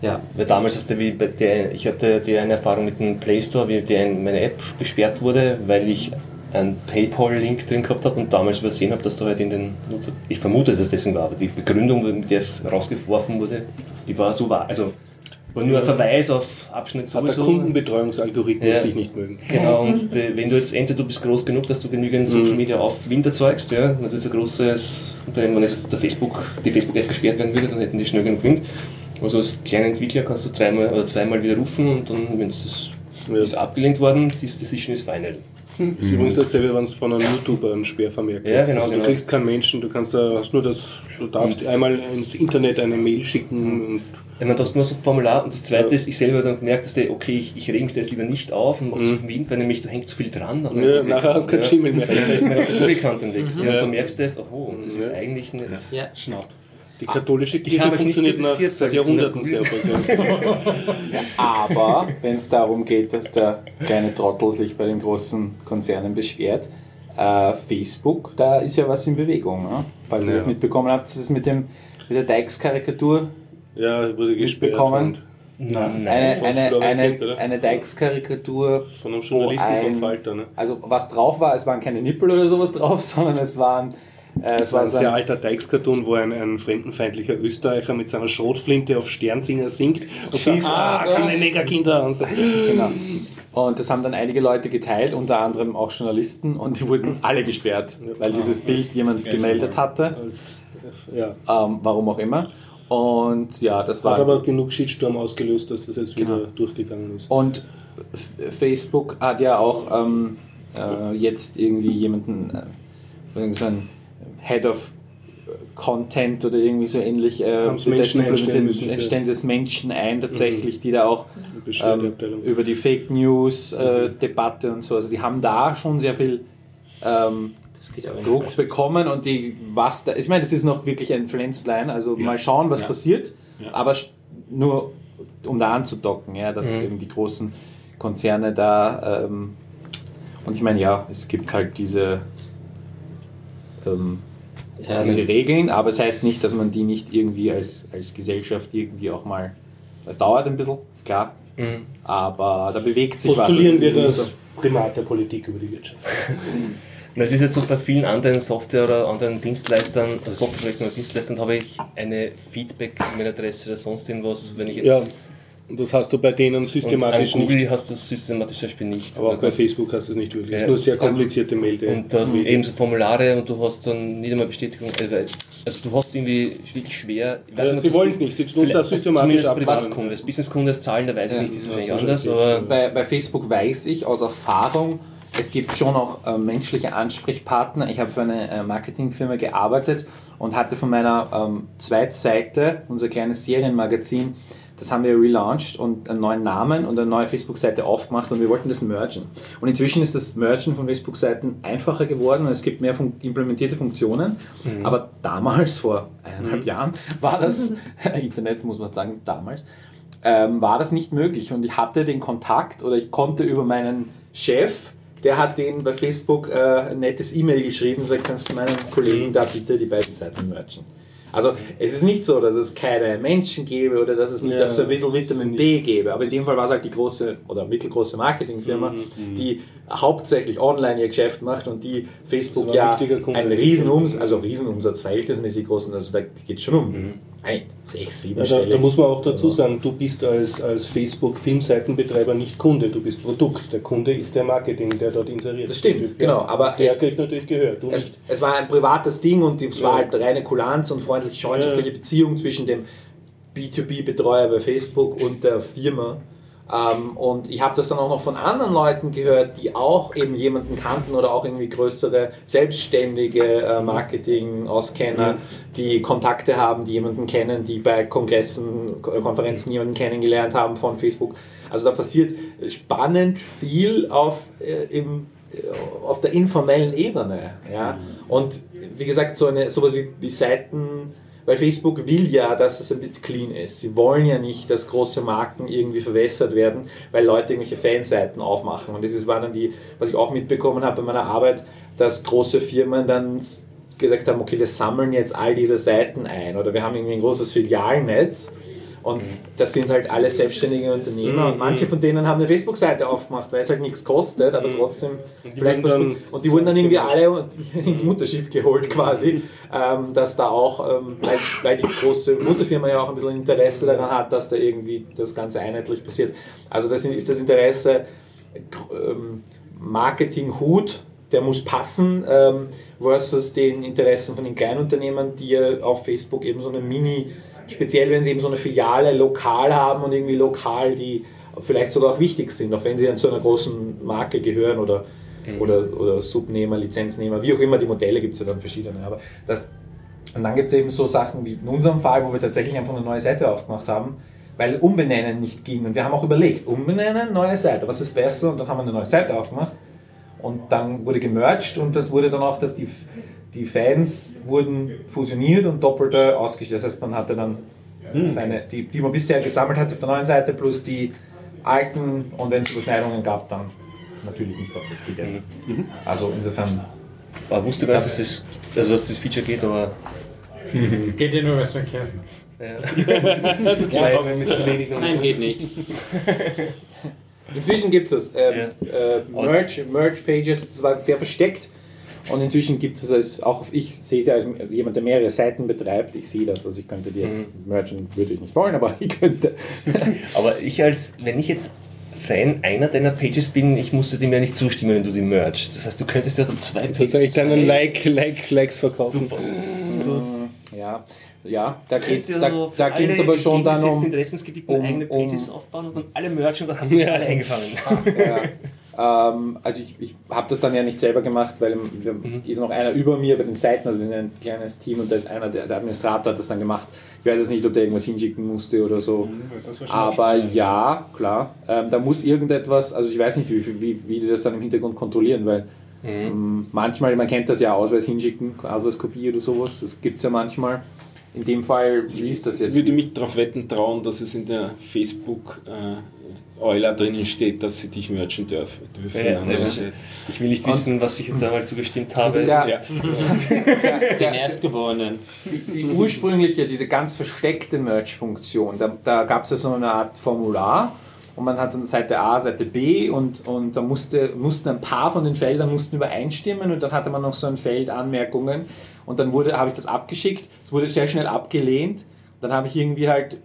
Ja. Weil damals hast du wie bei der, ich hatte die eine Erfahrung mit dem Play Store, wie die ein, meine App gesperrt wurde, weil ich einen PayPal-Link drin gehabt habe und damals übersehen habe, dass da halt in den Nutzer. Ich vermute, dass es deswegen war, aber die Begründung, mit der es rausgeworfen wurde, die war so wahr. Also war nur ein Verweis auf Abschnitt sowieso. Kundenbetreuungsalgorithmus Ja. dich nicht mögen. Genau, und äh, wenn du jetzt entweder du bist groß genug, dass du genügend Social Media Aufwind erzeugst, ja, wenn du jetzt ein großes Unternehmen, wenn jetzt auf der Facebook, die Facebook-App gesperrt werden würde, dann hätten die schnell genug Wind. Also als kleiner Entwickler kannst du dreimal oder zweimal widerrufen und dann, wenn es ist, ist abgelehnt worden, this decision is final. Das ist übrigens dasselbe, wenn du von einem YouTuber einen Sperrvermerk Ja, kriegst. genau, also du genau. kriegst keinen Menschen, du kannst da, hast nur das, du darfst einmal ins Internet eine Mail schicken und Ich meine, du hast nur so ein Formular und das zweite Ja. ist, ich selber dann gemerkt, dass der, okay, ich, ich reg mich da jetzt lieber nicht auf und mach so viel Wind, weil nämlich du hängst zu viel dran. an Ja, nachher hast du keinen Schimmel mehr. Ja, da ist meine Google-Content weg. Ja. Ja. Und du merkst erst, oh, das ist Ja. eigentlich nicht. Ja. Schnapp. Die katholische Kirche nicht funktioniert nach seit Jahrhunderten sehr erfolgreich. [LAUGHS] Aber wenn es darum geht, dass der kleine Trottel sich bei den großen Konzernen beschwert, äh, Facebook, da ist ja was in Bewegung. Ne? Falls ihr Ja. das mitbekommen habt, das ist mit, dem, mit der Dykes-Karikatur Ja, wurde. Mitbekommen? und Nein, eine, von eine, eine, eine Dykes-Karikatur, Von einem Journalisten ein- Falter. Ne? also was drauf war, es waren keine Nippel oder sowas drauf, [LAUGHS] sondern es waren äh, Das es war ein sehr alter Dykes-Cartoon, wo ein, ein fremdenfeindlicher Österreicher mit seiner Schrotflinte auf Sternsinger singt und sagt, ah, das- keine Negerkinder. Und so. genau. Und das haben dann einige Leute geteilt, unter anderem auch Journalisten, und die wurden alle gesperrt, weil dieses Bild jemand gemeldet hatte, ähm, warum auch immer. Und ja, das war. Hat aber genug Shitstorm ausgelöst, dass das jetzt Genau. wieder durchgegangen ist. Und Facebook hat ja auch ähm, äh, jetzt irgendwie jemanden, äh, so ein Head of Content oder irgendwie so ähnlich, äh, Menschen einstellen müssen, implementieren- ja. stellen sie das Menschen ein, tatsächlich, die da auch ähm, über die Fake News äh, Debatte und so, also die haben da schon sehr viel ähm, Das geht aber nicht. Druck bekommen und die, was da, ich meine, das ist noch wirklich ein Pflänzlein, also mal schauen, was Ja. passiert, Ja. aber nur um da anzudocken, ja, dass Mhm. eben die großen Konzerne da, ähm, und ich meine, ja, es gibt halt diese, ähm, Ja, diese Regeln, aber es heißt nicht, dass man die nicht irgendwie als, als Gesellschaft irgendwie auch mal, es dauert ein bisschen, ist klar, Mhm. aber da bewegt sich was. Postulieren wir das Primat der Politik über die Wirtschaft. Und es ist jetzt so bei vielen anderen Software- oder anderen Dienstleistern, also Softwareprojekten oder Dienstleistern, habe ich eine Feedback-E-Mail-Adresse oder sonst irgendwas, wenn ich jetzt. Ja, und das hast du bei denen systematisch und an Google nicht. hast du das systematisch zum Beispiel nicht. Aber auch bei Facebook hast du es nicht wirklich. Es Ja. ist nur sehr komplizierte Melde. Und du hast Melde- eben so Formulare und du hast dann nicht einmal Bestätigung. äh, Also du hast irgendwie wirklich schwer. Ich Ja, sie wollen es nicht, sie tun das systematisch abwarten. Privatkunde. Das Businesskunde als Zahlen, da weiß ich Ja. nicht, das ist wahrscheinlich anders, aber. bei, bei Facebook weiß ich aus Erfahrung, es gibt schon auch äh, menschliche Ansprechpartner. Ich habe für eine äh, Marketingfirma gearbeitet und hatte von meiner ähm, Zweitseite, unser kleines Serienmagazin, das haben wir relaunched und einen neuen Namen und eine neue Facebook-Seite aufgemacht und wir wollten das mergen. Und inzwischen ist das Mergen von Facebook-Seiten einfacher geworden und es gibt mehr fun implementierte Funktionen. Aber damals, vor eineinhalb Jahren, war das, [LAUGHS] Internet muss man sagen, damals, ähm, war das nicht möglich und ich hatte den Kontakt oder ich konnte über meinen Chef, der hat den bei Facebook äh, ein nettes E-Mail geschrieben, sagt, kannst du meinen Kollegen da bitte die beiden Seiten merchen. Also es ist nicht so, dass es keine Menschen gäbe oder dass es nicht Ja. auch so ein bisschen Vitamin B gäbe, aber in dem Fall war es halt die große oder mittelgroße Marketingfirma, Mhm, die hauptsächlich online ihr Geschäft macht und die Facebook war ein ja wichtiger Kunde. ein Riesenumsatz, also Riesenumsatzverhältnismäßig großen, also da geht es schon um ein, sechs, sieben Ja, da, muss man auch dazu Also- sagen, du bist als, als Facebook-Filmseitenbetreiber nicht Kunde, du bist Produkt. Der Kunde ist der Marketing, der dort inseriert. Das stimmt, Typ, genau, ja. aber- der kriegt natürlich Gehör. Du es, es war ein privates Ding und es war Ja. halt reine Kulanz und freundliche, freundschaftliche Beziehung zwischen dem B2B-Betreuer bei Facebook und der Firma. Ähm, und ich habe das dann auch noch von anderen Leuten gehört, die auch eben jemanden kannten oder auch irgendwie größere selbstständige äh, Marketing-Auskenner, die Kontakte haben, die jemanden kennen, die bei Kongressen, Ko- Konferenzen jemanden kennengelernt haben von Facebook. Also da passiert spannend viel auf, äh, im, äh, auf der informellen Ebene. Ja? Und wie gesagt, so eine, sowas wie, wie Seiten, weil Facebook will ja, dass es ein bisschen clean ist. Sie wollen ja nicht, dass große Marken irgendwie verwässert werden, weil Leute irgendwelche Fanseiten aufmachen. Und das war dann die, was ich auch mitbekommen habe bei meiner Arbeit, dass große Firmen dann gesagt haben, okay, wir sammeln jetzt all diese Seiten ein oder wir haben irgendwie ein großes Filialnetz und das sind halt alle selbstständige Unternehmer. Und manche von denen haben eine Facebook-Seite aufgemacht, weil es halt nichts kostet, aber trotzdem die vielleicht was gut. Und die wurden dann irgendwie alle [LAUGHS] ins Mutterschiff geholt quasi, ähm, dass da auch, ähm, weil, die große Mutterfirma ja auch ein bisschen Interesse daran hat, dass da irgendwie das Ganze einheitlich passiert. Also das ist das Interesse ähm, Marketing-Hut, der muss passen, ähm, versus den Interessen von den Kleinunternehmern, die ja auf Facebook eben so eine Mini, speziell wenn sie eben so eine Filiale lokal haben und irgendwie lokal, die vielleicht sogar auch wichtig sind, auch wenn sie dann zu einer großen Marke gehören oder, oder, oder Subnehmer, Lizenznehmer, wie auch immer, die Modelle gibt es ja dann verschiedene. Aber das, und dann gibt es eben so Sachen wie in unserem Fall, wo wir tatsächlich einfach eine neue Seite aufgemacht haben, weil Umbenennen nicht ging. Und wir haben auch überlegt, umbenennen, neue Seite, was ist besser? Und dann haben wir eine neue Seite aufgemacht. Und dann wurde gemerged und das wurde dann auch, dass die, die Fans wurden fusioniert und doppelte ausgestellt. Das heißt, man hatte dann seine, die, die man bisher gesammelt hat auf der neuen Seite, plus die alten und wenn es Überschneidungen gab, dann natürlich nicht doppelt. Geht ja nicht. Also insofern Aber ich wusste gar nicht, dass das, also dass das Feature geht, aber. [LAUGHS] Geht dir nur, was du erkennst. Ja. [LAUGHS] [LAUGHS] Ja, Weil wir mit zu wenig Nein, geht nicht. Inzwischen gibt es ähm, Ja. äh, Merge, Merge Pages, das war sehr versteckt. Und inzwischen gibt es es auch, ich sehe es ja als jemand, der mehrere Seiten betreibt, ich sehe das, also ich könnte die jetzt mergen, würde ich nicht wollen, aber ich könnte. [LAUGHS] Aber ich als, wenn ich jetzt Fan einer deiner Pages bin, ich musste dem ja nicht zustimmen, wenn du die mergst. Das heißt, du könntest ja da zwei Pages. Soll ich dann einen Like, Like, Likes verkaufen? So, Ja, ja, da du geht es kannst ja da, so da alle aber schon dann um. Interessensgebieten um- eigene Pages um- aufbauen und dann alle merchen und dann hast du sie alle eingefangen. Ja. [LAUGHS] ähm, also ich, ich habe das dann ja nicht selber gemacht, weil wir, Mhm. ist noch einer über mir bei den Seiten, also wir sind ein kleines Team und da ist einer, der, der Administrator hat das dann gemacht. Ich weiß jetzt nicht, ob der irgendwas hinschicken musste oder so. Schon Aber ja, klar, ähm, da muss irgendetwas, also ich weiß nicht, wie, wie, wie die das dann im Hintergrund kontrollieren, weil ähm, manchmal, man kennt das ja, Ausweis hinschicken, Ausweiskopie oder sowas, das gibt es ja manchmal. In dem Fall, wie ist das Ich jetzt? würde mich darauf wetten trauen, dass es in der Facebook äh, Euler drinnen steht, dass sie dich merchen dürfen. dürfen Ja, der ja. Ich will nicht wissen, was ich da mal zugestimmt habe. Ja. Ja. Den Erstgeborenen. die, die ursprüngliche, diese ganz versteckte Merge-Funktion, da, da gab es ja so eine Art Formular und man hat dann Seite A, Seite B und, und da musste, mussten ein paar von den Feldern mussten übereinstimmen und dann hatte man noch so ein Feld Anmerkungen und dann wurde, habe ich das abgeschickt, es wurde sehr schnell abgelehnt, dann habe ich irgendwie halt,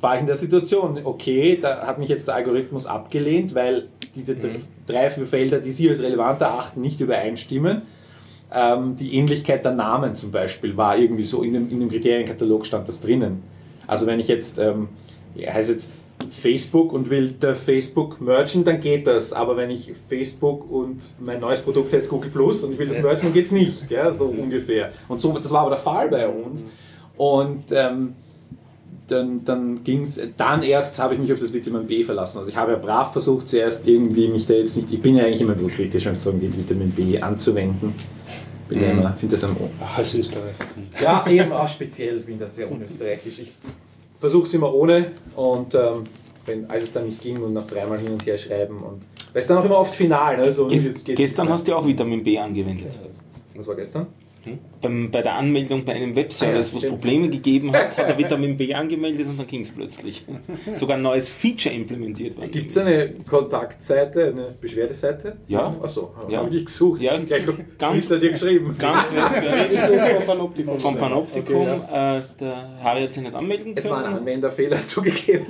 war ich in der Situation, okay, da hat mich jetzt der Algorithmus abgelehnt, weil diese dr- drei, vier Felder, die Sie als relevant erachten, nicht übereinstimmen ähm, die Ähnlichkeit der Namen zum Beispiel war irgendwie so, in dem, in dem Kriterienkatalog stand das drinnen. Also wenn ich jetzt, ähm, ja, heißt jetzt Facebook und will der Facebook mergen, dann geht das. Aber wenn ich Facebook und mein neues Produkt heißt Google Plus und ich will das mergen, dann geht es nicht. Ja, so ungefähr. Und so, das war aber der Fall bei uns. Und ähm, dann, dann ging es, dann erst habe ich mich auf das Vitamin B verlassen. Also ich habe ja brav versucht, zuerst irgendwie mich da jetzt nicht, ich bin ja eigentlich immer ein bisschen kritisch, wenn es darum geht, Vitamin B anzuwenden. Bin ja immer, finde das am Als Österreich. ja, eben auch speziell bin das sehr unösterreichisch. Ich versuche es immer ohne und ähm, wenn, als es dann nicht ging und noch dreimal hin und her schreiben und weil es dann auch immer oft final, ne? so, Ges jetzt geht gestern hast du auch Vitamin B angewendet. Was war gestern? Beim, bei der Anmeldung bei einem Webservice, Ah ja, wo es. Probleme gegeben hat, hat er Vitamin B [LAUGHS] angemeldet und dann ging es plötzlich. Sogar ein neues Feature implementiert worden. Gibt es eine Kontaktseite, eine Beschwerdeseite? Ja. Achso, Ja. habe ich gesucht. Ja, Gleich auf ganz- Twitter dir geschrieben. Ganz [LAUGHS] Vom Panoptikum. vom Panoptikum. äh, der Harry hat sich nicht anmelden Es war ein können. Anwenderfehler [LAUGHS] zugegeben.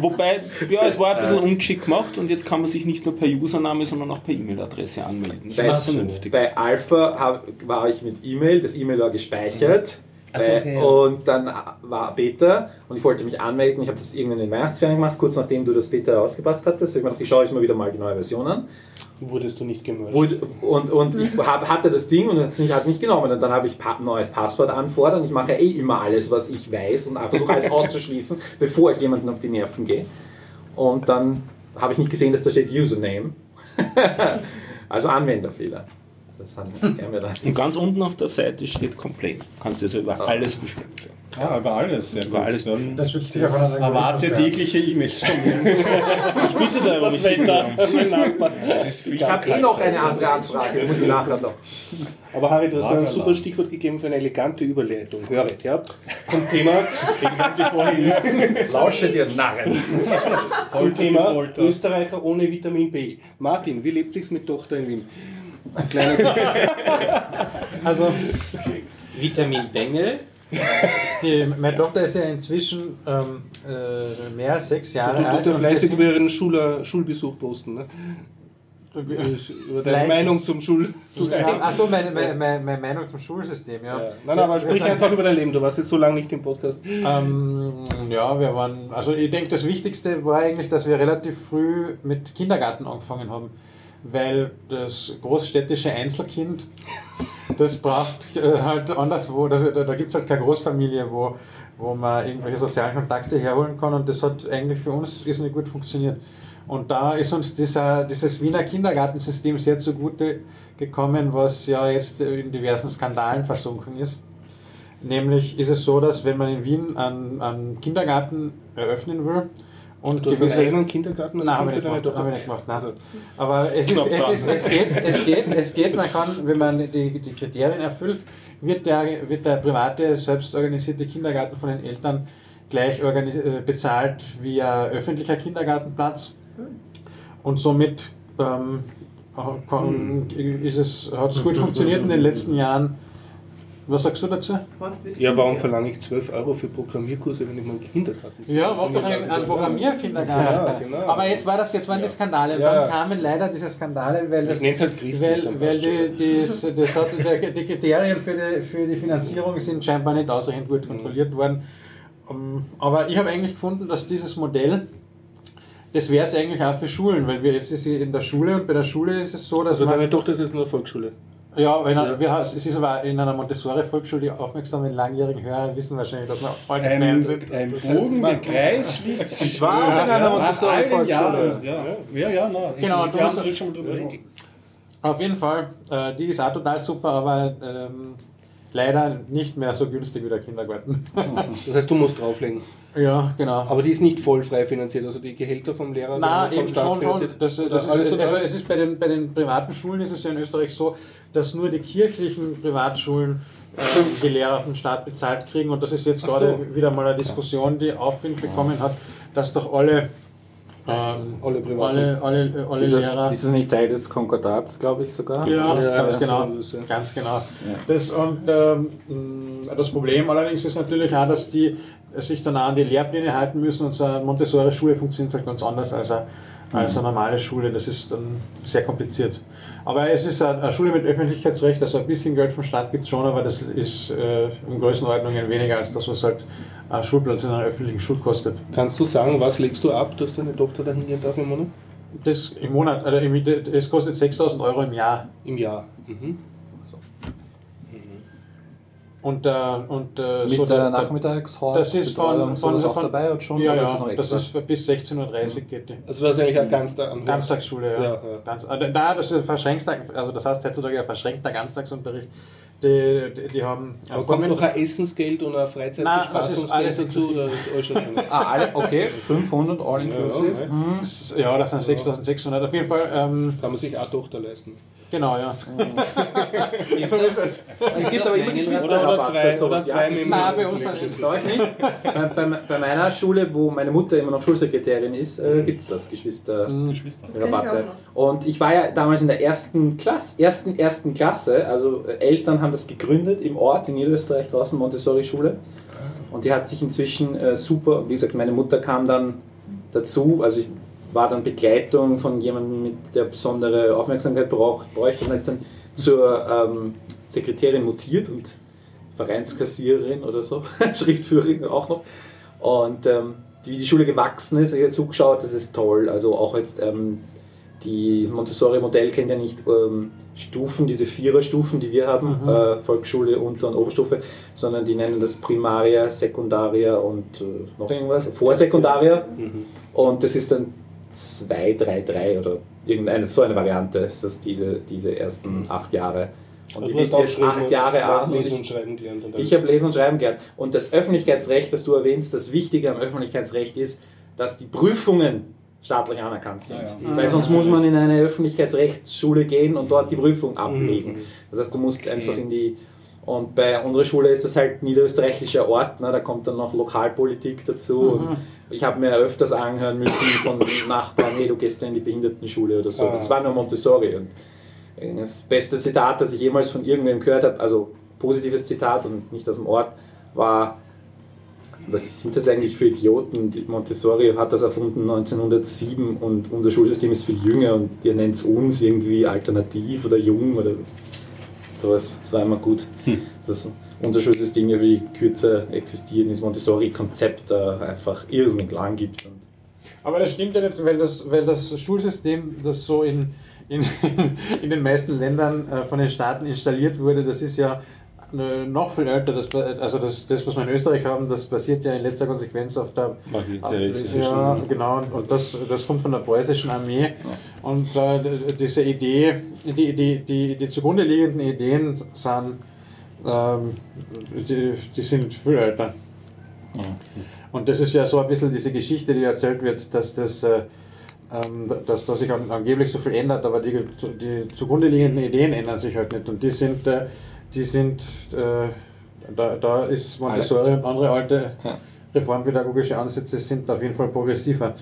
Wobei, ja, es war ein bisschen ungeschickt gemacht und jetzt kann man sich nicht nur per Username, sondern auch per E-Mail-Adresse anmelden. Das ganz vernünftig. bei Alpha hab, war ich mit E-Mail, das E-Mail war gespeichert. Ach so, okay, ja. Und dann war Beta und ich wollte mich anmelden. Ich habe das irgendwann in den Weihnachtsferien gemacht, kurz nachdem du das Beta rausgebracht hattest. Ich gedacht, ich schaue jetzt mal wieder mal die neue Version an. Wurdest du nicht gemerkt? Wurde- Und, und ich hab, hatte das Ding und hat es nicht, hat nicht genommen. Und dann habe ich pa neues Passwort anfordern. Ich mache eh immer alles, was ich weiß und versuche alles [LAUGHS] auszuschließen, bevor ich jemanden auf die Nerven gehe. Und dann habe ich nicht gesehen, dass da steht Username. [LAUGHS] also Anwenderfehler. Das hat er mir dann. Und ganz unten auf der Seite steht Complain. Kannst du also über alles besprechen. Ja, über alles. Sehr Über gut. alles. Dann Das wird sicher einer erwarte tägliche E-Mails von mir. [LAUGHS] Ich bitte darum. Das Wetter, mein Nachbar. Ich habe eh noch eine andere Anfrage, muss ich nachher noch. Aber Harry, du hast ein super Stichwort gegeben für eine elegante Überleitung. Höret, ja? Zum Thema, [LAUGHS] Lausche dir Narren. zum Thema. Österreicher ohne Vitamin B. Martin, wie lebt sich's mit Tochter in Wien? Ein kleiner [LAUGHS] Also, Vitamin Bengel. die, meine Tochter ist ja inzwischen ähm, äh, mehr als sechs Jahre Du alt. ja und wir fleißig über ihren Schul Schulbesuch posten, ne? Über deine Like. Meinung zum Schulsystem. Achso, meine, meine, meine, Meinung zum Schulsystem, ja. Ja. Nein, nein, aber sprich sind- einfach über dein Leben. Du warst jetzt so lange nicht im Podcast. Ähm, ja, wir waren, also ich denke, das Wichtigste war eigentlich, dass wir relativ früh mit Kindergarten angefangen haben, weil das großstädtische Einzelkind, das braucht äh, halt anderswo, das, da, da gibt es halt keine Großfamilie, wo, wo man irgendwelche sozialen Kontakte herholen kann und das hat eigentlich für uns irrsinnig gut funktioniert. Und da ist uns dieser, dieses Wiener Kindergartensystem sehr zugute gekommen, was ja jetzt in diversen Skandalen versunken ist. Nämlich ist es so, dass wenn man in Wien einen, einen Kindergarten eröffnen will und Du hast einen eigenen Kindergarten? Nein, habe ich nicht gemacht. Habe ich nicht gemacht nein. Aber es, ist, es, ist, es, geht, es, geht, es geht, man kann, wenn man die, die Kriterien erfüllt, wird der, wird der private, selbstorganisierte Kindergarten von den Eltern gleich äh, bezahlt wie ein öffentlicher Kindergartenplatz. Und somit ähm, kann, ist es, hat es gut funktioniert in den letzten Jahren. Was sagst du dazu? Ja, warum verlange ich 12 Euro für Programmierkurse, wenn ich meinen Kindergarten Ja, mach doch einen, einen Programmierkindergarten. Ja, genau. Aber jetzt war das, jetzt waren die Skandale. Ja. dann kamen leider diese Skandale, weil, das, Ich halt christlich, weil, weil die, die, das hat, die Kriterien für die, für die Finanzierung sind scheinbar nicht ausreichend gut kontrolliert worden. Ähm, Aber ich habe eigentlich gefunden, dass dieses Modell, das wäre es eigentlich auch für Schulen, weil wir jetzt ist sie in der Schule und bei der Schule ist es so, dass Also man deine Tochter ist jetzt in der Volksschule. Ja, wenn er, Wir, es ist aber in einer Montessori-Volksschule, die aufmerksamen langjährigen Hörer wissen wahrscheinlich, dass wir heute Ein, Fan sind. ein Bogen, der Kreis schließt sich. Ich war auch in einer Montessori-Volksschule. Ja, ja, ja, ja, na, Genau, du haben schon mal drüber. Auf jeden Fall, äh, die ist auch total super, aber ähm, leider nicht mehr so günstig wie der Kindergarten. Das heißt, du musst drauflegen. ja, genau. Aber die ist nicht voll frei finanziert, also die Gehälter vom Lehrer werden vom eben Staat schon, schon. finanziert. Das, Oder das ist, total? also es ist bei den, bei den privaten Schulen ist es ja in Österreich so, dass nur die kirchlichen Privatschulen äh, die Lehrer vom Staat bezahlt kriegen und das ist jetzt Ach gerade so. wieder mal eine Diskussion, die Aufwind bekommen hat, dass doch alle ähm, Alle privaten. alle, alle, alle Ist das, Lehrer ist das nicht Teil des Konkordats, glaube ich sogar? Ja, Ja, ganz ja, genau. ja- Ganz genau. Das, und ähm, das Problem allerdings ist natürlich auch, dass die sich dann auch an die Lehrpläne halten müssen und so eine Montessori-Schule funktioniert halt ganz anders als eine, als eine normale Schule. Das ist dann sehr kompliziert. Aber es ist eine, Schule mit Öffentlichkeitsrecht, also ein bisschen Geld vom Staat gibt es schon, aber das ist äh, in Größenordnungen weniger als das, was halt ein Schulplatz in einer öffentlichen Schule kostet. Kannst du sagen, was legst du ab, dass deine Tochter dahin gehen darf im Monat? Das im Monat, also es kostet 6000 Euro im Jahr. Im Jahr. Mhm. Und, äh, und äh, Mit so der Nachmittagshort, Das ist von, Betreuung, von, auch von dabei und schon? Ja, ja, ist das noch das ist bis 16.30 Uhr geht die. Also das ist eigentlich ein Ganztag am Ganztagsschule, ja. Ja, ja. Ganz, äh, na, das ist verschränkter, also das heißt heutzutage ein verschränkter Ganztagsunterricht. Die, die, die haben Aber kommt noch ein Essensgeld und ein Nein, das ist alles Freizeitbespaßungsgeld dazu? Oder ist alles schon? [LAUGHS] Ah, alle, okay, 500 all inclusive. Ja, Mhm. Ja, das sind 6600. Auf jeden Fall, ähm, Kann man sich eine Tochter leisten. Genau, ja. [LAUGHS] so ist es. Es gibt aber immer Geschwister. Oder, oder zwei, oder zwei mit Nein, bei uns Bei euch nicht? bei, bei, bei meiner Schule, wo meine Mutter immer noch Schulsekretärin ist, äh, gibt es das, Geschwister. Rabatte. Und ich war ja damals in der ersten Klasse, ersten, ersten Klasse, also äh, Eltern haben das gegründet im Ort in Niederösterreich draußen, Montessori-Schule. Und die hat sich inzwischen äh, super, wie gesagt, meine Mutter kam dann dazu, also ich war dann Begleitung von jemandem, mit der besondere Aufmerksamkeit braucht, bräuchte und ist dann zur ähm, Sekretärin mutiert und Vereinskassiererin oder so, [LAUGHS] Schriftführerin auch noch. Und ähm, wie die Schule gewachsen ist, habe ich zugeschaut, das ist toll. Also auch jetzt ähm, das Montessori-Modell kennt ja nicht ähm, Stufen, diese Viererstufen, die wir haben, Mhm. äh, Volksschule, Unter- und Oberstufe, sondern die nennen das Primaria, Sekundaria und äh, noch irgendwas, Vorsekundaria. Mhm. Und das ist dann 2, 3, 3 oder irgendeine, so eine Variante ist das diese, diese ersten acht Jahre. Und Also die du hast bieten auch jetzt acht und- Jahre ja, an. und Lesen ich- und schreiben gelernt. und ich habe Lesen und Schreiben gelernt. Und das Öffentlichkeitsrecht, das du erwähnst, das Wichtige am Öffentlichkeitsrecht ist, dass die Prüfungen staatlich anerkannt sind. Ja, Weil sonst muss man in eine Öffentlichkeitsrechtsschule gehen und dort die Prüfung ablegen. Mhm. Das heißt, du musst einfach in die. Und bei unserer Schule ist das halt niederösterreichischer Ort, ne? da kommt dann noch Lokalpolitik dazu. Und ich habe mir öfters anhören müssen von Nachbarn, hey, du gehst ja in die Behindertenschule oder so. Ah. Das war nur Montessori. Und das beste Zitat, das ich jemals von irgendwem gehört habe, also positives Zitat und nicht aus dem Ort, war, was sind das eigentlich für Idioten? Die Montessori hat das erfunden 1907 und unser Schulsystem ist viel jünger und ihr nennt es uns irgendwie alternativ oder jung oder sowas. Das war immer gut. Dass unser Schulsystem ja viel kürzer existiert und das Montessori-Konzept da einfach irrsinnig lang gibt. Aber das stimmt ja nicht, weil das, weil das Schulsystem, das so in, in, [LAUGHS] in den meisten Ländern äh, von den Staaten installiert wurde, das ist ja noch viel älter. Das, also das, das, was wir in Österreich haben, das basiert ja in letzter Konsequenz auf der auf, ja, genau, und das, das kommt von der preußischen Armee. Und äh, diese Idee, die, die, die, die zugrunde liegenden Ideen sind, ähm, die, die sind viel älter. Und das ist ja so ein bisschen diese Geschichte, die erzählt wird, dass das, äh, ähm, dass, dass sich an- angeblich so viel ändert, aber die, die zugrunde liegenden Ideen ändern sich halt nicht. Und die sind, äh, die sind äh, da, da ist Montessori und andere alte Ja. reformpädagogische Ansätze sind auf jeden Fall progressiver.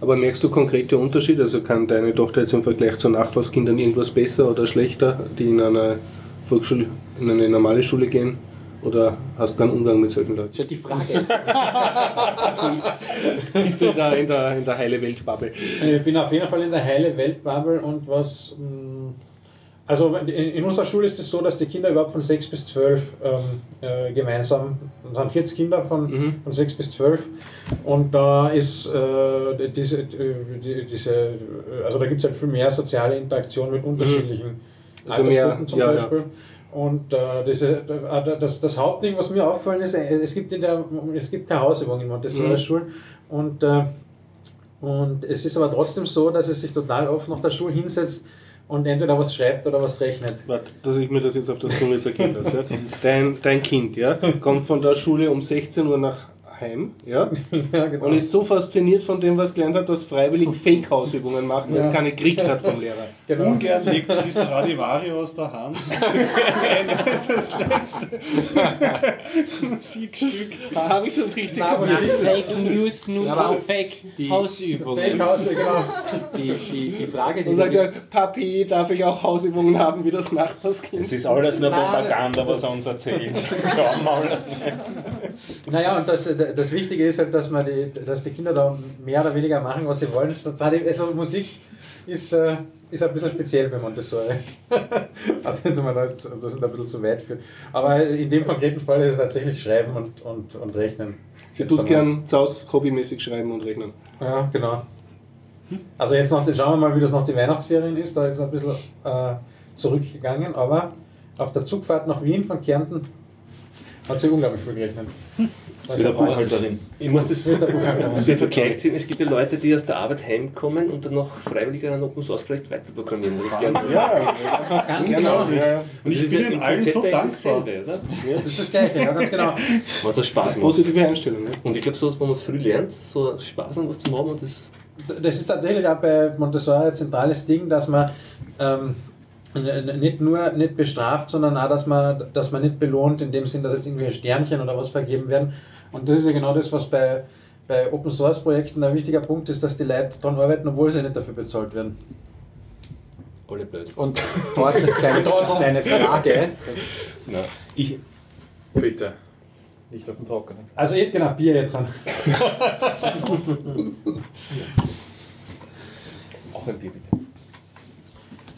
Aber merkst du konkrete Unterschiede? Also kann deine Tochter jetzt im Vergleich zu Nachbarskindern irgendwas besser oder schlechter, die in einer Volksschule, in eine normale Schule gehen? Oder hast du keinen Umgang mit solchen Leuten? Schon die Frage ist. [LAUGHS] Bist du in der, in der, in der heile Weltbubble? Ich bin auf jeden Fall in der heile Weltbubble und was. mh, Also in, in unserer Schule ist es so, dass die Kinder überhaupt von 6 bis 12 ähm, äh, gemeinsam, es sind 40 Kinder von, von 6 bis 12 und da ist äh, diese, die, diese, also da gibt es halt viel mehr soziale Interaktion mit unterschiedlichen Also mehr- Altersgruppen zum ja, ja. Beispiel. Und äh, diese, äh, das, das Hauptding, was mir aufgefallen ist, äh, es gibt, in der, es gibt keine Hausübung in Montessori-Schulen und, äh, und es ist aber trotzdem so, dass es sich total oft nach der Schule hinsetzt und entweder was schreibt oder was rechnet. Warte, dass ich mir das jetzt auf der Zunge zergehen lasse. Dein, dein Kind ja, kommt von der Schule um 16 Uhr nach Heim ja? [LAUGHS] Ja, genau. und ist so fasziniert von dem, was er gelernt hat, dass freiwillig Fake-Hausübungen macht, weil es Ja. keine gekriegt hat vom Lehrer. [LAUGHS] Genau. Ungern legt sich das Radivari aus der Hand. [LAUGHS] das letzte Musikstück. Habe ich das richtig Na, gemacht? Fake News, nun Ja, aber auch Fake Hausübungen. Fake House, genau. Die, die, die Frage, die Und sagt er, Papi, darf ich auch Hausübungen haben wie das Nachbarskind? Das ist alles nur Propaganda, was er uns erzählt. Das glauben wir alles nicht. Naja, und das, das Wichtige ist halt, dass, man die, dass die Kinder da mehr oder weniger machen, was sie wollen. Also Musik ist, äh, ist ein bisschen speziell bei Montessori. also wenn man das, [LAUGHS] das ein bisschen zu weit führt. Aber in dem konkreten Fall ist es tatsächlich Schreiben und, und, und Rechnen. Sie tut gern zu Hause hobbymäßig schreiben und rechnen. Ja, genau. Also jetzt noch, schauen wir mal, wie das noch die Weihnachtsferien ist. Da ist es ein bisschen äh, zurückgegangen, aber auf der Zugfahrt nach Wien von Kärnten hat sie unglaublich viel gerechnet. Das ist wieder Buchhalterin. Ich muss das Mit der [LAUGHS] Buchhalterin. sehr Vergleich ziehen. Es gibt ja Leute, die aus der Arbeit heimkommen und dann noch freiwillig an einem Open Source Projekt weiter programmieren. Das ist gern. Ja, Ganz Genau. genau. Ja. und ich Das bin ja in im allen so dankbar. oder? Das ist das Gleiche, ja, ganz genau. [LAUGHS] Man so Spaß macht. Positive Einstellung. Ja. Und ich glaube, so, wenn man es früh lernt, so Spaß an was zu haben, und das Das ist tatsächlich auch bei Montessori ein zentrales Ding, dass man ähm, nicht nur nicht bestraft, sondern auch, dass man, dass man nicht belohnt, in dem Sinn, dass jetzt irgendwelche Sternchen oder was vergeben werden. Und das ist ja genau das, was bei, bei Open Source Projekten ein wichtiger Punkt ist, dass die Leute daran arbeiten, obwohl sie nicht dafür bezahlt werden. alle blöd. Und [LAUGHS] Thorsten, deine, deine Frage, Na, ich, bitte, nicht auf dem Trockenen. Also jetzt genau, Bier jetzt an. [LAUGHS] auch ein Bier bitte.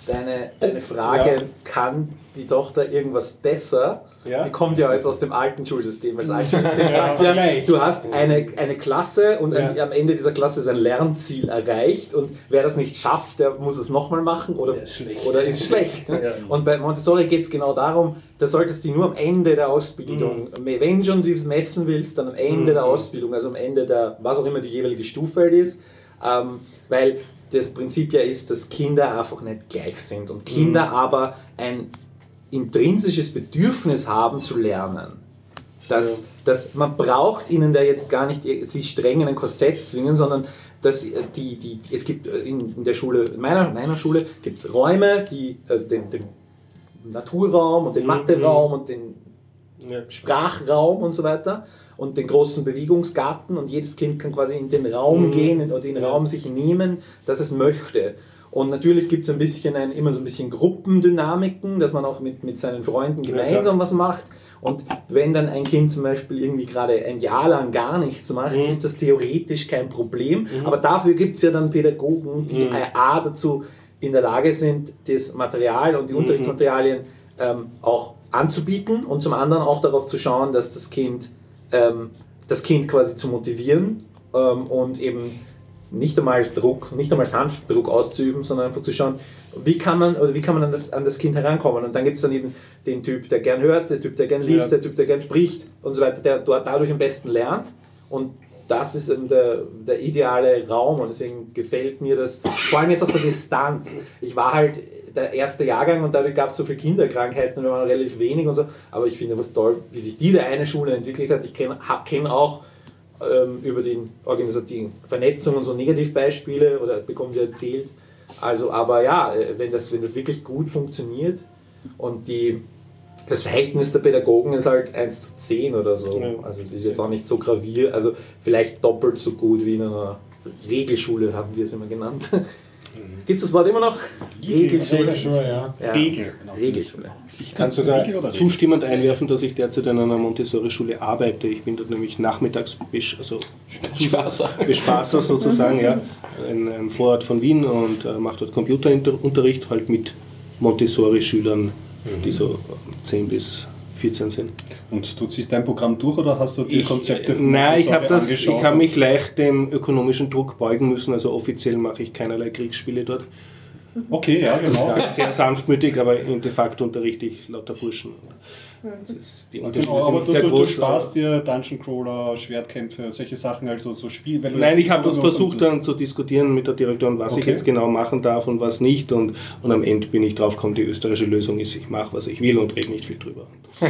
Deine, deine Frage, kann die Tochter irgendwas besser? Ja. Die kommt ja jetzt aus dem alten Schulsystem. weil Das alte Schulsystem [LAUGHS] sagt ja, du hast eine, eine Klasse und an- am Ende dieser Klasse ist ein Lernziel erreicht und wer das nicht schafft, der muss es nochmal machen oder ist schlecht. Oder ist schlecht ne? Ja. Und bei Montessori geht es genau darum, da solltest du nur am Ende der Ausbildung, wenn schon du es messen willst, dann am Ende der Ausbildung, also am Ende der, was auch immer die jeweilige Stufe halt ist, ähm, weil das Prinzip ja ist, dass Kinder einfach nicht gleich sind und Kinder aber ein intrinsisches Bedürfnis haben zu lernen. Dass, dass man braucht ihnen da jetzt gar nicht sie streng in ein Korsett zwingen, sondern dass die, die, es gibt äh, in, in der Schule, in meiner, meiner Schule gibt es Räume, die, also den, den Naturraum und den Matheraum und den Ja. Sprachraum und so weiter und den großen Bewegungsgarten und jedes Kind kann quasi in den Raum gehen oder den Raum sich nehmen, dass es möchte. Und natürlich gibt es ein bisschen ein, immer so ein bisschen Gruppendynamiken, dass man auch mit, mit seinen Freunden gemeinsam was macht. Und wenn dann ein Kind zum Beispiel irgendwie gerade ein Jahr lang gar nichts macht, ist das theoretisch kein Problem. Aber dafür gibt es ja dann Pädagogen, die A dazu in der Lage sind, das Material und die Unterrichtsmaterialien ähm, auch anzubieten und zum anderen auch darauf zu schauen, dass das Kind, ähm, das Kind quasi zu motivieren ähm, und eben nicht einmal Druck, nicht einmal sanften Druck auszuüben, sondern einfach zu schauen, wie kann man, oder wie kann man an das, an das Kind herankommen. Und dann gibt es dann eben den Typ, der gern hört, der Typ, der gern liest, Ja. der Typ, der gern spricht und so weiter, der dort dadurch am besten lernt. Und das ist eben der, der ideale Raum und deswegen gefällt mir das, vor allem jetzt aus der Distanz. Ich war halt der erste Jahrgang und dadurch gab es so viele Kinderkrankheiten und wir waren relativ wenig und so, aber ich finde einfach toll, wie sich diese eine Schule entwickelt hat. Ich kenne kenn auch ähm, über die organisativen Vernetzung und so Negativbeispiele oder bekommen sie erzählt. Also, aber ja, äh, wenn das, wenn das wirklich gut funktioniert und die, das Verhältnis der Pädagogen ist halt 1 zu 10 oder so. Also es ist jetzt auch nicht so gravierend, also vielleicht doppelt so gut wie in einer Regelschule haben wir es immer genannt. Gibt es das Wort immer noch? Regelschule. Regelschule, ja. Ja. Regel. Regelschule. Ich kann sogar zustimmend einwerfen, dass ich derzeit an einer Montessori-Schule arbeite. Ich bin dort nämlich nachmittags besch also [LAUGHS] Spaß. Bespaßer sozusagen, ja, in einem Vorort von Wien und äh, mache dort Computerunterricht halt mit Montessori-Schülern, die so 10 bis 14 sind. Und du ziehst dein Programm durch oder hast du die Ich, Konzepte von nein, ich habe das, ich habe mich leicht dem ökonomischen Druck beugen müssen. Also offiziell mache ich keinerlei Kriegsspiele dort. Okay, ja, genau. Sehr sanftmütig, aber de facto unterrichte ich lauter Burschen. Das ist, die Unterschiede Genau, aber sind du, sehr du, du groß. sparst dir Dungeon Crawler, Schwertkämpfe, solche Sachen, also so Spiel. weil du Nein, ich habe das versucht dann zu diskutieren mit der Direktorin, was ich Okay. jetzt genau machen darf und was nicht. Und, und am Ende bin ich drauf gekommen, die österreichische Lösung ist, ich mache, was ich will und rede nicht viel drüber. [LAUGHS]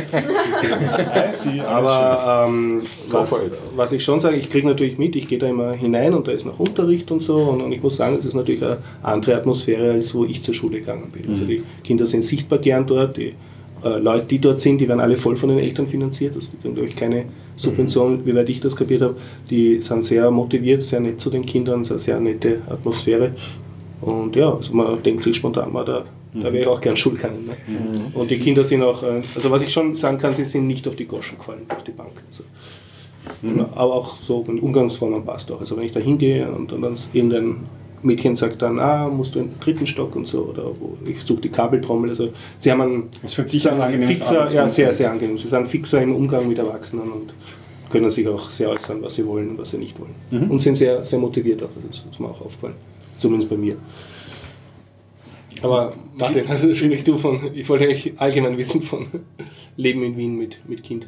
Aber ähm, was, was ich schon sage, ich kriege natürlich mit, ich gehe da immer hinein und da ist noch Unterricht und so. Und, und ich muss sagen, es ist natürlich eine andere Atmosphäre, als wo ich zur Schule gegangen bin. Also die Kinder sind sichtbar gern dort, die äh, Leute, die dort sind, die werden alle voll von den Eltern finanziert. Also die kriegen, keine Subvention, wie weit ich das kapiert habe. Die sind sehr motiviert, sehr nett zu den Kindern, eine sehr nette Atmosphäre. Und ja, also man denkt sich spontan mal, da, da wäre ich auch gern schuld gegangen. Ne? Und die Kinder sind auch, äh, also was ich schon sagen kann, sie sind nicht auf die Goschen gefallen durch die Bank. Also, und Aber auch so in Umgangsformen passt auch. Also wenn ich da hingehe und, und dann irgendein Mädchen sagt dann, ah, musst du in den dritten Stock und so, oder ich suche die Kabeltrommel. Also sie haben einen, Was für dich ein angenehmes Fixer, ja, sehr, sehr angenehm. Sie sind Fixer im Umgang mit Erwachsenen und können sich auch sehr äußern, was sie wollen und was sie nicht wollen. Und sind sehr, sehr motiviert auch. Das ist mir auch aufgefallen. Zumindest bei mir. Aber Martin, also [LAUGHS] sprich du von, ich wollte eigentlich allgemein wissen von [LAUGHS] Leben in Wien mit, mit Kind.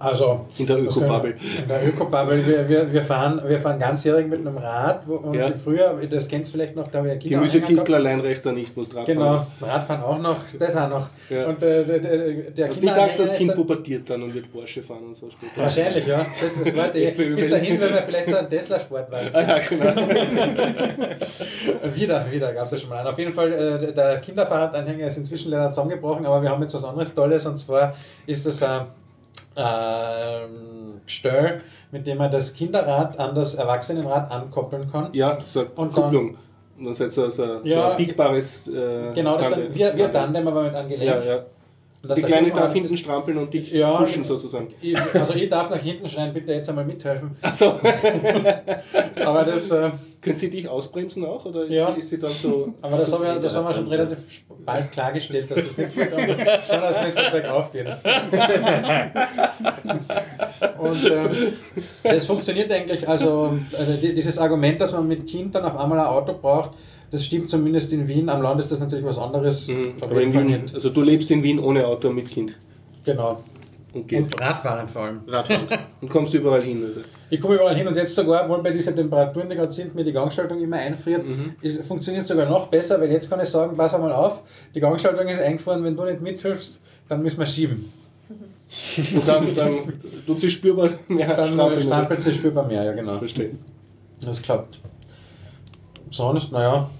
Also, In der das Ökobubble. In der Ökobubble. Wir, wir, wir, fahren, wir fahren ganzjährig mit einem Rad. Und Ja. früher, das kennst du vielleicht noch, da wir Kinder Gemüsekistler allein reicht da nicht, muss Radfahren. Genau, Radfahren auch noch, das auch noch. Ja. Und äh, der, Hast nicht Angst, das Kind pubertiert dann und wird Porsche fahren und so später? Wahrscheinlich, ja. Das das. [LAUGHS] FPÖ Bis dahin werden wir vielleicht so einen Tesla-Sportwagen. Ah ja, genau. [LAUGHS] wieder, wieder gab es ja schon mal einen. Auf jeden Fall, äh, der Kinderfahrradanhänger ist inzwischen leider zusammengebrochen, aber wir haben jetzt was anderes Tolles und zwar ist das ein ähm, Gestell, mit dem man das Kinderrad an das Erwachsenenrad ankoppeln kann. Ja, so eine Und dann- Kupplung. Und dann du so, so Ja, ein biegbares. Äh, Genau, das Tandem. dann, wir, wir Tandem, aber mit angelegt. Ja, ja. Das Die Kleine darf hinten strampeln und dich Ja, pushen sozusagen. Ich, also ich darf nach hinten schreien, bitte jetzt einmal mithelfen. Achso. [LAUGHS] Aber das, äh, Können Sie dich ausbremsen auch? Oder ist, Ja. ist sie dann so. aber das haben wir, das haben wir schon relativ bald klargestellt, dass das nicht geht, sondern dass es nicht bergauf geht. [LAUGHS] Und ähm, das funktioniert eigentlich, also, also die- dieses Argument, dass man mit Kind dann auf einmal ein Auto braucht, das stimmt zumindest in Wien. Am Land ist das natürlich was anderes. Mhm. Aber in Wien, nicht. also du lebst in Wien ohne Auto mit Kind. Genau. Und, geht. Und Radfahren vor allem. Radfahren. [LAUGHS] und kommst überall hin. Also. Ich komme überall hin und jetzt sogar, wohl bei diesen Temperaturen, die gerade sind, mir die Gangschaltung immer einfriert, ist, funktioniert sogar noch besser, weil jetzt kann ich sagen, pass einmal auf, die Gangschaltung ist eingefahren, wenn du nicht mithilfst, dann müssen wir schieben. Und dann, dann tut sie spürbar mehr Dann strampeln, strampelt sie spürbar mehr, ja genau. Verstehe. Das klappt. Sonst, naja.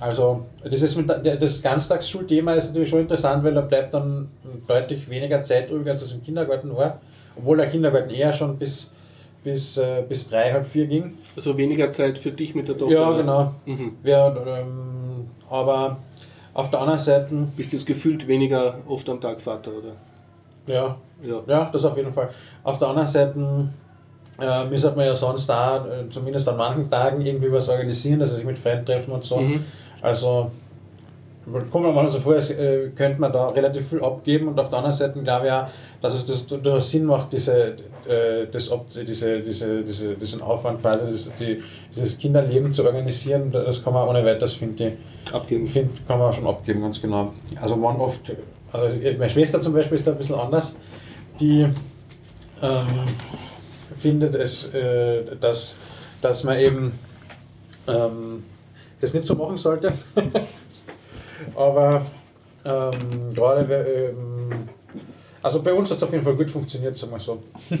Also, das, ist mit, das Ganztagsschulthema ist natürlich schon interessant, weil da bleibt dann deutlich weniger Zeit übrig, als das im Kindergarten war. Obwohl der Kindergarten eher schon bis, bis, äh, bis drei, halb vier ging. Also weniger Zeit für dich mit der Tochter. Ja, genau. Mhm. Wir, ähm, aber auf der anderen Seite, Bist jetzt gefühlt weniger oft am Tag Vater, oder? ja, Ja. ja, das auf jeden Fall. Auf der anderen Seite äh, müsste man ja sonst da, äh, zumindest an manchen Tagen, irgendwie was organisieren, dass sie sich mit Freunden treffen und so. Mhm. Also kommt mir mal so vor, als äh, könnte man da relativ viel abgeben und auf der anderen Seite glaube ich auch, dass es das durchaus Sinn macht, diese, äh, das, diese, diese, diese, diesen Aufwand quasi, das, die, dieses Kinderleben zu organisieren, das kann man ohne weiteres, finde ich, Abgeben. ich finde, kann man schon abgeben, ganz genau. Also man oft, also meine Schwester zum Beispiel ist da ein bisschen anders, die ähm, findet es, äh, dass, dass man eben ähm, das nicht so machen sollte. [LAUGHS] Aber ähm, gerade, ähm, also bei uns hat es auf jeden Fall gut funktioniert, sagen wir so. [LAUGHS]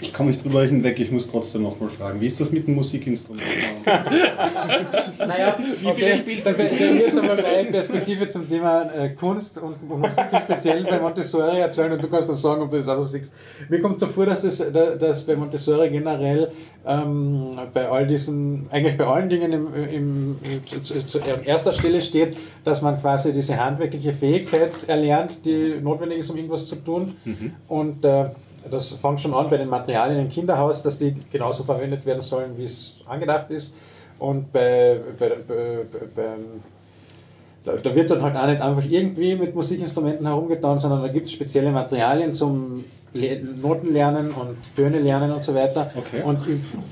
Ich komme nicht drüber hinweg, ich muss trotzdem nochmal fragen. Wie ist das mit dem Musikinstrument? [LAUGHS] Naja, wie viele spielt dann, dann jetzt einmal meine Perspektive zum Thema äh, Kunst und Musik speziell bei Montessori erzählen und du kannst dann sagen, ob du das auch so siehst. Mir kommt so vor, dass, das, dass bei Montessori generell ähm, bei all diesen, eigentlich bei allen Dingen im, im, zu, zu, zu erster Stelle steht, dass man quasi diese handwerkliche Fähigkeit erlernt, die notwendig ist, um irgendwas zu tun. Mhm. Und äh, das fängt schon an bei den Materialien im Kinderhaus, dass die genauso verwendet werden sollen, wie es angedacht ist. Und bei, bei, bei, beim da, da wird dann halt auch nicht einfach irgendwie mit Musikinstrumenten herumgetan, sondern da gibt es spezielle Materialien zum Le Noten lernen und Töne lernen und so weiter. Okay. Und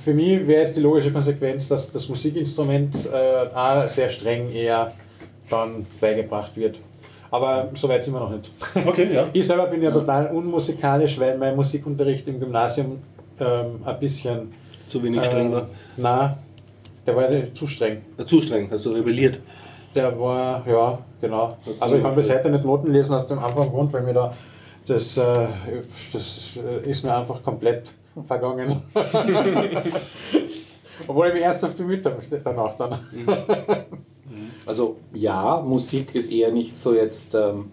für mich wäre jetzt die logische Konsequenz, dass das Musikinstrument äh, auch sehr streng eher dann beigebracht wird. Aber so weit sind wir noch nicht. Okay, ja. Ich selber bin ja total unmusikalisch, weil mein Musikunterricht im Gymnasium ähm, ein bisschen. Zu wenig streng war? Nein, der war zu streng. Ja, zu streng, also rebelliert. Der war, ja, genau. Also ich kann bis heute nicht Noten lesen aus dem einfachen Grund, weil mir da das, äh, das äh, ist mir einfach komplett vergangen. [LAUGHS] Obwohl ich mich ernsthaft bemüht habe danach dann. Also ja, Musik ist eher nicht so jetzt ähm,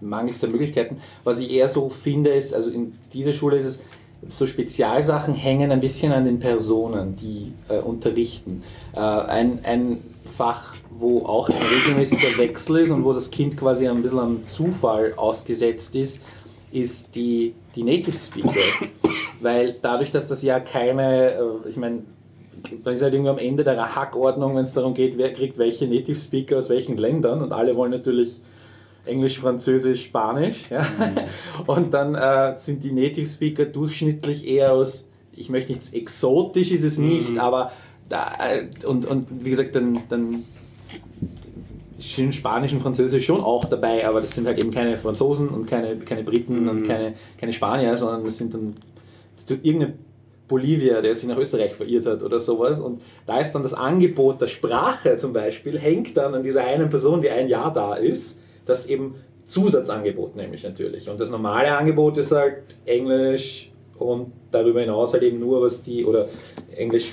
mangels der Möglichkeiten. Was ich eher so finde, ist, also in dieser Schule ist es, so Spezialsachen hängen ein bisschen an den Personen, die äh, unterrichten. Äh, ein, ein Fach, wo auch ein regelmäßiger Wechsel ist und wo das Kind quasi ein bisschen am Zufall ausgesetzt ist, ist die, die Native Speaker. Weil dadurch, dass das ja keine, äh, ich meine, man ist halt irgendwie am Ende der Hackordnung, wenn es darum geht, wer kriegt welche Native Speaker aus welchen Ländern und alle wollen natürlich Englisch, Französisch, Spanisch. Ja? Und dann äh, sind die Native Speaker durchschnittlich eher aus, ich möchte nichts exotisch ist es nicht, aber da, äh, und, und wie gesagt, dann, dann sind Spanisch und Französisch schon auch dabei, aber das sind halt eben keine Franzosen und keine, keine Briten und keine, keine Spanier, sondern das sind dann irgendeine Bolivia, der sich nach Österreich verirrt hat oder sowas. Und da ist dann das Angebot der Sprache zum Beispiel, hängt dann an dieser einen Person, die ein Jahr da ist, das eben Zusatzangebot nämlich natürlich. Und das normale Angebot ist halt Englisch und darüber hinaus halt eben nur, was die, oder Englisch,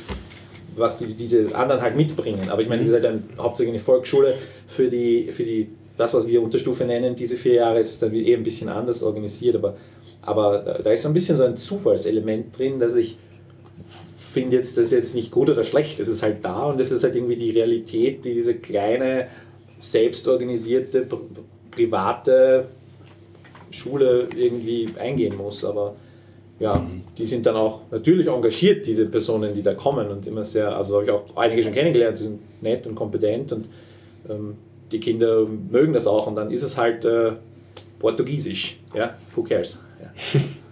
was die, diese anderen halt mitbringen. Aber ich meine, es ist halt dann hauptsächlich eine Volksschule für die, für die, das, was wir Unterstufe nennen, diese vier Jahre ist es dann eh ein bisschen anders organisiert, aber, aber da ist so ein bisschen so ein Zufallselement drin, dass ich finde jetzt das jetzt nicht gut oder schlecht, es ist halt da und es ist halt irgendwie die Realität, die diese kleine, selbstorganisierte, pr- private Schule irgendwie eingehen muss. Aber ja, die sind dann auch natürlich engagiert, diese Personen, die da kommen und immer sehr, also habe ich auch einige schon kennengelernt, die sind nett und kompetent und ähm, die Kinder mögen das auch und dann ist es halt äh, Portugiesisch, ja, who cares. Ja. [LAUGHS]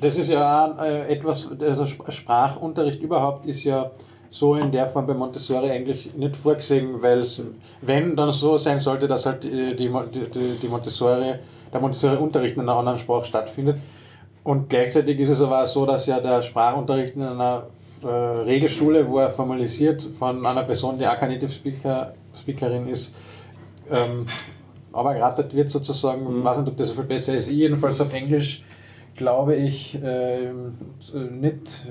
Das ist ja äh, etwas, also Sp- Sprachunterricht überhaupt ist ja so in der Form bei Montessori eigentlich nicht vorgesehen, weil es, wenn dann so sein sollte, dass halt die, die, die, die Montessori, der Montessori-Unterricht in einer anderen Sprache stattfindet. Und gleichzeitig ist es aber auch so, dass ja der Sprachunterricht in einer äh, Regelschule, wo er formalisiert von einer Person, die auch keine Native Speaker, Speakerin ist, ähm, aber geratet wird sozusagen. Ich weiß nicht, ob das so viel besser ist. Ich jedenfalls auf Englisch glaube ich, ähm, äh, nicht,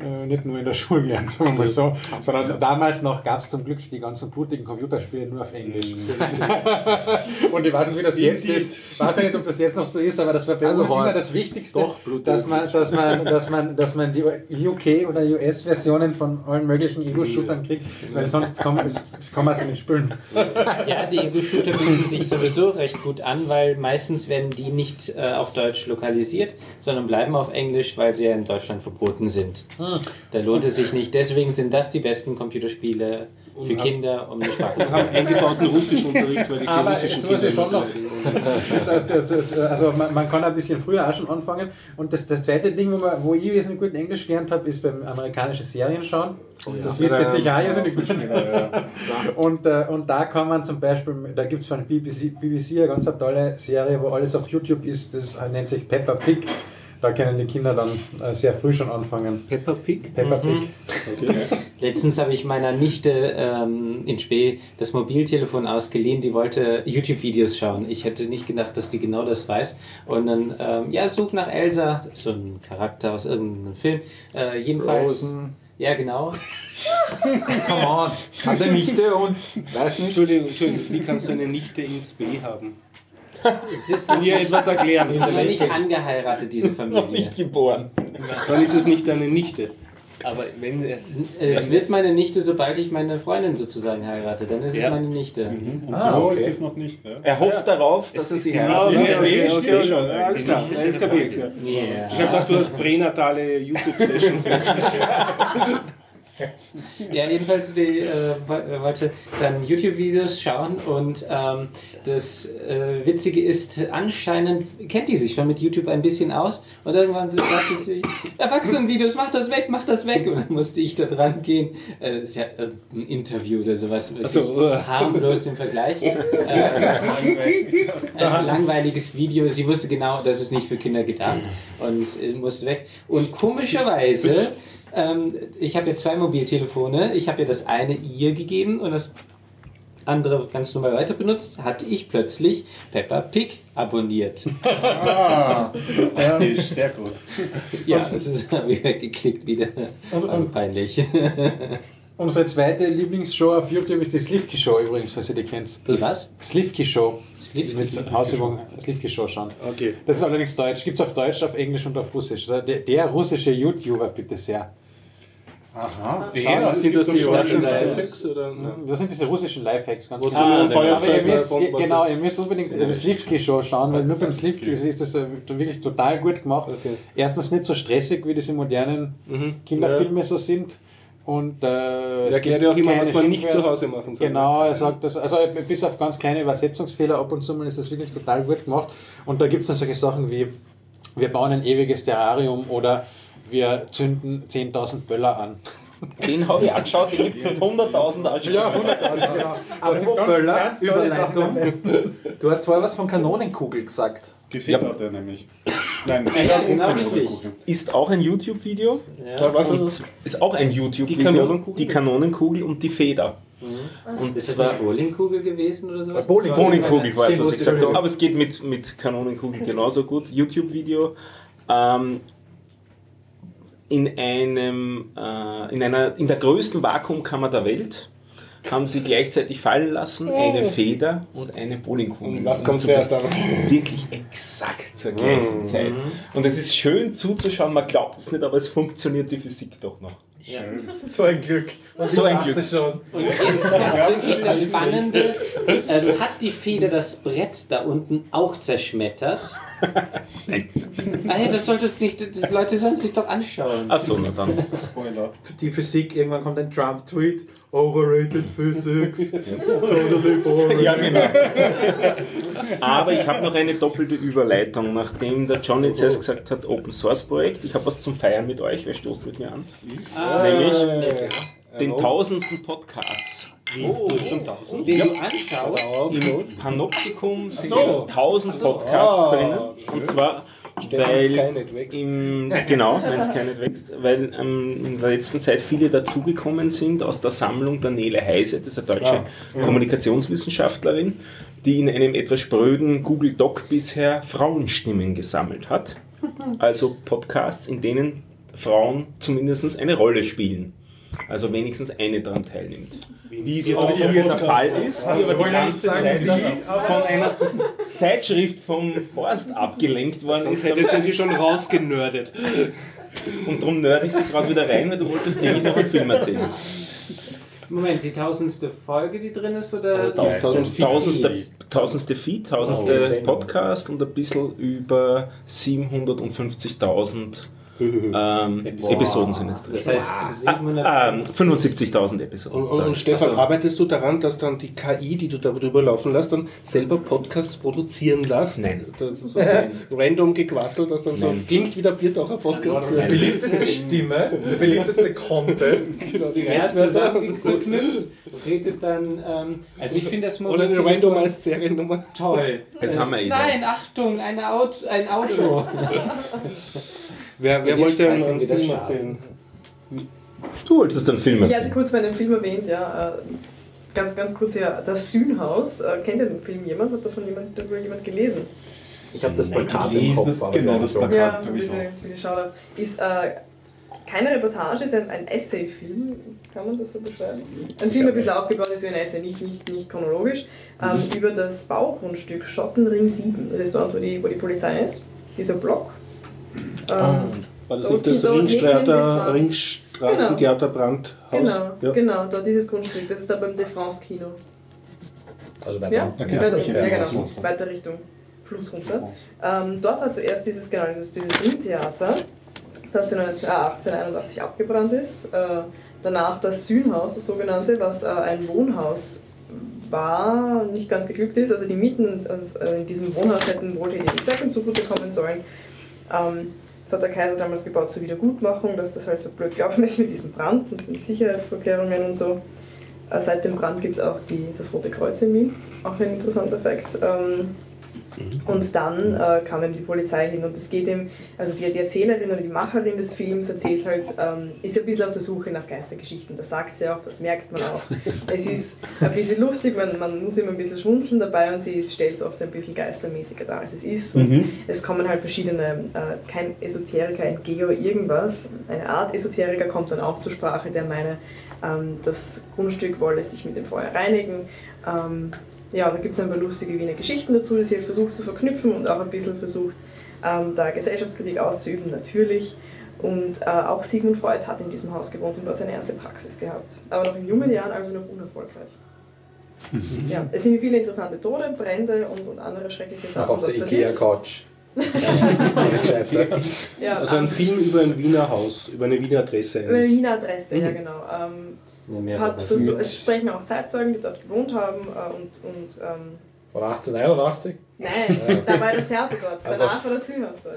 äh, nicht nur in der [LAUGHS] Schule gelernt, sagen wir mal so, sondern damals noch gab es zum Glück die ganzen blutigen Computerspiele nur auf Englisch. [LAUGHS] [LAUGHS] Und ich weiß nicht, wie das jetzt ist. Ich weiß nicht, ob das jetzt noch so ist, aber das war bei Also uns immer das Wichtigste, doch, dass man, dass, man, dass, man, dass man die UK- oder US-Versionen von allen möglichen Ego-Shootern kriegt, weil sonst kommen es, es den Spülen. Ja, die Ego-Shooter bieten sich sowieso recht gut an, weil meistens werden die nicht äh, auf Deutsch lokalisiert, sondern bleiben auf Englisch, weil sie ja in Deutschland verboten sind. Hm. Da lohnt es sich nicht. Deswegen sind das die besten Computerspiele für Kinder, um die Sprache zu Wir haben eingebauten Russischunterricht, weil die Aber russischen jetzt muss ich schon noch. Kinder- Also man, man kann ein bisschen früher auch schon anfangen. Und das, das zweite Ding, wo, man, wo ich wesentlich gut Englisch gelernt habe, ist beim amerikanischen Serien schauen. Das wisst ihr sicher auch irrsinnig gut. [LAUGHS] Und, äh, und da kann man zum Beispiel, da gibt es von BBC, BBC eine ganz tolle Serie, wo alles auf YouTube ist, das nennt sich Peppa Pig. Da können die Kinder dann äh, sehr früh schon anfangen. Peppa Pig? Peppa Pig. Mhm. [LAUGHS] Letztens habe ich meiner Nichte ähm, in Spee das Mobiltelefon ausgeliehen, die wollte YouTube-Videos schauen. Ich hätte nicht gedacht, dass die genau das weiß. Und dann, ähm, ja, such nach Elsa, so ein Charakter aus irgendeinem Film. Äh, jedenfalls. Frozen. Ja, genau. [LAUGHS] Come on, kann der Nichte und weiß nicht. Entschuldigung, Entschuldigung, wie kannst du eine Nichte ins B haben? Es ist ihr etwas erklären? noch nicht angeheiratet, diese Familie. geboren. Dann ist es nicht deine Nichte. Aber wenn es. Es wird meine Nichte, sobald ich meine Freundin sozusagen heirate. Dann ist es Ja. meine Nichte. Und Ah, so okay. ist es noch nicht. Ja. Er hofft darauf, dass er sie Genau, heiratet. okay, Ja, okay, okay, schon. okay, alles klar. Ja, ja. Yeah. Ich habe gedacht, du hast pränatale YouTube-Sessions. [LAUGHS] Ja, jedenfalls die, äh, wo- wollte dann YouTube-Videos schauen und ähm, das äh, Witzige ist, anscheinend kennt die sich schon mit YouTube ein bisschen aus und irgendwann sagte sie, Erwachsenenvideos, mach das weg, mach das weg und dann musste ich da dran gehen. Äh, sie hat äh, ein Interview oder sowas, wirklich so, uh. harmlos im Vergleich. [LAUGHS] Äh, ein langweiliges Video. Sie wusste genau, das ist nicht für Kinder gedacht und äh, musste weg. Und komischerweise, [LAUGHS] ähm, ich habe ja zwei Mobiltelefone. Ich habe ja das eine ihr gegeben und das andere ganz normal weiter benutzt. Hatte ich plötzlich Peppa Pig abonniert. [LAUGHS] Ah, praktisch, sehr gut. ja, das ist [LAUGHS] ich weggeklickt wieder. Und- und- peinlich. [LAUGHS] Unsere zweite Lieblingsshow auf YouTube ist die Slivki Show übrigens, falls ihr die kennt. Die was? Slivki Show. Slivki- Mit Hausübung Slivki Show schauen. Okay. Das ist allerdings Deutsch. Gibt es auf Deutsch, auf Englisch und auf Russisch. Also der, der russische YouTuber, bitte sehr. Aha, Ja, sind das die schon Lifehacks? Oder? Das sind diese russischen Lifehacks, ganz genau. so ein Aber ihr müsst, genau, ihr müsst unbedingt die Slivki-Show schauen, weil nur beim Slivki ist das wirklich total gut gemacht. Okay. Erstens nicht so stressig, wie diese modernen Mhm. Kinderfilme so sind. Und, äh, Er erklärt ja auch immer, was man nicht zu Hause machen soll. Genau, er sagt das, also bis auf ganz kleine Übersetzungsfehler ab und zu mal ist das wirklich total gut gemacht. Und da gibt es dann solche Sachen wie, wir bauen ein ewiges Terrarium oder wir zünden 10.000 Böller an. Den habe ich angeschaut, den gibt es mit 100.000 als Ja, 100.000, genau. Apropos Böller, Überleitung. Du hast vorher was von Kanonenkugel gesagt. Die Federte nämlich. Nein, Ja, genau richtig. Ist auch ein YouTube-Video. Ja. ist auch ein YouTube-Video. Die Kanonenkugel? Die Kanonenkugel und die Feder. Und Ist das zwar eine Bowlingkugel gewesen oder sowas? Bowling- Bowlingkugel war es, Stimmt, was ich gesagt habe. Aber es geht mit, mit Kanonenkugel genauso gut. YouTube-Video. Ähm, in einem, äh, in einer, in der größten Vakuumkammer der Welt haben sie gleichzeitig fallen lassen eine Feder und eine Bowlingkugel. Und was kommt zu- zuerst an? Wirklich exakt zur gleichen Zeit. Und es ist schön zuzuschauen, man glaubt es nicht, aber es funktioniert die Physik doch noch. Ja. So ein Glück. So ein Glück. schon. Und jetzt wirklich das Spannende, ähm, hat die Feder das Brett da unten auch zerschmettert? Nein. Das solltest nicht, die Leute sollen es sich doch anschauen. Achso, na dann. Spoiler. Die Physik, irgendwann kommt ein Trump-Tweet. Overrated Physics. totally boring. Ja, genau. Aber ich habe noch eine doppelte Überleitung, nachdem der Johnny zuerst gesagt hat, Open Source Projekt. Ich habe was zum Feiern mit euch. Wer stoßt mit mir an? Ah, Nämlich Mist. den tausendsten Podcast. Oh, den du anschaust. Panoptikum sind so. jetzt 1000 Podcasts Ah, drinnen. Und zwar, weil im, genau, wenn es keine wächst, weil ähm, in der letzten Zeit viele dazugekommen sind aus der Sammlung der Nele Heise, das ist eine deutsche Kommunikationswissenschaftlerin, die in einem etwas spröden Google Doc bisher Frauenstimmen gesammelt hat. Also Podcasts, in denen Frauen zumindest eine Rolle spielen. Also wenigstens eine daran teilnimmt. Wie es auch hier der Fall ist, die aber die ganze Zeit von einer Zeitschrift vom Horst abgelenkt worden Sonst ist. hättet ihr sie schon rausgenördet. Und darum nerd ich sie gerade wieder rein, weil du wolltest eigentlich noch einen Film erzählen. Moment, die tausendste Folge, die drin ist, oder? Tausend- Tausendste, tausendste Feed, tausendste Podcast und ein bisschen über 750.000 Ähm, Episoden sind jetzt drin. Das heißt, Ah, ähm, 75.000 Episoden. Und, und, und Stefan, arbeitest du daran, dass dann die KI, die du darüber laufen lässt, dann selber Podcasts produzieren lässt? Nein. Das ist so ein [LAUGHS] random Gequassel, das dann so klingt wie der Biertaucher Podcast. Die beliebteste Stimme, der beliebteste Content. [LAUGHS] Genau, die Reizwörter. zusammengeknüpft, redet dann, ähm, also ich finde das Oder eine randomized Seriennummer. toll. Jetzt haben wir ihn. Nein, Achtung, eine Auto, ein Auto. [LAUGHS] Wer, wer wollte einen, streichen einen Film erzählen? Du wolltest einen Film Ich hatte erzählen. kurz bei einem Film erwähnt, ja. äh, Ganz, ganz kurz hier, das Sühnhaus. Äh, Kennt ihr den Film jemand? Hat davon jemand, darüber jemand gelesen? Ich habe das Plakat gelesen, im Kopf. das- genau, das Plakat. Ja, so ein bisschen, bisschen. Ist äh, keine Reportage, ist ein, ein Essay-Film, kann man das so beschreiben? Ein Film, der ein bisschen aufgebaut ist wie ein Essay, nicht, nicht, nicht chronologisch, ähm, über das Baugrundstück Schottenring 7. Das ist dort, wo die, wo die Polizei ist, dieser Block. Ähm, War das nicht das ist die- da hinten Ringstraße, in die Ringstraßentheaterbrandhaus? Genau, Ja. genau, dort dieses Grundstück, das ist da beim De France Kino. Also weiter. Ja, Okay, weiter, okay, ja, ja, genau, weiter Richtung Fluss runter. Ähm, dort war zuerst dieses, genau, dieses, dieses Ringtheater, das in 1881 abgebrannt ist. Äh, danach das Sühnhaus, das sogenannte, was äh, ein Wohnhaus war, nicht ganz geglückt ist. Also die Mieten äh, in diesem Wohnhaus hätten wohltätigen Zwecken zugutekommen sollen. Ähm, das hat der Kaiser damals gebaut zur Wiedergutmachung, dass das halt so blöd gelaufen ist mit diesem Brand und den Sicherheitsvorkehrungen und so. Äh, Seit dem Brand gibt es auch die, das Rote Kreuz in Wien, auch ein interessanter Fakt. Ähm, und dann äh, kam eben die Polizei hin und es geht ihm, also die, die Erzählerin oder die Macherin des Films erzählt halt, ähm, ist ein bisschen auf der Suche nach Geistergeschichten. Das sagt sie auch, das merkt man auch. [LAUGHS] Es ist ein bisschen lustig, man, man muss immer ein bisschen schmunzeln dabei und sie stellt es oft ein bisschen geistermäßiger dar, als es ist. Und Mhm. es kommen halt verschiedene, äh, kein Esoteriker, ein Geo irgendwas, eine Art Esoteriker kommt dann auch zur Sprache, der meine, ähm, das Grundstück wolle sich mit dem Feuer reinigen. Ähm, ja, da gibt es ein paar lustige Wiener Geschichten dazu, die sie halt versucht zu verknüpfen und auch ein bisschen versucht, ähm, da Gesellschaftskritik auszuüben, natürlich. Und äh, auch Sigmund Freud hat in diesem Haus gewohnt und dort seine erste Praxis gehabt. Aber noch in jungen Jahren, also noch unerfolgreich. ja, es sind viele interessante Tode, Brände und, und andere schreckliche Auch Sachen auf der. Ikea-Couch. [LAUGHS] Ja, Also ein Film über ein Wiener Haus, über eine Wiener Adresse. Über eine Wiener Adresse, ja Mhm. genau. Ähm, Ja, hat versucht, es sprechen auch Zeitzeugen, die dort gewohnt haben äh, und, und ähm, Von 1881? nein, da war das Theater dort, Also- danach war das Filmhaus dort.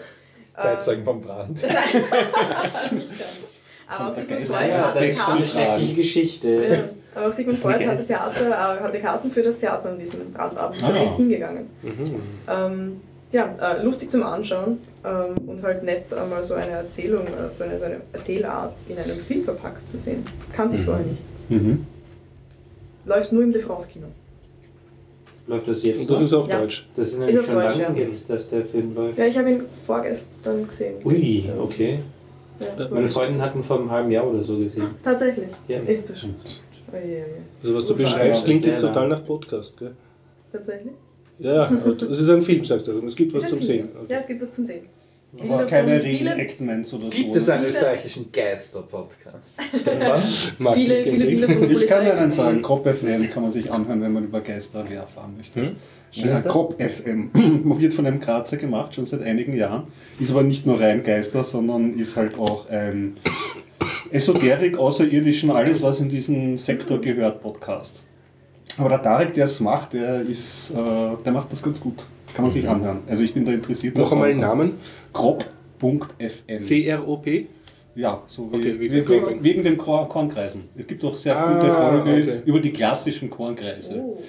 Zeitzeugen vom Brand. [LAUGHS] Ähm, nicht ganz. Aber auch Sigmund Freud hat das das ist eine Theater. schreckliche Geschichte. Ja, aber auch Sigmund Freud hatte, Theater, äh, hatte Karten für das Theater an diesem Brandabend, ist er Ah. echt hingegangen. Ähm, ja, äh, lustig zum Anschauen ähm, und halt nett einmal so eine Erzählung, äh, so eine, so eine Erzählart in einem Film verpackt zu sehen. Kannte ich vorher nicht. Mhm. Läuft nur im De France Kino. Läuft das jetzt Und das noch? ist auf Ja. Deutsch. Das ist Ist nämlich auf schon Deutsch, lange ja. jetzt, dass der Film läuft. Ja, ich habe ihn vorgestern gesehen. Ui, okay. Ja, Meine Freundin hat ihn vor einem halben Jahr oder so gesehen. Tatsächlich. Ja. Ist das schon. Oh, je. Also was du beschreibst, klingt jetzt total nach Podcast, gell? Tatsächlich. Ja, es ist ein Film, sagst du. Also es gibt was zum Film. Sehen. Ja, es gibt was zum Sehen. Aber keine Reenactments oder so. Gibt es einen österreichischen Geister-Podcast? [LAUGHS] Stefan? Viele, viele. Bilder von Ich kann Polizei. einen sagen, Crop FM kann man sich anhören, wenn man über Geister mehr erfahren möchte. Hm? Ja, Crop FM wird von einem Grazer gemacht, schon seit einigen Jahren. Ist aber nicht nur rein Geister, sondern ist halt auch ein Esoterik, Außerirdischen, alles was in diesen Sektor gehört, Podcast. Aber der Tarek, der es macht, der ist, äh, der macht das ganz gut. Kann man sich anhören. Also ich bin da interessiert. Noch einmal den Namen. Crop.fm. C-R-O-P. Ja, so wie, Okay, der Korn. wegen den Korn Kornkreisen. Es gibt auch sehr Ah, gute Folge okay. über die klassischen Kornkreise. Oh.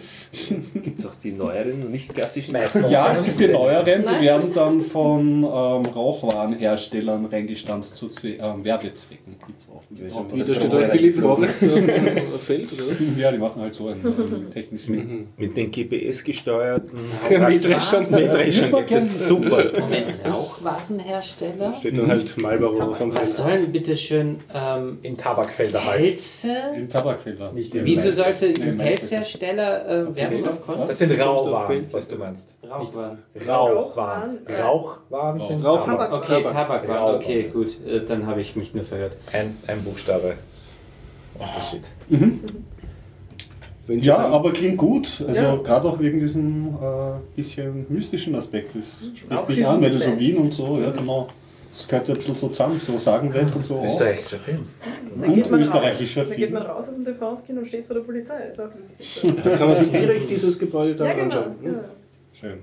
Gibt es auch die neueren und nicht klassischen? Ja, es gibt die neueren, die werden dann von ähm, Rauchwarenherstellern reingestanzt zu ähm, Werbezwecken. Gibt's auch. Wie, da steht da Philipp [LAUGHS] Lorenz auf dem Feld, oder? Ja, die machen halt so einen ähm, [LAUGHS] technischen. Mit den GPS-gesteuerten [LAUGHS] Mähdreschern. Mähdreschern geht das super. Moment, Rauchwarenhersteller? Steht dann halt Marlboro vom Was Feld. Sollen bitte schön ähm, In Tabakfelder halt. Pelze? Im Tabakfelder. Nicht im Wieso sollte ein. Pelzhersteller äh, Werbung auf Konto? Das sind Rauchwaren, Rauchwaren, was du meinst. Rauchwaren. Rauchwaren. Rauchwaren, sind Rauchwaren. Tabak. Okay, Tabak. Tabakwaren, okay, gut. Äh, dann habe ich mich nur verhört. Ein, ein Buchstabe. Unterschied. Wenn Sie Ja, dann- aber klingt gut. Also Ja. gerade auch wegen diesem äh, bisschen mystischen Aspekt. Das spricht Auch mich an, weil du so. Wien und so, ja genau. Das gehört ja ein bisschen so zusammen, so Sagenwelt und so. Österreichischer Film. Geht man österreichischer raus. Dann geht Film. man raus aus dem TV-Skin und steht vor der Polizei. Ist auch lustig. [LAUGHS] Da kann man sich direkt dieses Gebäude da ja, genau. anschauen. Ja. Schön.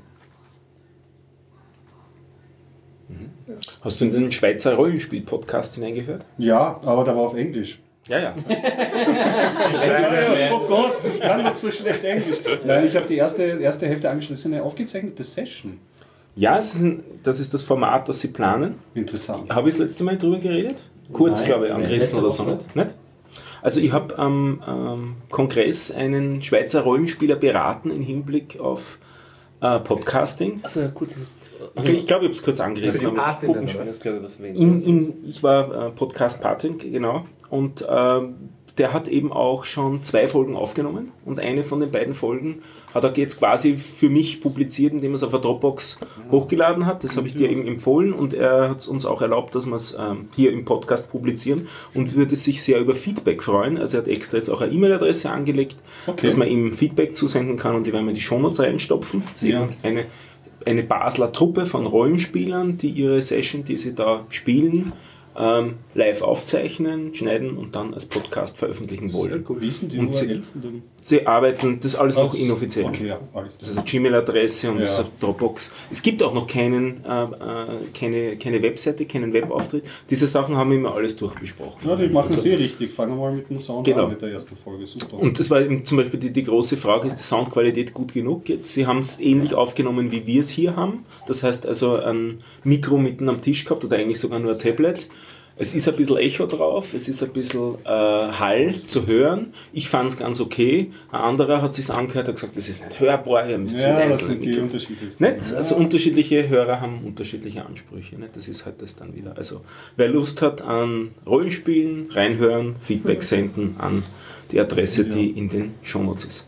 Hast du in den Schweizer Rollenspiel-Podcast hineingehört? Ja, aber der war auf Englisch. Ja, ja. [LAUGHS] Ja, oh Gott, ich kann doch so schlecht Englisch. Nein, ich habe die erste, erste Hälfte angeschlossen, eine aufgezeichnete Session. Ja, es ist ein, das ist das Format, das sie planen. Interessant. Habe ich das letzte Mal drüber geredet? Kurz, Nein, glaube ich, angerissen letzte oder so nicht? nicht? Also ich habe am ähm, Kongress einen Schweizer Rollenspieler beraten im Hinblick auf äh, Podcasting. Also ein kurzes. Okay, ich glaube, ich habe es kurz angerissen. glaube ich. In, in, ich war äh, Podcast-Patin, genau. Und ähm, der hat eben auch schon zwei Folgen aufgenommen. Und eine von den beiden Folgen hat er jetzt quasi für mich publiziert, indem er es auf der Dropbox hochgeladen hat. Das habe ich dir eben empfohlen. Und er hat es uns auch erlaubt, dass wir es ähm, hier im Podcast publizieren. Und würde sich sehr über Feedback freuen. Also er hat extra jetzt auch eine E-Mail-Adresse angelegt, Okay. dass man ihm Feedback zusenden kann. Und die werden wir in die Shownotes reinstopfen. Das ist Ja. eben eine eine Basler Truppe von Rollenspielern, die ihre Session, die sie da spielen, ähm, live aufzeichnen, schneiden und dann als Podcast veröffentlichen wollen. Wie sind die Und sie-? Sie arbeiten, das ist alles noch inoffiziell. Okay, ja, alles Das ist eine Gmail-Adresse und Ja. das ist eine Dropbox. Es gibt auch noch keinen, äh, äh, keine, keine Webseite, keinen Webauftritt. Diese Sachen haben wir immer alles durchbesprochen. Ja, die machen Also- eh richtig. Fangen wir mal mit dem Sound Genau. an, mit der ersten Folge. Super. Und das war eben zum Beispiel die, die große Frage, ist die Soundqualität gut genug jetzt? Sie haben es ähnlich aufgenommen, wie wir es hier haben. Das heißt also ein Mikro mitten am Tisch gehabt oder eigentlich sogar nur ein Tablet. Es ist ein bisschen Echo drauf, es ist ein bisschen äh, Hall zu hören. Ich fand es ganz okay. Ein anderer hat sich angehört und gesagt, das ist nicht hörbar, ihr müsst es mit ja, das sind die Unterschiede. nicht? Ja. Also unterschiedliche Hörer haben unterschiedliche Ansprüche. Nicht? Das ist halt das dann wieder. Also wer Lust hat an Rollenspielen, reinhören, Feedback senden an die Adresse, die in den Shownotes ist.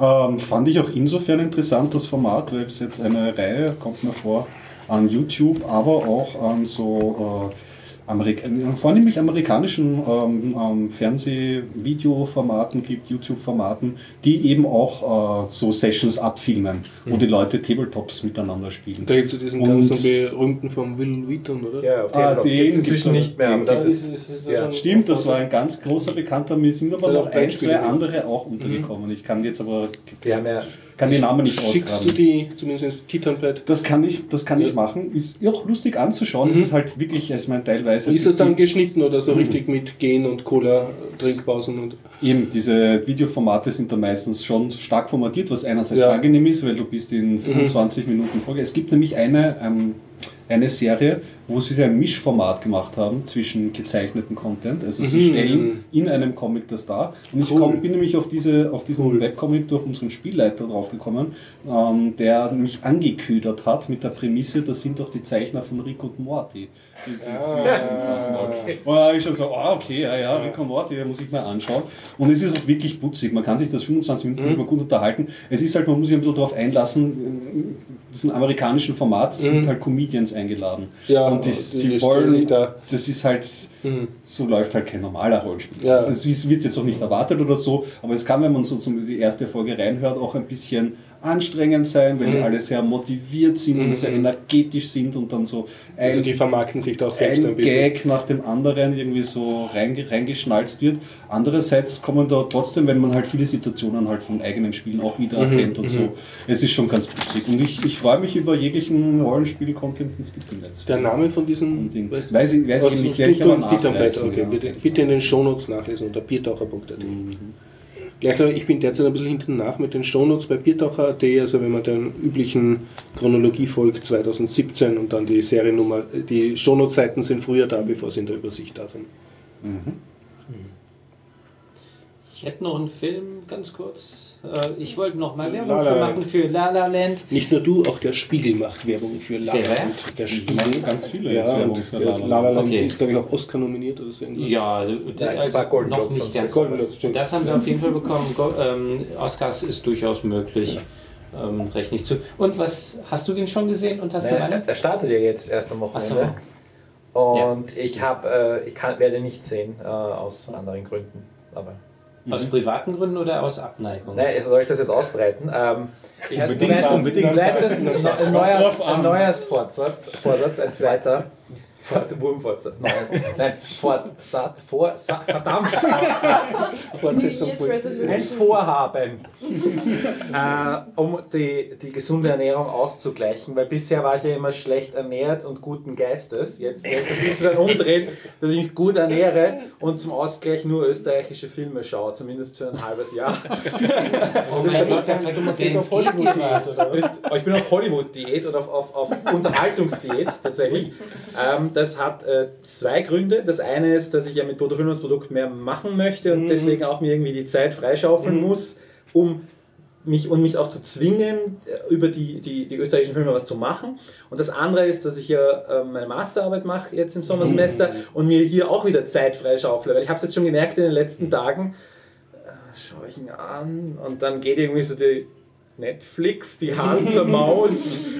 Ähm, fand ich auch insofern interessant, das Format, weil es jetzt eine Reihe, kommt mir vor, an YouTube, aber auch an so äh, Amerik vornehmlich amerikanischen ähm, ähm, Fernseh-Video-Formaten gibt, YouTube-Formaten, die eben auch äh, so Sessions abfilmen, wo die Leute Tabletops miteinander spielen. Da gibt es diesen Und- ganzen berühmten vom Will Wheaton, oder? Ja, auf Ah, den inzwischen nicht mehr, aber den das ist. ja. Ja. Stimmt, das war ein ganz großer Bekannter. Mir sind aber noch ein, zwei andere auch untergekommen. Ich kann jetzt aber Wir haben ja kann die Namen nicht Schickst du die zumindest ins Titanpad? Das kann ich, das kann ich machen. Ist auch lustig anzuschauen. Es ist halt wirklich, ich meine, teilweise. Ist das dann geschnitten oder so richtig mit Gehen und Cola, Trinkpausen und. Eben, diese Videoformate sind dann meistens schon stark formatiert, was einerseits Ja. angenehm ist, weil du bist in 25 Minuten Folge. Es gibt nämlich eine, ähm, eine Serie, wo sie ein Mischformat gemacht haben zwischen gezeichneten Content. Also sie Mhm. stellen in einem Comic das dar. Und ich Cool. komm, bin nämlich auf, diese, auf diesen Webcomic durch unseren Spielleiter draufgekommen, ähm, der mich angeködert hat mit der Prämisse, das sind doch die Zeichner von Rick und Morty. Diese Zwischensachen. Und da habe ich schon so, ah, okay, ja, ja, Rick und Morty, muss ich mal anschauen. Und es ist auch wirklich putzig. Man kann sich das 25 Minuten mhm. gut unterhalten. Es ist halt, man muss sich ein bisschen darauf einlassen, diesen amerikanischen Format sind halt Comedians eingeladen. Ja, und die, die- die, wollen, da- das ist halt, Mhm. so läuft halt kein normaler Rollenspiel. Ja. Wird jetzt auch nicht erwartet oder so, aber es kann, wenn man so zum, die erste Folge reinhört, auch ein bisschen anstrengend sein, weil die Mhm. alle sehr motiviert sind und sehr energetisch sind und dann so ein, Also die vermarkten sich da auch selbst ein ein bisschen. Gag nach dem anderen irgendwie so reinge reingeschnalzt wird. Andererseits kommen da trotzdem, wenn man halt viele Situationen halt von eigenen Spielen auch wieder Mhm, erkennt und so, es ist schon ganz putzig. Und ich, ich freue mich über jeglichen Rollenspiel-Content, den es gibt im Netz. Der Name von diesem. Ding. Weißt, Weiß ich, weiß ich nicht, tust werde ich du nachreichen, Okay, ja. bitte, bitte in den Shownotes nachlesen unter biertaucher.at. Gleich noch, ich bin derzeit ein bisschen hinten nach mit den Shownotes bei biertaucher.at, also wenn man den üblichen Chronologie folgt, 2017 und dann die Seriennummer, die Shownotes-Seiten sind früher da, bevor sie in der Übersicht da sind. Ich hätte noch einen Film, ganz kurz. Äh, Ich wollte noch mal Werbung La La für machen für La La Land. Nicht nur du, auch der Spiegel macht Werbung für La La? Land. Der Spiegel. ganz viele Ja, jetzt Werbung für La La Land. La La Land Okay. ist, glaube ich, auch Oscar nominiert oder so. irgendwas. Ja, Ja, der, ein paar Golden noch nicht ganz. Golden Globes. Das haben wir auf jeden Fall bekommen. Go ähm, Oscars ist durchaus möglich. Ähm, rechne ich zu. Und was hast du den schon gesehen und hast du Naja, er startet ja jetzt erst am Ach so. Wochenende. Und ich habe, äh, ich kann, werde nicht sehen, äh, aus anderen Gründen. Aber Aus privaten Gründen oder aus Abneigung? Nein, also soll ich das jetzt ausbreiten? Ähm, ich hatte Unbedingt, zweit- unbedingt. Zweites, ein Neujahrsvorsatz, Vorsatz, ein zweiter. Fort- Wurmfortsatz. Neues. Nein, Fortsatz, Vorsatz, verdammt. [LAUGHS] Fortsetzung. Ein Vorhaben, [LAUGHS] äh, um die, die gesunde Ernährung auszugleichen, weil bisher war ich ja immer schlecht ernährt und guten Geistes. Jetzt werde ich wieder umdrehen, dass ich mich gut ernähre und zum Ausgleich nur österreichische Filme schaue, zumindest für ein halbes Jahr. Oh mein Gott, da vergeht dir was. Ist, aber ich bin auf Hollywood-Diät und auf, auf, auf Unterhaltungsdiät tatsächlich. Ähm, das hat äh, zwei Gründe. Das eine ist, dass ich ja mit Produkt mehr machen möchte und deswegen auch mir irgendwie die Zeit freischaufeln muss, um mich und mich auch zu zwingen, äh, über die, die, die österreichischen Filme was zu machen. Und das andere ist, dass ich ja äh, meine Masterarbeit mache jetzt im Sommersemester und mir hier auch wieder Zeit freischaufle, weil ich habe es jetzt schon gemerkt in den letzten Tagen, äh, schaue ich ihn an und dann geht irgendwie so die Netflix, die Hand zur Maus. [LAUGHS]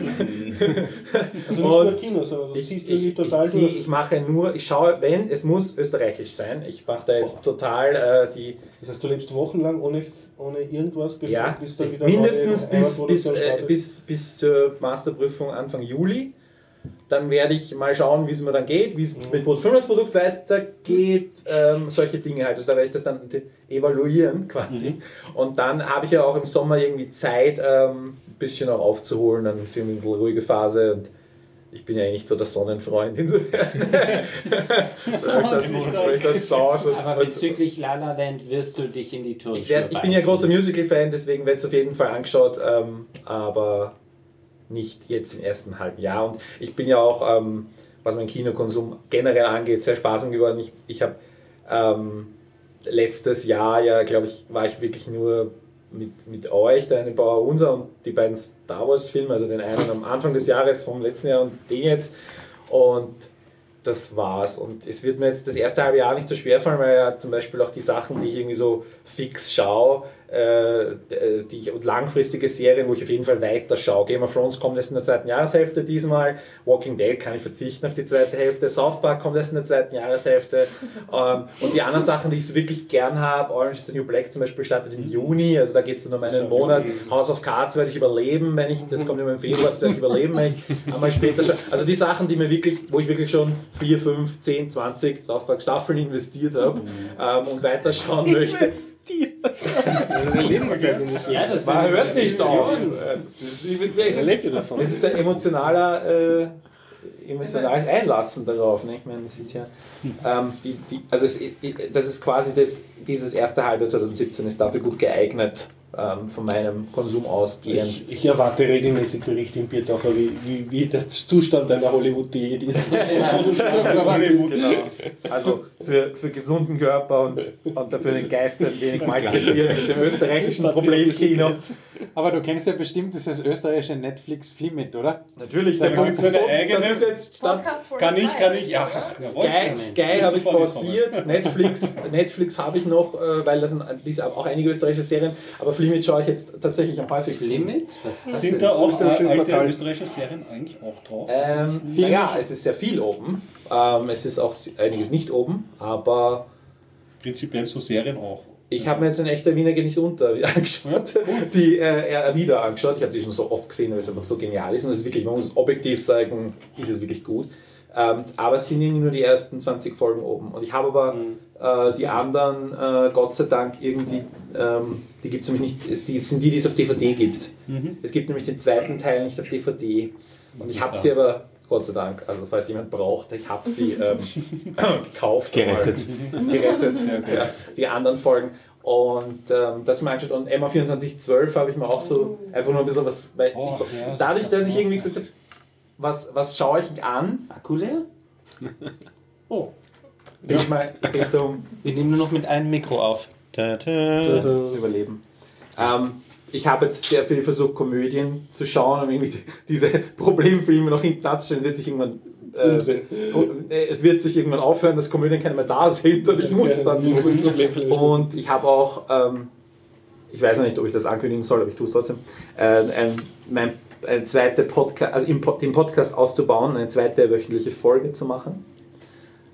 Also nicht nur Kino, sondern das ich, du ich, irgendwie ich, total zieh, ich mache nur, ich schaue, wenn, es muss österreichisch sein. Ich mache da jetzt total äh, die, Das heißt, du lebst wochenlang ohne, ohne irgendwas, bevor ja, bis da wieder mindestens neue bis, bis, äh, bis, bis zur Masterprüfung Anfang Juli. Dann werde ich mal schauen, wie es mir dann geht, wie es mit Produkt weitergeht, ähm, solche Dinge halt. Also da werde ich das dann evaluieren [LAUGHS] quasi. Und dann habe ich ja auch im Sommer irgendwie Zeit, ähm, ein bisschen auch aufzuholen. Dann ist irgendwie eine ruhige Phase und ich bin ja eigentlich so der Sonnenfreund insofern. [LAUGHS] [LAUGHS] da ich dann, da ich dann zu Hause Aber bezüglich La La Land wirst du dich in die Tour ich, werd, ich bin ja großer Musical-Fan, deswegen wird es auf jeden Fall angeschaut, ähm, aber nicht jetzt im ersten halben Jahr. Und ich bin ja auch, ähm, was mein Kinokonsum generell angeht, sehr sparsam geworden. Ich, ich habe ähm, letztes Jahr, ja, glaube ich, war ich wirklich nur mit, mit euch, der Bauer Unser und die beiden Star Wars-Filme, also den einen am Anfang des Jahres vom letzten Jahr und den jetzt. Und das war's. Und es wird mir jetzt das erste halbe Jahr nicht so schwer fallen, weil ja zum Beispiel auch die Sachen, die ich irgendwie so fix schaue, äh, die ich, und langfristige Serien, wo ich auf jeden Fall weiter schaue. Game of Thrones kommt erst in der zweiten Jahreshälfte diesmal. Walking Dead kann ich verzichten auf die zweite Hälfte. South Park kommt erst in der zweiten Jahreshälfte. [LAUGHS] ähm, und die anderen Sachen, die ich so wirklich gern habe, Orange is the New Black zum Beispiel startet im Juni, also da geht es dann um einen Monat. House of Cards werde ich überleben, wenn ich, das kommt immer im Februar, das werde ich überleben, wenn ich [LAUGHS] einmal später schon. Also die Sachen, die mir wirklich, wo ich wirklich schon 4, 5, 10, 20 South Park Staffeln investiert habe ähm, und weiterschauen möchte. [LAUGHS] Ja, das Man hört nicht auf. Er ist, lebt ja davon. es ist ein emotionaler, äh, emotionales Einlassen darauf. Ne? Ich meine, das ist ja, ähm, die, die, also es, das ist quasi das, dieses erste Halbjahr 2017 ist dafür gut geeignet, ähm, von meinem Konsum ausgehend. Ich, ich erwarte regelmäßig Berichte im Biertaucher, wie, wie, wie der Zustand einer Hollywood-Diät ist. [LAUGHS] Genau. Also für, für gesunden Körper und, und dafür den Geist ein wenig malträtieren mit dem österreichischen Problemkino. Aber du kennst ja bestimmt dieses österreichische Netflix Flimit, oder? Natürlich, Da der gibt's Punkt, eine das eigene- ist jetzt vor Kann der ich, kann ich, ja. Sky, kann ich. Sky habe ich pausiert, Netflix, Netflix habe ich noch, äh, weil das sind auch einige österreichische Serien, aber Flimit schaue ich jetzt tatsächlich am häufigsten. Limit? Was das Sind da auch österreichische alte österreichische Serien eigentlich auch drauf? Ähm, naja, es ist sehr viel oben. Ähm, es ist auch einiges nicht oben, aber Prinzipiell so Serien auch. Ich habe mir jetzt ein echter Wiener geht nicht unter [LAUGHS] angeschaut, die äh, er wieder angeschaut. Ich habe sie schon so oft gesehen, weil es einfach so genial ist und es ist wirklich, man muss objektiv sagen, ist es wirklich gut. Ähm, aber es sind irgendwie nur die ersten 20 Folgen oben. Und ich habe aber äh, die anderen, äh, Gott sei Dank, irgendwie, ähm, die gibt es nämlich nicht, die sind die, die es auf DVD gibt. Es gibt nämlich den zweiten Teil nicht auf DVD. Und ich habe sie aber, Gott sei Dank, also falls jemand braucht, ich habe sie ähm, [LAUGHS] gekauft. Gerettet. Mal. [LAUGHS] Gerettet. ja, die anderen Folgen. Und ähm, das mal angeschaut. Und Emma 2412 habe ich mir auch so einfach nur ein bisschen was. Weil Oh, ich, ja, dadurch, das dass ich irgendwie gesagt habe, was, was schaue ich an, Akku leer? bin ich mal Richtung Wir nehmen nur noch mit einem Mikro auf. Ta -ta. Überleben. Ähm, ich habe jetzt sehr viel versucht, Komödien zu schauen, um irgendwie diese Problemfilme noch hinten abzustellen. Es wird sich irgendwann. Äh, es wird sich irgendwann aufhören, dass Komödien keine mehr da sind und ich muss dann. Und ich habe auch, ähm, ich weiß noch nicht, ob ich das ankündigen soll, aber ich tue es trotzdem, äh, ein, mein, eine zweite Podcast, also im, den Podcast auszubauen, eine zweite wöchentliche Folge zu machen.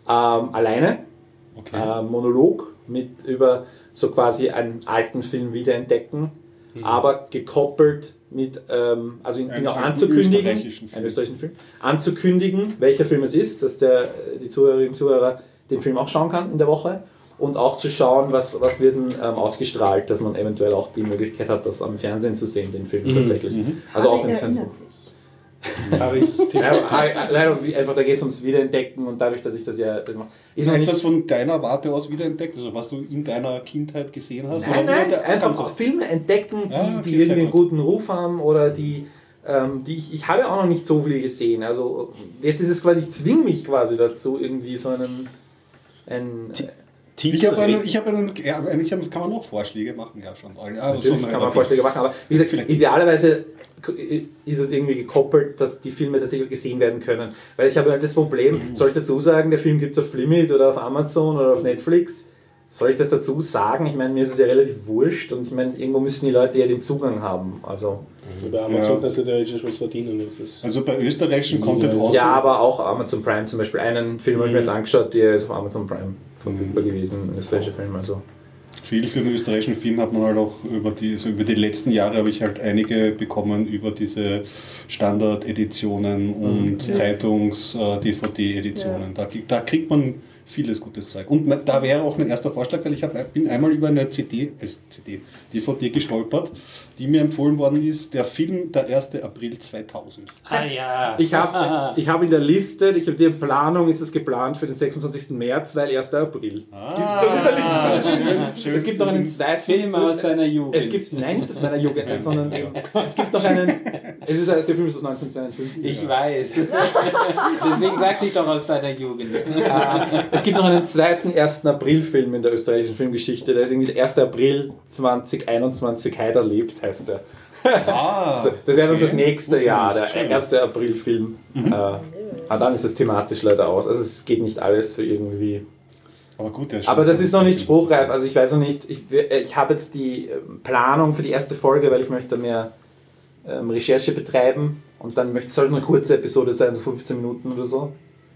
Ähm, alleine, Okay. äh, Monolog mit über so quasi einen alten Film wiederentdecken, Mhm. aber gekoppelt mit, ähm, also ihn, ihn auch anzukündigen, österreichischen Film. einen österreichischen Film, anzukündigen, welcher Film es ist, dass der, die Zuhörerinnen und Zuhörer den Film auch schauen kann in der Woche und auch zu schauen, was, was wird denn, ähm, ausgestrahlt, dass man eventuell auch die Möglichkeit hat, das am Fernsehen zu sehen, den Film tatsächlich. Also auch ins Fernsehen. Habe ich leider, einfach, da geht es ums Wiederentdecken und dadurch, dass ich das ja das mache. Ist das von deiner Warte aus wiederentdeckt? Also was du in deiner Kindheit gesehen hast? nein, Oder nein, einfach auch Filme entdecken, die, Ah, okay, die irgendwie einen gut. guten Ruf haben oder die, ähm, die ich, ich habe auch noch nicht so viel gesehen. Also jetzt ist es quasi, ich zwinge mich quasi dazu, irgendwie so einen, einen Ich habe einen, ich habe einen, ja, eigentlich kann man noch Vorschläge machen, ja schon. Also Natürlich so kann man Vorschläge machen, aber wie gesagt, idealerweise ist es irgendwie gekoppelt, dass die Filme tatsächlich gesehen werden können. Weil ich habe halt das Problem, soll ich dazu sagen, der Film gibt es auf Limit oder auf Amazon oder auf Netflix? Soll ich das dazu sagen? Ich meine, mir ist es ja relativ wurscht und ich meine, irgendwo müssen die Leute ja den Zugang haben. Also, Bei Amazon Ja. kannst du da jetzt was verdienen. Das ist Also bei österreichischen Content Ja. aus. ja, aber auch Amazon Prime zum Beispiel. Einen Film habe ich mir jetzt angeschaut, der ist auf Amazon Prime verfügbar gewesen, ein österreichischer Film. Also. Viel für den österreichischen Film hat man halt auch über die, so über die letzten Jahre habe ich halt einige bekommen über diese Standard-Editionen und Ja. Zeitungs-DVD-Editionen. Da, krieg- da kriegt man vieles gutes Zeug. Und da wäre auch mein erster Vorschlag, weil ich bin einmal über eine CD, äh, CD, DVD gestolpert, die mir empfohlen worden ist, der Film der 1. April 2000. Ah ja. Ich habe ich hab [LAUGHS] in der Liste, ich habe die Planung, ist es geplant für den 26. März, weil 1. April. Ah, ist schon in der Liste. schön, [LAUGHS] schön. Es gibt noch einen zweiten Film aus seiner Jugend. Es gibt, nein, nicht aus meiner Jugend, sondern es gibt noch einen, es ist, der Film ist aus 1952. Ich weiß. [LAUGHS] Deswegen sagte ich doch aus deiner Jugend. Es gibt noch einen zweiten 1. April-Film in der österreichischen Filmgeschichte, der ist irgendwie der 1. April 2021 Heider lebt, heißt der. Ah, [LAUGHS] Das wäre dann fürs okay. nächste Jahr, der Schön. 1. April-Film. Äh, aber dann ist es thematisch leider aus. Also es geht nicht alles so irgendwie. Aber gut, der Aber das ist noch nicht spruchreif. Also ich weiß noch nicht, ich, ich habe jetzt die ähm, Planung für die erste Folge, weil ich möchte mehr ähm, Recherche betreiben und dann möchte es soll eine kurze Episode sein, so 15 Minuten oder so.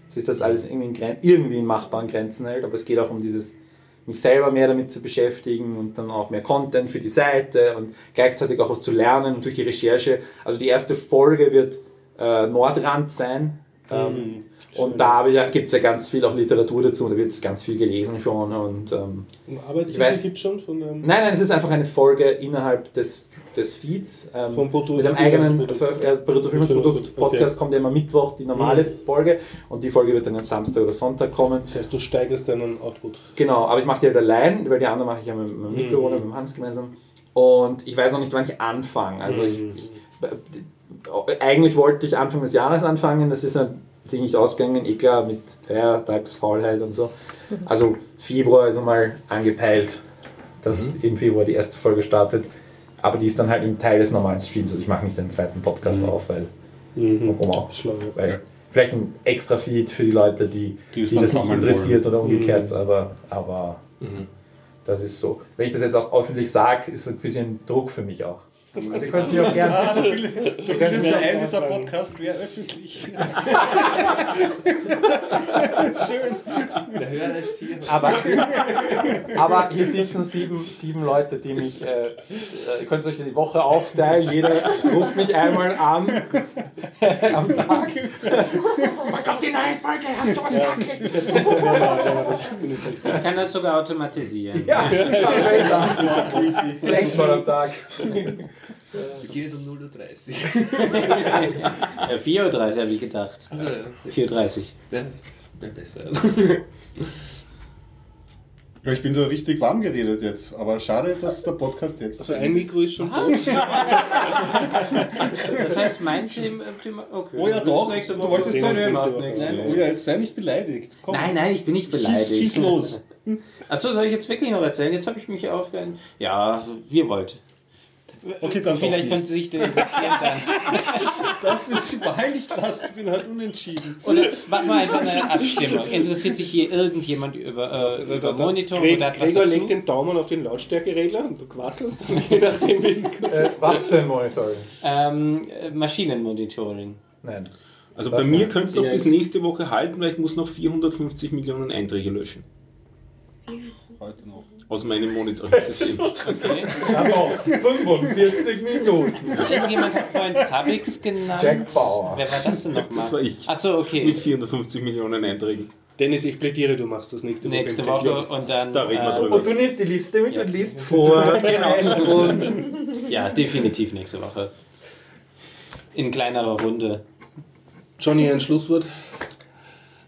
Dass sich das alles irgendwie in, Gren irgendwie in machbaren Grenzen hält. Aber es geht auch um dieses, mich selber mehr damit zu beschäftigen und dann auch mehr Content für die Seite und gleichzeitig auch was zu lernen und durch die Recherche. Also die erste Folge wird äh, Nordrand sein. Ähm, und da gibt es ja ganz viel auch Literatur dazu und da wird es ganz viel gelesen schon. Und, ähm, Aber Ich weiß- gibt es schon von einem. nein, nein, es ist einfach eine Folge innerhalb des, des Feeds. Ähm, Vom Brutto- mit einem eigenen Produkt. äh, Brutto-Filmsprodukt Podcast Okay. kommt ja immer Mittwoch die normale Mhm. Folge und die Folge wird dann am Samstag oder Sonntag kommen. Das heißt, du steigerst deinen Output. Genau, aber ich mache die halt allein, weil die andere mache ich ja mit meinem Mitbewohner, Mhm. mit dem Hans gemeinsam. Und ich weiß noch nicht, wann ich anfange. Also ich, Mhm. ich, eigentlich wollte ich Anfang des Jahres anfangen, das ist natürlich nicht ausgegangen, eh klar, mit Feiertagsfaulheit und so. Also Februar ist einmal angepeilt, dass im Februar die erste Folge startet. Aber die ist dann halt im Teil des normalen Streams. Also ich mache nicht den zweiten Podcast auf, weil Mhm. warum auch? Schlau. Weil vielleicht ein extra Feed für die Leute, die, Die die, das nicht interessiert wollen. oder umgekehrt, aber, aber das ist so. Wenn ich das jetzt auch öffentlich sage, ist ein bisschen Druck für mich auch. Also ihr könnt mich auch gerne. Ah, du willst, du willst der ein, dieser Podcast wäre öffentlich. Der Hörer ist hier. Aber, aber hier sitzen sieben, sieben Leute, die mich. Äh, äh, ihr könnt euch die Woche aufteilen. Jeder ruft mich einmal an am Tag. Wann kommt die neue Folge? Hast du was gekriegt? Ich kann das sogar automatisieren. Ja, sechsmal am Tag. [LAUGHS] Beginnt um 0.30 Uhr. Ja, 4.30 Uhr habe ich gedacht. Also, 4.30 Uhr. wäre wär besser. Ja, ich bin so richtig warm geredet jetzt, aber schade, dass der Podcast jetzt. Also ein Mikro ist schon Das heißt, mein Thema. Thema okay. Oh ja, doch. Nächste Du wolltest nö, nächste Woche Oh ja, jetzt sei nicht beleidigt. Komm. Nein, nein, ich bin nicht beleidigt. Schieß, schieß los. Achso, soll ich jetzt wirklich noch erzählen? Jetzt habe ich mich aufgehört. Ja, wie ihr wollt. Okay, dann Vielleicht könnte sich der interessieren dann. [LAUGHS] Das will ich wahrlich lassen. Ich bin halt unentschieden. Oder machen wir einfach eine Abstimmung. Interessiert sich hier irgendjemand über, äh, über Monitor Greg, oder hat was Gregor dazu? legt den Daumen auf den Lautstärkeregler und du quasselst dann je nachdem, wie Äh, was für ein Monitoring? Ähm, äh, Maschinenmonitoring. Nein. Also Das bei mir könnte es noch bis nächste Woche halten, weil ich muss noch 450 Millionen Einträge löschen. Heute noch. Aus meinem Monitoring-System. Aber 45 Minuten. Irgendjemand hat vorhin Zabix genannt. Jack Bauer. Wer war das denn nochmal? Das war ich. Achso, okay. Mit 450 Millionen Einträgen. Dennis, ich plädiere, du machst das nächste Woche. Nächste Woche und dann. Da reden wir äh, drüber. Und du nimmst die Liste mit und liest [LAUGHS] vor. Genau. Ja, definitiv nächste Woche. In kleinerer Runde. Johnny, ein Schlusswort.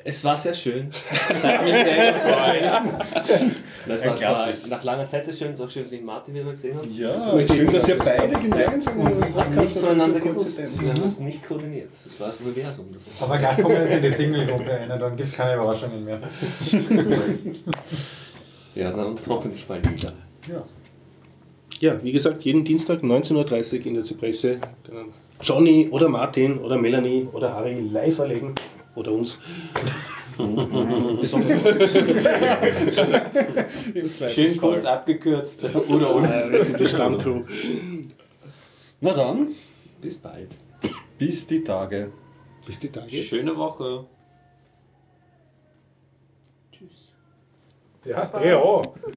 Es war sehr schön. [LAUGHS] Das hat mich sehr gefreut. Das war, war nach langer Zeit sehr schön. Es ist auch schön, dass ich Martin wieder mal gesehen habe. Ja, schön, dass ihr beide gemeinsam einem haben nicht Podcast voneinander so gewusst. Wir haben das nicht koordiniert. Das war das Universum. Das Aber gleich kommen wir jetzt in die Single-Gruppe rein, dann gibt es keine Überraschungen mehr. [LAUGHS] ja, dann und hoffentlich bald wieder. Ja, wie gesagt, jeden Dienstag 19.30 Uhr in der Zypresse können Johnny oder Martin oder Melanie oder Harry live erlegen. Oder uns. [LAUGHS] Schön kurz abgekürzt. Oder uns. Wir sind die Stammcrew. Na dann, Bis bald. bis die Tage. Bis die Tage. Schöne Woche. Ja, dreh auch.